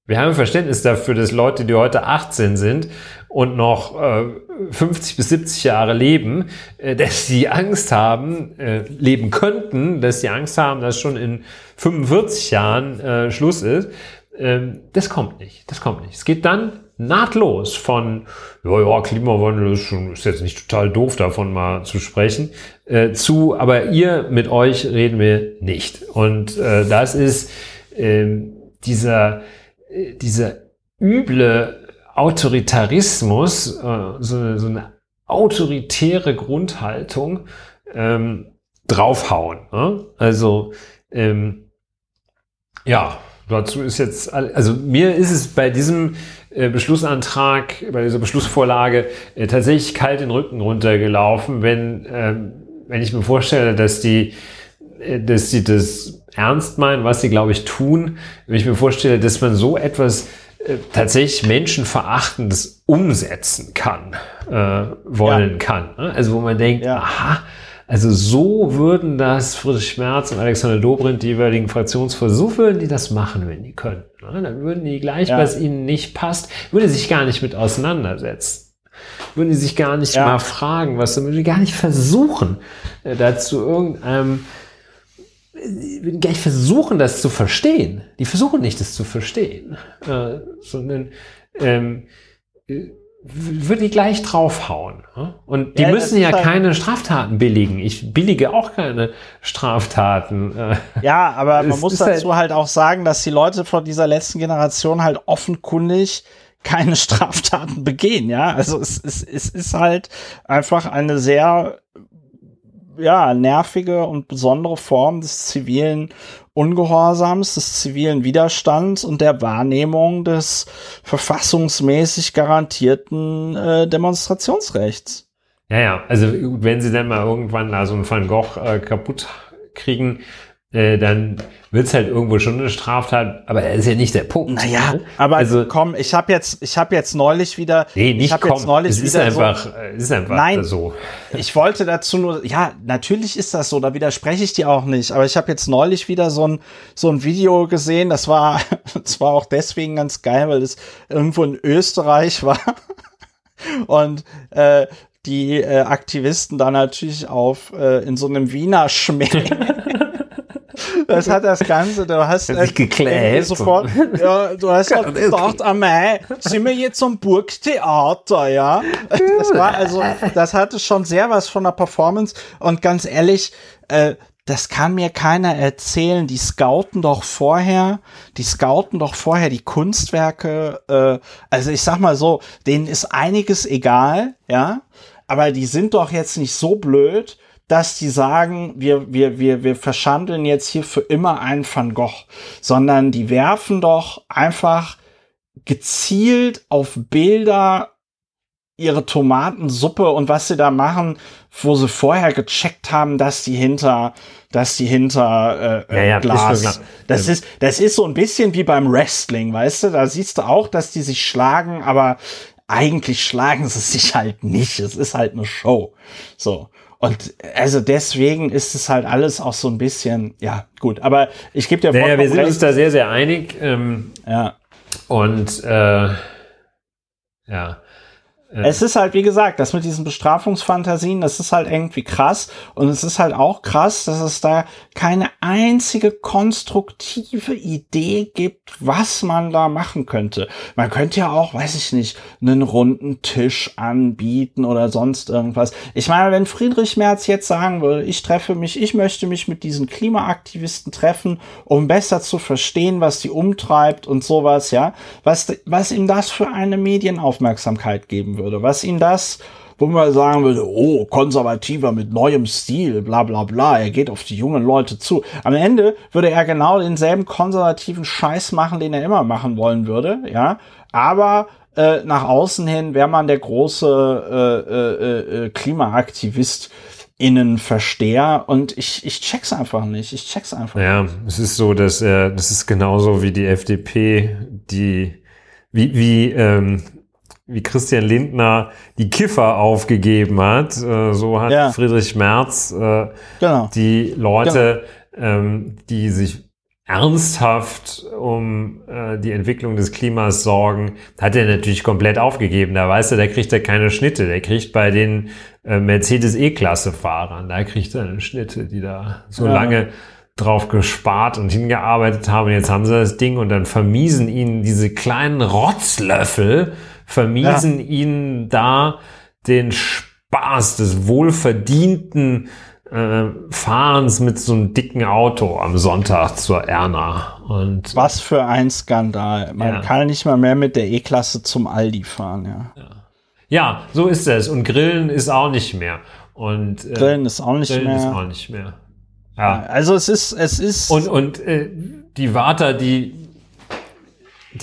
Wir haben Verständnis dafür, dass Leute, die heute 18 sind und noch äh, 50 bis 70 Jahre leben, äh, dass sie Angst haben, äh, leben könnten, dass sie Angst haben, dass schon in 45 Jahren äh, Schluss ist. Ähm, das kommt nicht. Das kommt nicht. Es geht dann nahtlos von, ja, ja, Klimawandel ist, schon, ist jetzt nicht total doof, davon mal zu sprechen, äh, zu, aber ihr mit euch reden wir nicht. Und äh, das ist ähm, dieser, äh, dieser üble Autoritarismus, äh, so, eine, so eine autoritäre Grundhaltung ähm, draufhauen. Ne? Also ähm, ja, dazu ist jetzt, also mir ist es bei diesem Beschlussantrag, bei dieser Beschlussvorlage äh, tatsächlich kalt den Rücken runtergelaufen, wenn, ähm, wenn ich mir vorstelle, dass die, äh, dass sie das ernst meinen, was sie, glaube ich, tun, wenn ich mir vorstelle, dass man so etwas äh, tatsächlich Menschenverachtendes umsetzen kann, äh, wollen kann. Ne? Also wo man denkt, Ja. aha, also so würden das Friedrich Merz und Alexander Dobrindt, die jeweiligen würden die das machen, wenn die könnten. Ne? Dann würden die gleich, Ja. was ihnen nicht passt, würde sich gar nicht mit auseinandersetzen. Würden die sich gar nicht Ja. mal fragen, was, würden die gar nicht versuchen, äh, dazu irgendeinem, die würden gar nicht versuchen, das zu verstehen. Die versuchen nicht, das zu verstehen, äh, sondern ähm, w- würden die gleich draufhauen. ne? Und die Ja, müssen ja halt- keine Straftaten billigen. Ich billige auch keine Straftaten. äh. Ja, aber man muss halt- dazu halt auch sagen, dass die Leute von dieser letzten Generation halt offenkundig keine [laughs] Straftaten begehen, ja. Also es, es, es ist halt einfach eine sehr ja, nervige und besondere Form des zivilen Ungehorsams, des zivilen Widerstands und der Wahrnehmung des verfassungsmäßig garantierten äh, Demonstrationsrechts. Ja, ja, also wenn sie dann mal irgendwann da so einen Van Gogh äh, kaputt kriegen, äh, dann wird's halt irgendwo schon eine Straftat, aber er ist ja nicht der Punkt. Naja, ne? aber also, komm, ich habe jetzt, ich habe jetzt neulich wieder, nee, ich nicht habe komm, jetzt neulich es ist wieder einfach, es ist einfach Nein. so. Ich wollte dazu nur, ja, natürlich ist das so, da widerspreche ich dir auch nicht, aber ich habe jetzt neulich wieder so ein, so ein Video gesehen, das war, [laughs] das war auch deswegen ganz geil, weil es irgendwo in Österreich [laughs] war und äh, die äh, Aktivisten da natürlich auf äh, in so einem Wiener Schmäh. [laughs] Das hat das Ganze, du hast äh, geklärt. sofort, ja, du hast halt gedacht, ah mei, sind wir jetzt am Burgtheater, ja? Das war also, das hatte schon sehr was von der Performance und ganz ehrlich, äh, das kann mir keiner erzählen. Die scouten doch vorher, die scouten doch vorher die Kunstwerke. Äh, also ich sag mal so, denen ist einiges egal, ja, aber die sind doch jetzt nicht so blöd, dass die sagen, wir, wir, wir, wir verschandeln jetzt hier für immer einen Van Gogh, sondern die werfen doch einfach gezielt auf Bilder ihre Tomatensuppe und was sie da machen, wo sie vorher gecheckt haben, dass die hinter, dass die hinter äh, Ja, ja, Glas. ist. Das ist, das ist so ein bisschen wie beim Wrestling, weißt du? Da siehst du auch, dass die sich schlagen, aber eigentlich schlagen sie sich halt nicht. Es ist halt eine Show. So. Und also deswegen ist es halt alles auch so ein bisschen, ja, gut. Aber ich gebe dir Naja, wir sind uns recht. da sehr, sehr einig. Ähm, Ja. und äh, ja, es ist halt, wie gesagt, das mit diesen Bestrafungsfantasien, das ist halt irgendwie krass. Und es ist halt auch krass, dass es da keine einzige konstruktive Idee gibt, was man da machen könnte. Man könnte ja auch, weiß ich nicht, einen runden Tisch anbieten oder sonst irgendwas. Ich meine, wenn Friedrich Merz jetzt sagen würde, ich treffe mich, ich möchte mich mit diesen Klimaaktivisten treffen, um besser zu verstehen, was die umtreibt und sowas, ja, was, was ihm das für eine Medienaufmerksamkeit geben würde, was ihm das, wo man sagen würde, oh, konservativer mit neuem Stil, bla bla bla, er geht auf die jungen Leute zu. Am Ende würde er genau denselben konservativen Scheiß machen, den er immer machen wollen würde, ja, aber äh, nach außen hin wäre man der große äh, äh, äh, Klimaaktivist innen Versteher und ich, ich check's einfach nicht. Ich check's einfach ja, nicht. Ja, es ist so, dass er, das ist genauso wie die FDP, die, wie, wie, ähm, wie Christian Lindner die Kiffer aufgegeben hat, äh, so hat ja. Friedrich Merz äh, genau. die Leute, genau. ähm, die sich ernsthaft um äh, die Entwicklung des Klimas sorgen, hat er natürlich komplett aufgegeben. Da weiß er, da kriegt er keine Schnitte. Der kriegt bei den äh, Mercedes E-Klasse-Fahrern, da kriegt er eine Schnitte, die da so ja. lange drauf gespart und hingearbeitet haben. Und jetzt haben sie das Ding und dann vermiesen ihnen diese kleinen Rotzlöffel vermiesen ja. ihnen da den Spaß des wohlverdienten äh, Fahrens mit so einem dicken Auto am Sonntag zur Erna. Und Was für ein Skandal. Man ja. kann nicht mal mehr mit der E-Klasse zum Aldi fahren, ja. ja. ja. so ist es. Und Grillen ist auch nicht mehr. Und, äh, Grillen ist auch nicht Grillen mehr. ist auch nicht mehr. Ja. Also es ist, es ist. Und, und äh, die Warter, die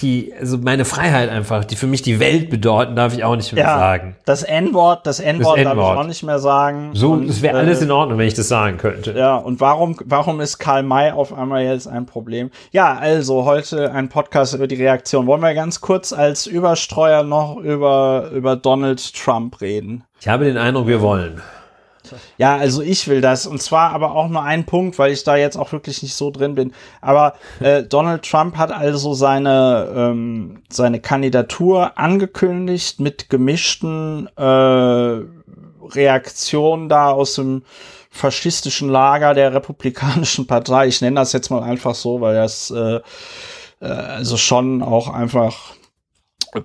die, also meine Freiheit einfach, die für mich die Welt bedeuten, darf ich auch nicht mehr ja, sagen. Das N-Wort, das N-Wort darf ich auch nicht mehr sagen. So, und, es wäre alles äh, in Ordnung, wenn ich das sagen könnte. Ja, und warum, warum ist Karl May auf einmal jetzt ein Problem? Ja, also heute ein Podcast über die Reaktion. Wollen wir ganz kurz als Überstreuer noch über, über Donald Trump reden? Ich habe den Eindruck, wir wollen. Ja, also ich will das. Und zwar aber auch nur ein Punkt, weil ich da jetzt auch wirklich nicht so drin bin. Aber äh, [laughs] Donald Trump hat also seine, ähm, seine Kandidatur angekündigt mit gemischten äh, Reaktionen da aus dem faschistischen Lager der Republikanischen Partei. Ich nenne das jetzt mal einfach so, weil das äh, äh, also schon auch einfach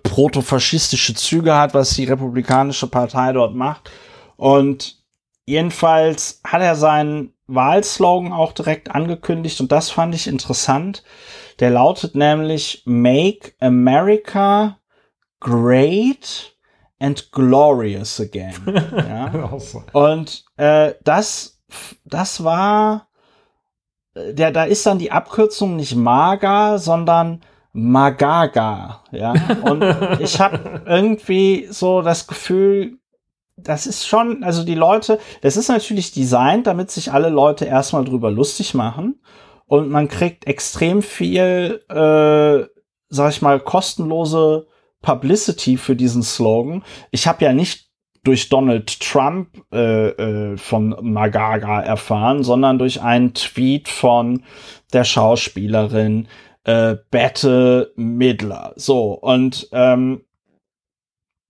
protofaschistische Züge hat, was die Republikanische Partei dort macht. Und Jedenfalls hat er seinen Wahlslogan auch direkt angekündigt und das fand ich interessant. Der lautet nämlich Make America Great and Glorious Again. [laughs] ja. Und äh, das, das war, der, da ist dann die Abkürzung nicht MAGA, sondern Magaga. Ja. Und [laughs] ich habe irgendwie so das Gefühl, das ist schon, also die Leute, das ist natürlich designt, damit sich alle Leute erstmal drüber lustig machen. Und man kriegt extrem viel, äh, sag ich mal, kostenlose Publicity für diesen Slogan. Ich habe ja nicht durch Donald Trump äh, äh, von Magaga erfahren, sondern durch einen Tweet von der Schauspielerin äh, Bette Midler. So, und ähm,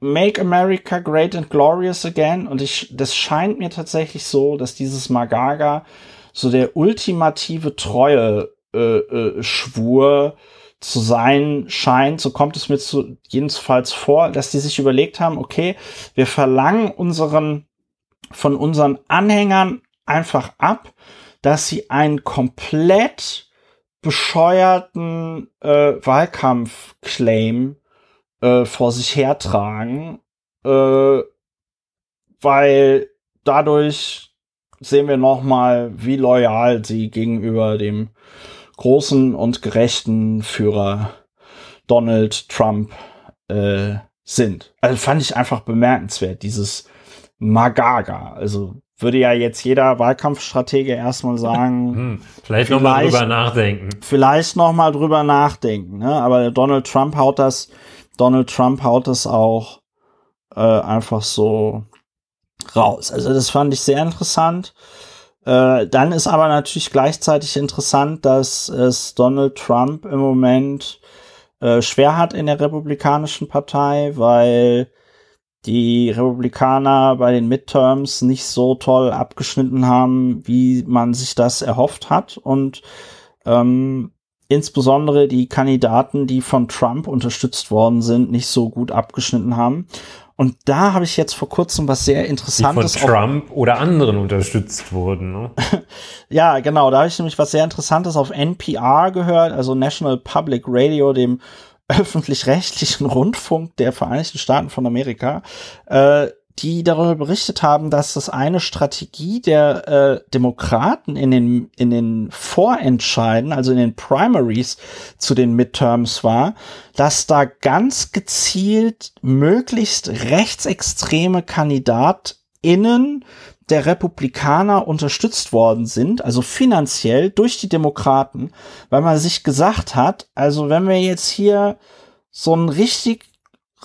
Make America Great and Glorious Again. Und ich, das scheint mir tatsächlich so, dass dieses Magaga so der ultimative Treue äh, äh, Schwur zu sein scheint, so kommt es mir zu, jedenfalls vor, dass die sich überlegt haben, okay, wir verlangen unseren, von unseren Anhängern einfach ab, dass sie einen komplett bescheuerten äh, Wahlkampfclaim äh, vor sich hertragen, äh, weil dadurch sehen wir nochmal, wie loyal sie gegenüber dem großen und gerechten Führer Donald Trump äh, sind. Also fand ich einfach bemerkenswert, dieses Magaga. Also würde ja jetzt jeder Wahlkampfstratege erstmal [laughs] sagen. Hm, vielleicht nochmal drüber nachdenken. Vielleicht nochmal drüber nachdenken. Ne? Aber Donald Trump haut das Donald Trump haut es auch äh, einfach so raus. Also das fand ich sehr interessant. Äh, dann ist aber natürlich gleichzeitig interessant, dass es Donald Trump im Moment äh, schwer hat in der Republikanischen Partei, weil die Republikaner bei den Midterms nicht so toll abgeschnitten haben, wie man sich das erhofft hat. Und ähm, insbesondere die Kandidaten, die von Trump unterstützt worden sind, nicht so gut abgeschnitten haben. Und da habe ich jetzt vor kurzem was sehr Interessantes. Die von Trump oder anderen unterstützt wurden. Ne? [laughs] ja, genau. Da habe ich nämlich was sehr Interessantes auf NPR gehört, also National Public Radio, dem öffentlich-rechtlichen [laughs] Rundfunk der Vereinigten Staaten von Amerika. Äh, die darüber berichtet haben, dass das eine Strategie der äh, Demokraten in den, in den Vorentscheiden, also in den Primaries zu den Midterms war, dass da ganz gezielt möglichst rechtsextreme KandidatInnen der Republikaner unterstützt worden sind, also finanziell durch die Demokraten, weil man sich gesagt hat, also wenn wir jetzt hier so einen richtig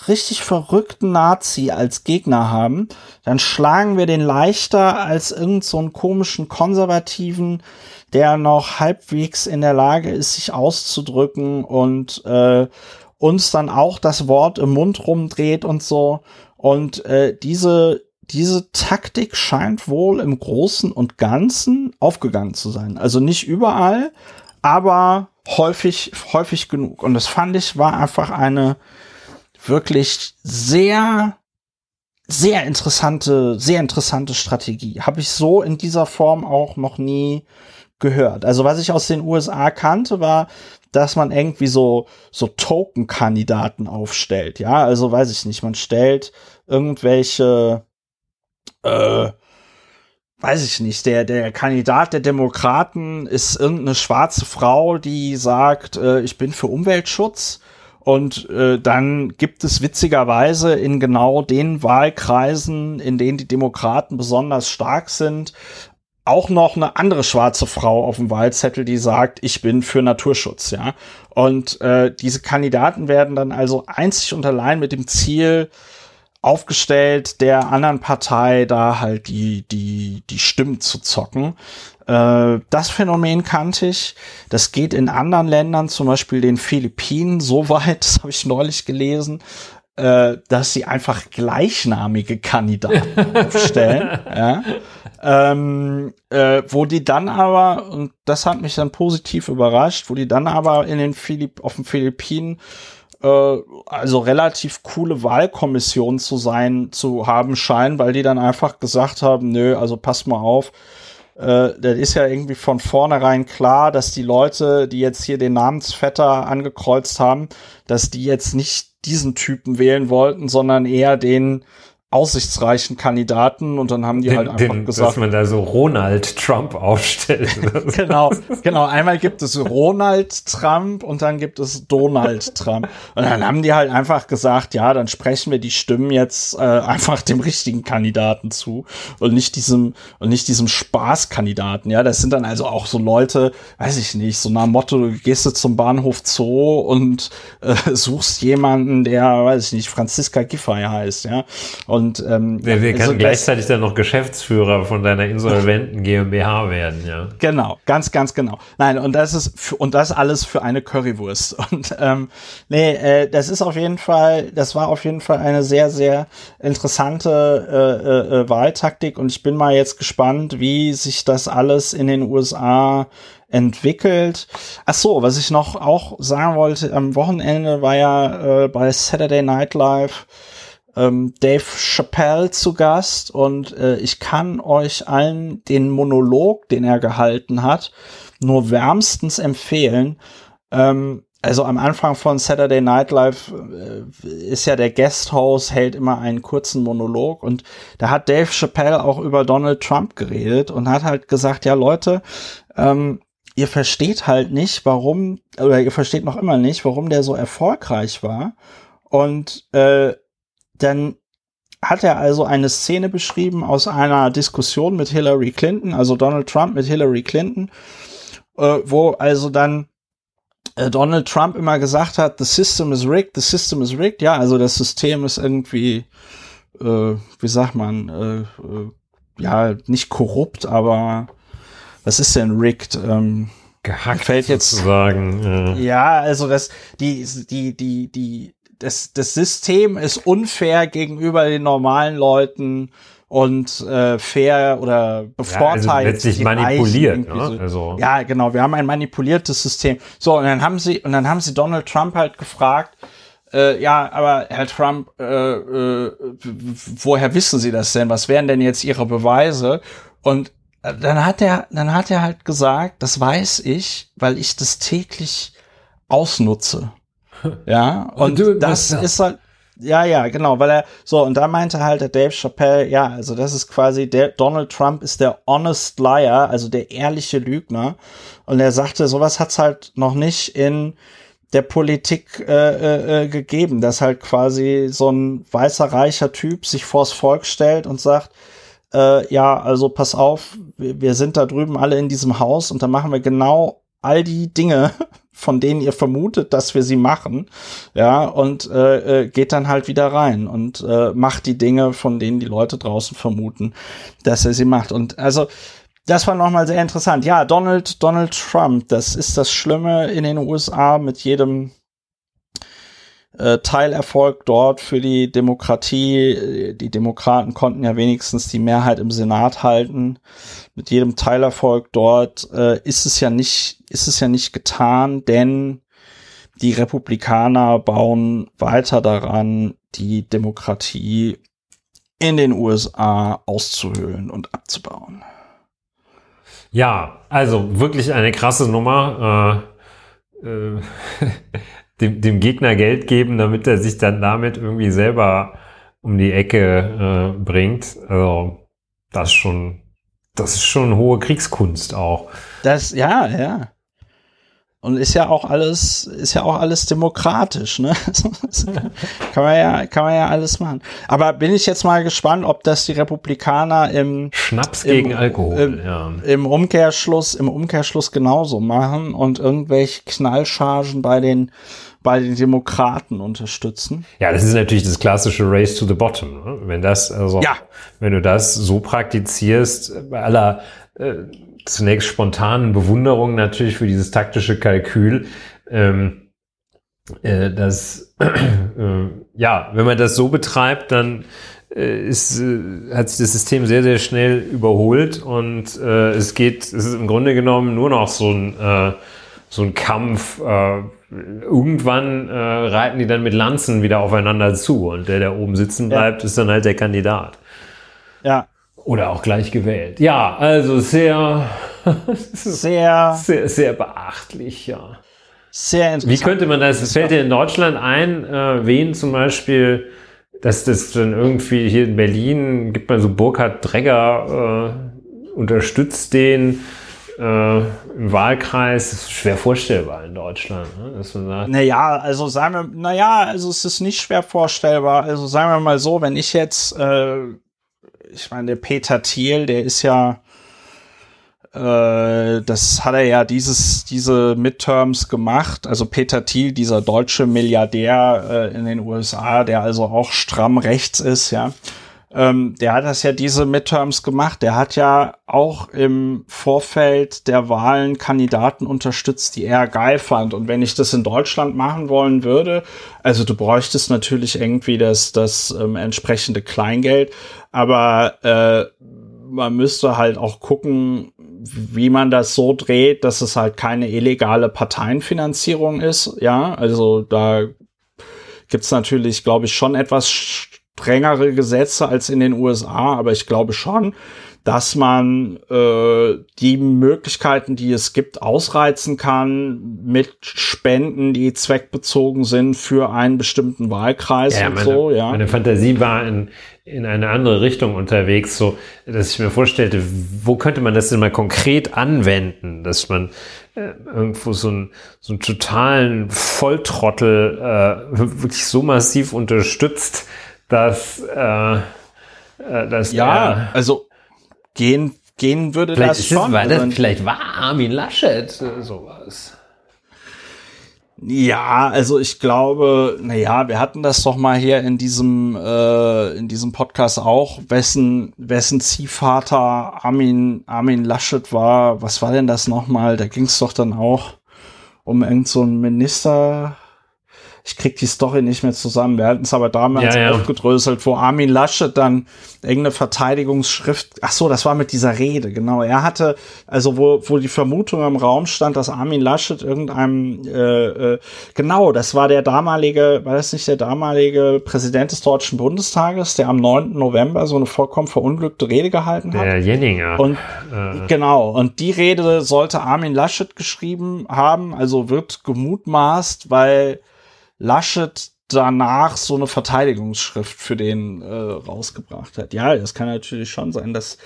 richtig verrückten Nazi als Gegner haben, dann schlagen wir den leichter als irgend so komischen Konservativen, der noch halbwegs in der Lage ist, sich auszudrücken und äh, uns dann auch das Wort im Mund rumdreht und so. Und äh, diese, diese Taktik scheint wohl im Großen und Ganzen aufgegangen zu sein. Also nicht überall, aber häufig, häufig genug. Und das fand ich war einfach eine wirklich sehr, sehr interessante, sehr interessante Strategie. Habe ich so in dieser Form auch noch nie gehört. Also was ich aus den USA kannte, war, dass man irgendwie so, so Token-Kandidaten aufstellt. Ja, also weiß ich nicht, man stellt irgendwelche, äh, weiß ich nicht, der, der Kandidat der Demokraten ist irgendeine schwarze Frau, die sagt, äh, ich bin für Umweltschutz und äh, dann gibt es witzigerweise in genau den Wahlkreisen, in denen die Demokraten besonders stark sind, auch noch eine andere schwarze Frau auf dem Wahlzettel, die sagt, ich bin für Naturschutz, ja. Und äh, diese Kandidaten werden dann also einzig und allein mit dem Ziel aufgestellt, der anderen Partei da halt die, die, die Stimmen zu zocken. Äh, das Phänomen kannte ich. Das geht in anderen Ländern, zum Beispiel den Philippinen, so weit, [laughs] das habe ich neulich gelesen, äh, dass sie einfach gleichnamige Kandidaten [laughs] aufstellen. ja. ähm, äh, wo die dann aber, und das hat mich dann positiv überrascht, wo die dann aber in den Philipp auf den Philippinen äh, also relativ coole Wahlkommission zu sein, zu haben scheinen, weil die dann einfach gesagt haben, nö, also pass mal auf, äh, das ist ja irgendwie von vornherein klar, dass die Leute, die jetzt hier den Namensvetter angekreuzt haben, dass die jetzt nicht diesen Typen wählen wollten, sondern eher den aussichtsreichen Kandidaten und dann haben die den, halt einfach den, gesagt, dass man da so Ronald Trump aufstellt. [laughs] genau, genau. Einmal gibt es Ronald Trump und dann gibt es Donald Trump. Und dann haben die halt einfach gesagt, ja, dann sprechen wir die Stimmen jetzt äh, einfach dem richtigen Kandidaten zu und nicht diesem und nicht diesem Spaßkandidaten. Ja, das sind dann also auch so Leute, weiß ich nicht, so nach Motto, du gehst du zum Bahnhof Zoo und äh, suchst jemanden, der, weiß ich nicht, Franziska Giffey heißt, ja. Und ähm, wir, wir also gleichzeitig dann noch Geschäftsführer von deiner insolventen GmbH werden, ja. Genau, ganz, ganz genau. Nein, und das ist und das alles für eine Currywurst. [laughs] Und ähm, nee, äh, das ist auf jeden Fall, das war auf jeden Fall eine sehr, sehr interessante äh, äh, äh Wahltaktik. Und ich bin mal jetzt gespannt, wie sich das alles in den USA entwickelt. Ach so, was ich noch auch sagen wollte, am Wochenende war ja äh, bei Saturday Night Live ähm, Dave Chappelle zu Gast und äh, ich kann euch allen den Monolog, den er gehalten hat, nur wärmstens empfehlen. Ähm, also am Anfang von Saturday Night Live äh, ist ja der Guesthouse hält immer einen kurzen Monolog und da hat Dave Chappelle auch über Donald Trump geredet und hat halt gesagt, ja Leute, ähm, ihr versteht halt nicht, warum, oder ihr versteht noch immer nicht, warum der so erfolgreich war. Und äh, dann hat er also eine Szene beschrieben aus einer Diskussion mit Hillary Clinton, also Donald Trump mit Hillary Clinton, äh, wo also dann äh, Donald Trump immer gesagt hat, the system is rigged, the system is rigged, ja, also das System ist irgendwie, äh, wie sagt man, äh, äh, ja, nicht korrupt, aber was ist denn rigged? Ähm, Gehackt fällt jetzt sozusagen. Ja. ja, also das, die, die, die, die, das, das System ist unfair gegenüber den normalen Leuten und äh, fair oder bevorteilt. Ja, also letztlich manipuliert. Ne? So. Also. Ja, genau. Wir haben ein manipuliertes System. So und dann haben sie und dann haben sie Donald Trump halt gefragt. Äh, ja, aber Herr Trump, äh, äh, woher wissen Sie das denn? Was wären denn jetzt Ihre Beweise? Und äh, dann hat er, dann hat er halt gesagt, das weiß ich, weil ich das täglich ausnutze. [laughs] Ja, und, und das ist halt, ja, ja, genau, weil er, so, und da meinte halt der Dave Chappelle, ja, also das ist quasi, der Donald Trump ist der honest liar, also der ehrliche Lügner. Und er sagte, sowas hat's halt noch nicht in der Politik äh, äh, äh, gegeben, dass halt quasi so ein weißer, reicher Typ sich vors Volk stellt und sagt, äh, ja, also pass auf, wir, wir sind da drüben alle in diesem Haus und da machen wir genau all die Dinge, [laughs] von denen ihr vermutet, dass wir sie machen, ja, und äh, äh, geht dann halt wieder rein und äh, macht die Dinge, von denen die Leute draußen vermuten, dass er sie macht. Und also das war nochmal sehr interessant. Ja, Donald, Donald Trump, das ist das Schlimme in den USA mit jedem äh, Teilerfolg dort für die Demokratie. Die Demokraten konnten ja wenigstens die Mehrheit im Senat halten. Mit jedem Teilerfolg dort äh, ist es ja nicht, ist es ja nicht getan, denn die Republikaner bauen weiter daran, die Demokratie in den USA auszuhöhlen und abzubauen. Ja, also wirklich eine krasse Nummer. Äh, äh, [laughs] dem, dem Gegner Geld geben, damit er sich dann damit irgendwie selber um die Ecke äh, bringt. Also das ist schon, das ist schon hohe Kriegskunst auch. Das, ja, ja. Und ist ja auch alles, ist ja auch alles demokratisch, ne? [laughs] kann man ja, kann man ja alles machen. Aber bin ich jetzt mal gespannt, ob das die Republikaner im Schnaps gegen im, Alkohol, im, ja. im Umkehrschluss, im Umkehrschluss genauso machen und irgendwelche Knallchargen bei den bei den Demokraten unterstützen. Ja, das ist natürlich das klassische Race to the Bottom. Ne? Wenn das, also, ja. wenn du das so praktizierst, bei aller äh, zunächst spontanen Bewunderung natürlich für dieses taktische Kalkül, ähm, äh, das, [clears throat] äh, ja, wenn man das so betreibt, dann äh, ist, äh, hat sich das System sehr, sehr schnell überholt und äh, es geht, es ist im Grunde genommen nur noch so ein, äh, so ein Kampf, äh, irgendwann äh, reiten die dann mit Lanzen wieder aufeinander zu und der, der oben sitzen bleibt, ja. ist dann halt der Kandidat. Ja. Oder auch gleich gewählt. Ja, also sehr, [laughs] sehr, sehr, sehr beachtlich, ja. Sehr interessant. Wie könnte man das, fällt dir in Deutschland ein, äh, wen zum Beispiel, dass das dann irgendwie hier in Berlin gibt man so Burkhard Dregger, äh, unterstützt den, äh, im Wahlkreis ist schwer vorstellbar in Deutschland. Ne? Dass man sagt, naja, also sagen wir, naja, also es ist nicht schwer vorstellbar. Also sagen wir mal so, wenn ich jetzt, äh, ich meine, der Peter Thiel, der ist ja, äh, das hat er ja dieses, diese Midterms gemacht. Also Peter Thiel, dieser deutsche Milliardär äh, in den USA, der also auch stramm rechts ist, ja ähm, der hat das ja diese Midterms gemacht. Der hat ja auch im Vorfeld der Wahlen Kandidaten unterstützt, die er geil fand. Und wenn ich das in Deutschland machen wollen würde, also du bräuchtest natürlich irgendwie das, das ähm, entsprechende Kleingeld, aber äh, man müsste halt auch gucken, wie man das so dreht, dass es halt keine illegale Parteienfinanzierung ist. Ja, also da gibt's natürlich, glaube ich, schon etwas strengere Gesetze als in den USA, aber ich glaube schon, dass man äh, die Möglichkeiten, die es gibt, ausreizen kann mit Spenden, die zweckbezogen sind für einen bestimmten Wahlkreis ja, und meine, so. Ja. Meine Fantasie war in, in eine andere Richtung unterwegs, so dass ich mir vorstellte, wo könnte man das denn mal konkret anwenden, dass man äh, irgendwo so, ein, so einen totalen Volltrottel äh, wirklich so massiv unterstützt, dass, äh, äh, dass ja, also gehen, gehen würde das schon. War das, vielleicht war Armin Laschet äh, sowas. Ja, also ich glaube, na ja, wir hatten das doch mal hier in diesem äh, in diesem Podcast auch, wessen wessen Ziehvater Armin Armin Laschet war. Was war denn das nochmal? Da ging es doch dann auch um irgend so einen Minister ich krieg die Story nicht mehr zusammen. Wir hatten es aber damals Ja, ja. aufgedröselt, wo Armin Laschet dann irgendeine Verteidigungsschrift, ach so, das war mit dieser Rede, genau. Er hatte, also wo, wo die Vermutung im Raum stand, dass Armin Laschet irgendeinem, äh, äh, genau, das war der damalige, war das nicht der damalige Präsident des Deutschen Bundestages, der am 9. November so eine vollkommen verunglückte Rede gehalten hat? Der Jenninger. Und äh, genau, und die Rede sollte Armin Laschet geschrieben haben, also wird gemutmaßt, weil Laschet danach so eine Verteidigungsschrift für den äh, rausgebracht hat. Ja, das kann natürlich schon sein, dass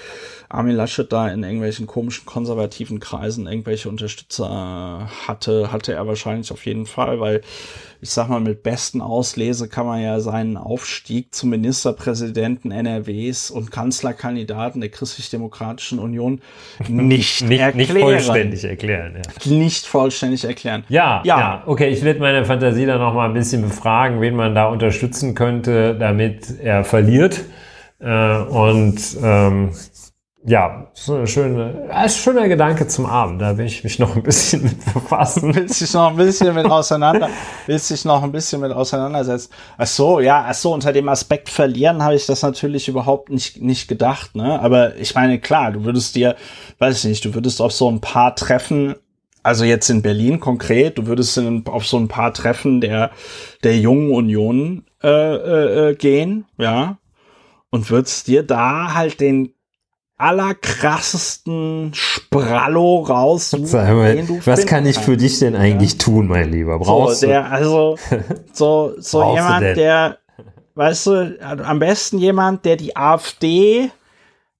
Armin Laschet da in irgendwelchen komischen konservativen Kreisen irgendwelche Unterstützer hatte, hatte er wahrscheinlich auf jeden Fall, weil ich sag mal, mit besten Auslese kann man ja seinen Aufstieg zum Ministerpräsidenten NRWs und Kanzlerkandidaten der Christlich-Demokratischen Union [laughs] nicht, nicht, erklären. nicht vollständig erklären. Ja. Nicht vollständig erklären. Ja, Ja. ja, okay, ich werde meine Fantasie dann noch mal ein bisschen befragen, wen man da unterstützen könnte, damit er verliert. Äh, und ähm, ja, so eine schöne, ein schöner Gedanke zum Abend. Da will ich mich noch ein bisschen [laughs] mit befassen. willst dich noch ein bisschen mit auseinander, [laughs] willst dich noch ein bisschen mit auseinandersetzen. Ach so, ja, ach so, unter dem Aspekt verlieren habe ich das natürlich überhaupt nicht, nicht gedacht, ne? Aber ich meine, klar, du würdest dir, weiß ich nicht, du würdest auf so ein paar Treffen, also jetzt in Berlin konkret, du würdest in, auf so ein paar Treffen der, der jungen Union äh, äh, äh, gehen, ja, und würdest dir da halt den allerkrassesten Sprallo Sag mal, was kann ich für dich denn eigentlich tun, mein Lieber? Brauchst so, du? der, also, [laughs] so, so jemand, der, weißt du, am besten jemand, der die AfD,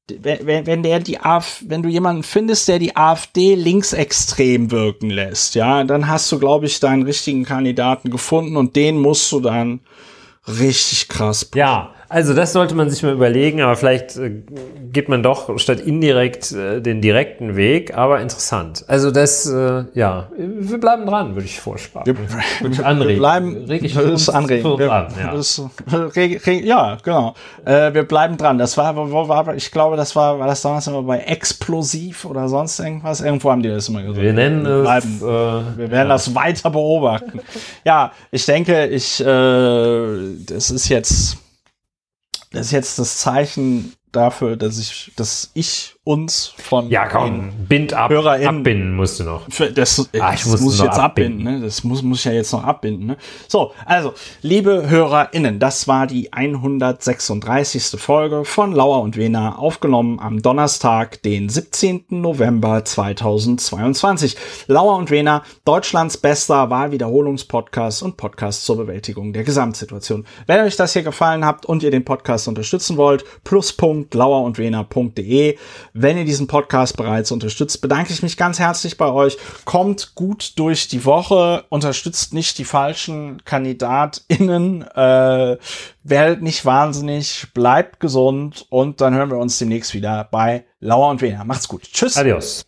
wenn, wenn der die AfD, wenn du jemanden findest, der die AfD linksextrem wirken lässt, ja, dann hast du, glaube ich, deinen richtigen Kandidaten gefunden und den musst du dann richtig krass. Ja, also das sollte man sich mal überlegen, aber vielleicht äh, geht man doch statt indirekt äh, den direkten Weg, aber interessant. Also das, äh, ja, wir bleiben dran, würde ich vorschlagen. würde ich anregen. Wir bleiben, Reg ich das anregen. Wir, an, ja. das, reg, reg, ja, genau. Äh, wir bleiben dran. Das war, wo war, ich glaube, das war, war das damals immer bei Explosiv oder sonst irgendwas. Irgendwo haben die das immer gesagt. Wir nennen es, bleiben. äh, Wir werden das weiter beobachten. ja, ich denke, ich, äh, das ist jetzt, das ist jetzt das Zeichen dafür, dass ich, dass ich uns von ja, komm, bind ab, HörerInnen. abbinden musst du noch. für das, Ah, ich das muss ich jetzt abbinden. abbinden. ne? Das muss, muss ich ja jetzt noch abbinden. Ne? So, also, liebe HörerInnen, das war die 136. Folge von Lauer und Wena, aufgenommen am Donnerstag, den 17. November 2022. Lauer und Wena, Deutschlands bester Wahlwiederholungspodcast und Podcast zur Bewältigung der Gesamtsituation. Wenn euch das hier gefallen hat und ihr den Podcast unterstützen wollt, plus.lauerundwena.de. Wenn ihr diesen Podcast bereits unterstützt, bedanke ich mich ganz herzlich bei euch. Kommt gut durch die Woche, unterstützt nicht die falschen KandidatInnen, äh, werdet nicht wahnsinnig, bleibt gesund und dann hören wir uns demnächst wieder bei Lauer und Wena. Macht's gut. Tschüss. Adios.